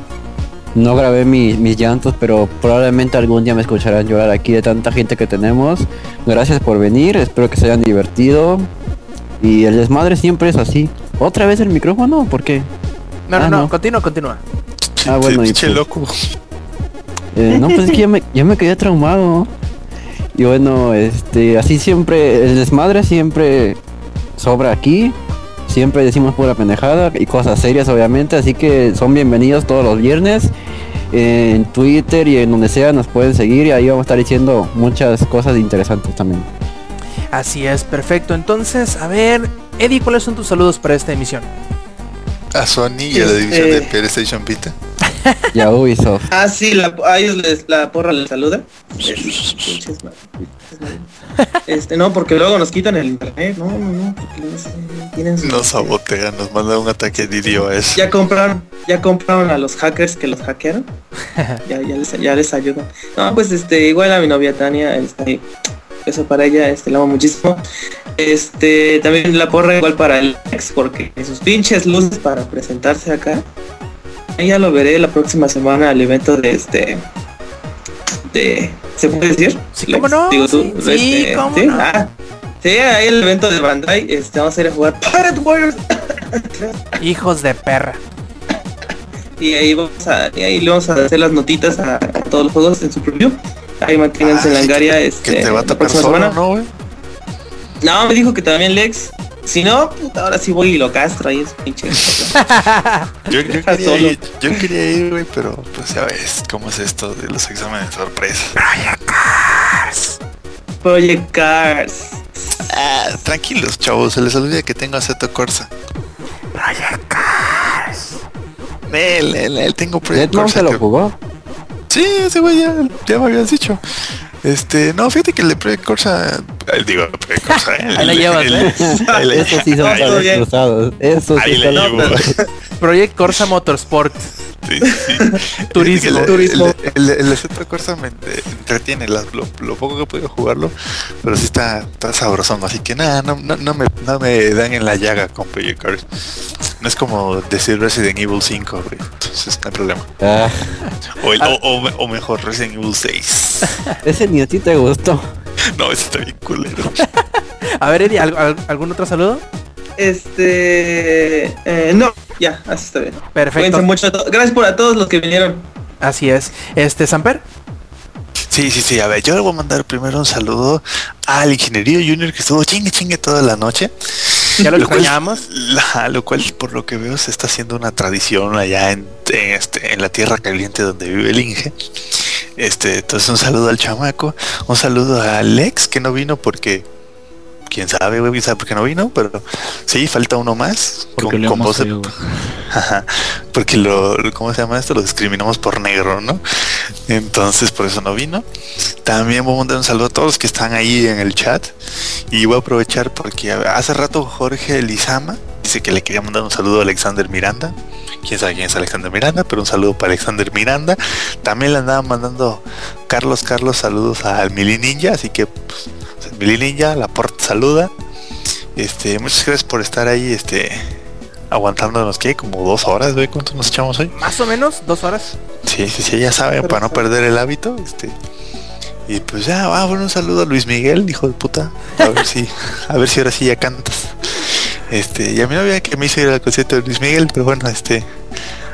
no grabé mis llantos, pero probablemente algún día me escucharán llorar aquí de tanta gente que tenemos. Gracias por venir, espero que se hayan divertido. Y el desmadre siempre es así. ¿Otra vez el micrófono? ¿Por qué? No, no, ah, no, continúa, continúa. Ah, bueno, y pues, loco. Eh, no, pues es que ya me, ya me quedé traumado. Y bueno, este, así siempre, el desmadre siempre sobra aquí. Siempre decimos pura pendejada y cosas serias obviamente, así que son bienvenidos todos los viernes. En Twitter y en donde sea nos pueden seguir y ahí vamos a estar diciendo muchas cosas interesantes también. Así es, perfecto. Entonces, a ver, Eddie, ¿cuáles son tus saludos para esta emisión? A Sony y a la división de PlayStation Vita. y a Ubisoft. Ah, sí, la, a ellos les, la porra les saluda. Este, no, porque luego nos quitan el internet. No, no, no. tienen Nos sabotean, nos mandan un ataque de idios. Ya compraron, ya compraron a los hackers que los hackearon. ya, ya les, ya les ayudan. No, pues este, igual a mi novia Tania, este, eso para ella, este, la amo muchísimo. Este, también la porra igual para el ex, porque sus pinches luces para presentarse acá. Ya lo veré la próxima semana al evento de este. De. ¿Se puede decir? Sí, ¿cómo no? Digo tú. Sí, este, ¿cómo No? Ah, sí, ahí el evento de Bandai. Este, vamos a ir a jugar Pirate Warriors. Hijos de perra. Y ahí vamos a, y ahí le vamos a hacer las notitas a, todos los juegos en su preview. Ahí manténganse en la angaria este, que te va a tocar solo, semana. ¿no, güey? No, me dijo que también Lex. Si no, puta, ahora sí voy y lo castro ahí es pinche. yo, yo, quería ir, yo quería ir, güey, pero pues ya ves cómo es esto de los exámenes de sorpresa. Project Cars. Project Cars. Ah, tranquilos, chavos, se les olvida que tengo aceto Corsa. Project Cars. Él, él, él tengo Project Cars. se lo jugó? Sí, ese güey ya, ya me habías dicho. Este, no, fíjate que el de Project Corsa, digo, Project Corsa, el, Ahí la llevas, ¿eh? Eso sí son para cruzados. Eso sí son los Project Corsa Motorsport. Sí, sí. turismo. El, turismo. El, el, el Corsa me entretiene lo, lo, poco que he podido jugarlo, pero sí está, está sabrosón, así que nada, no, no, no, me, no me dan en la llaga con Project Cars. No es como decir Resident Evil 5, güey. Entonces no hay problema. Ah. O, el, o, o, o, mejor, Resident Evil 6. Ese ni a ti te gustó. No, ese está bien culero. a ver, Eddie, ¿algún otro saludo? Este... Eh, no, ya, así está bien. Perfecto. Mucho Gracias por a todos los que vinieron. Así es. Este, Samper. Sí, sí, sí. A ver, yo le voy a mandar primero un saludo al ingeniero Junior que estuvo chingue chingue toda la noche. Ya lo, lo extrañamos. lo cual, por lo que veo, se está haciendo una tradición allá en, este, en la tierra caliente donde vive el Inge. Este, entonces un saludo al chamaco, un saludo a Alex que no vino porque quién sabe, güey, quién sabe por qué no vino, pero sí, falta uno más. Porque con, voz porque lo, ¿cómo se llama esto? Lo discriminamos por negro, ¿no? Entonces por eso no vino. También voy a mandar un saludo a todos los que están ahí en el chat. Y voy a aprovechar porque hace rato Jorge Lizama dice que le quería mandar un saludo a Alexander Miranda. Quién sabe quién es Alexander Miranda, pero un saludo para Alexander Miranda. También le andaba mandando Carlos Carlos saludos al Mili Ninja, así que pues, Mili Ninja, la porta saluda. Este, muchas gracias por estar ahí, este, aguantándonos que como dos horas, güey, ¿cuánto nos echamos hoy? Más o menos, dos horas. Sí, sí, sí, ya saben, para no perder el hábito, este. Y pues ya, va, bueno, un saludo a Luis Miguel, hijo de puta. A ver si, a ver si ahora sí ya cantas. Este, y a mí no había que me hizo ir al concierto de Luis Miguel, pero bueno, este,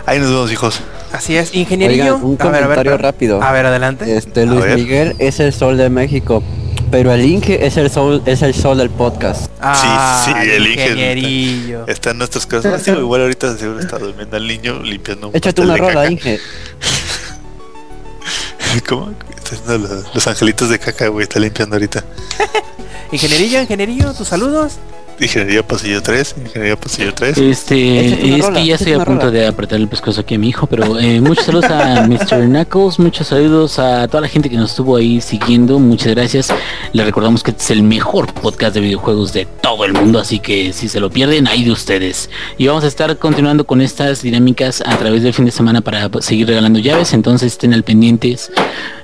ahí nos vemos, hijos. Así es, ingenierillo. un comentario rápido. A ver, adelante. Este, Luis Miguel es el sol de México, pero el Inge es el sol, es el sol del podcast. Ah, sí, sí, el Inge está, en nuestras casas. igual ahorita seguro está durmiendo el niño limpiando un Échate una rola, Inge. ¿Cómo? Los, los, angelitos de caca, güey, está limpiando ahorita. ingenierillo, ingenierillo, tus saludos. Ingeniería Pasillo 3, Ingeniería Pasillo 3. Este, es que ya estoy a punto de apretar el pescozo aquí a mi hijo, pero eh, muchos saludos a Mr. Knuckles, muchos saludos a toda la gente que nos estuvo ahí siguiendo, muchas gracias. Le recordamos que este es el mejor podcast de videojuegos de todo el mundo, así que si se lo pierden, ahí de ustedes. Y vamos a estar continuando con estas dinámicas a través del fin de semana para seguir regalando llaves, entonces estén al pendientes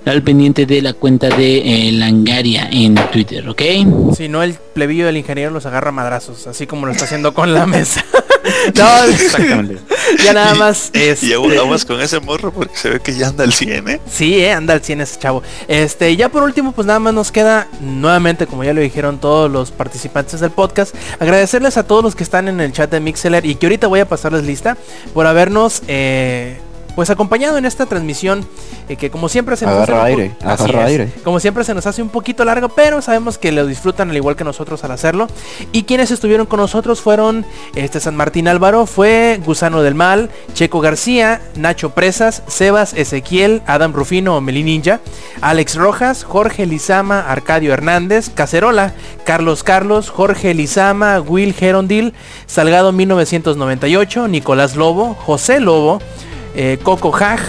al pendiente de la cuenta de eh, Langaria en Twitter, ¿ok? Si no, el plebillo del ingeniero los agarra madrazos, así como lo está haciendo con la mesa. no, exactamente. Ya nada más. Este... Y aguantamos con ese morro porque se ve que ya anda al 100, ¿eh? Sí, ¿eh? anda al 100 ese chavo. Este, ya por último, pues nada más nos queda, nuevamente, como ya lo dijeron todos los participantes del podcast, agradecerles a todos los que están en el chat de Mixeler y que ahorita voy a pasarles lista por habernos... Eh, pues acompañado en esta transmisión eh, que como siempre se nos hace aire, aire. como siempre se nos hace un poquito largo pero sabemos que lo disfrutan al igual que nosotros al hacerlo y quienes estuvieron con nosotros fueron este San Martín Álvaro fue Gusano del Mal Checo García Nacho Presas Sebas Ezequiel Adam Rufino Meli Ninja Alex Rojas Jorge Lizama Arcadio Hernández Cacerola Carlos Carlos Jorge Lizama Will Gerondil Salgado 1998 Nicolás Lobo José Lobo eh, Coco Hag,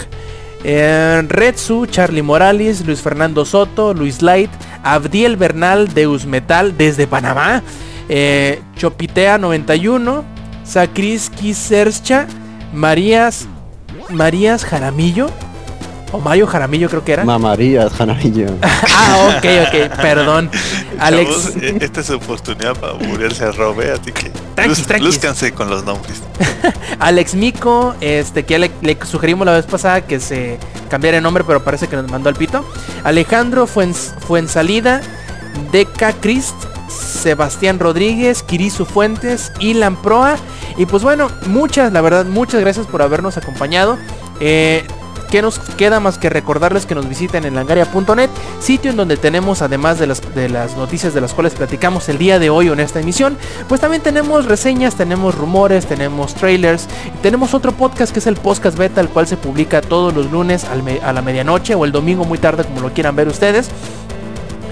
eh, Redsu, Charlie Morales, Luis Fernando Soto, Luis Light, Abdiel Bernal, Deus Metal desde Panamá, eh, Chopitea 91, Sacris Kisercha, Marías, Marías Jaramillo, O Mario Jaramillo creo que era. Mamaría Jaramillo. ah, ok, ok, perdón. Alex. E-, esta es su oportunidad para morirse a Robe, así que lúzcanse con los nombres. Alex Mico, este que ya le, sugerimos la vez pasada que se cambiara el nombre, pero parece que nos mandó al pito. Alejandro Fuensalida, Deca Crist, Sebastián Rodríguez, Kirisu Fuentes, Ilan Proa. Y pues bueno, muchas, la verdad, muchas gracias por habernos acompañado. Eh, ¿Qué nos queda más que recordarles que nos visiten en langaria.net, sitio en donde tenemos, además de las, de las noticias de las cuales platicamos el día de hoy en esta emisión, pues también tenemos reseñas, tenemos rumores, tenemos trailers, tenemos otro podcast que es el podcast beta, el cual se publica todos los lunes a la medianoche o el domingo muy tarde, como lo quieran ver ustedes.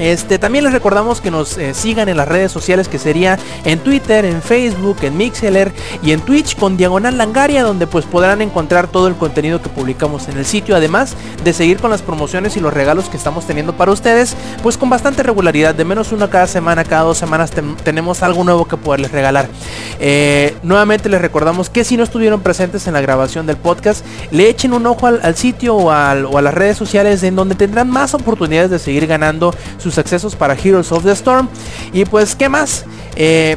Este, también les recordamos que nos eh, sigan en las redes sociales que sería en Twitter, en Facebook, en Mixeler y en Twitch con Diagonal Langaria donde pues podrán encontrar todo el contenido que publicamos en el sitio además de seguir con las promociones y los regalos que estamos teniendo para ustedes pues con bastante regularidad de menos uno cada semana, cada dos semanas tenemos algo nuevo que poderles regalar. Eh, nuevamente les recordamos que si no estuvieron presentes en la grabación del podcast le echen un ojo al, sitio o, o a las redes sociales en donde tendrán más oportunidades de seguir ganando sus accesos para Heroes of the Storm. Y pues, ¿qué más? Eh,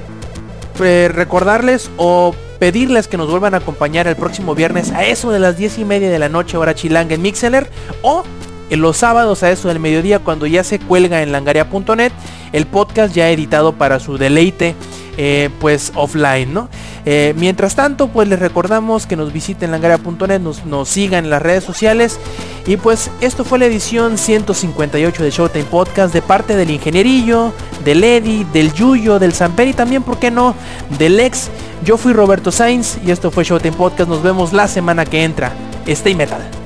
recordarles o pedirles que nos vuelvan a acompañar el próximo viernes a eso de las 10 y media de la noche hora chilanga en Mixeler o en los sábados a eso del mediodía cuando ya se cuelga en langaria.net el podcast ya editado para su deleite eh, pues offline, ¿no? Eh, mientras tanto, pues les recordamos que nos visiten langaria.net, nos, nos sigan en las redes sociales. Y pues esto fue la edición 158 de Showtime Podcast de parte del Ingenierillo, del Eddie, del Yuyo, del Samper y también, ¿por qué no?, del ex. Yo fui Roberto Sainz y esto fue Showtime Podcast. Nos vemos la semana que entra. Stay Metal.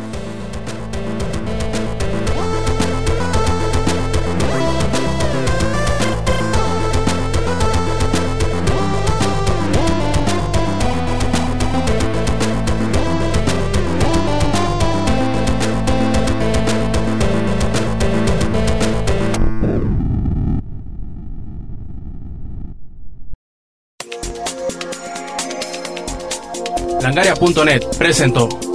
Langaria.net presentó.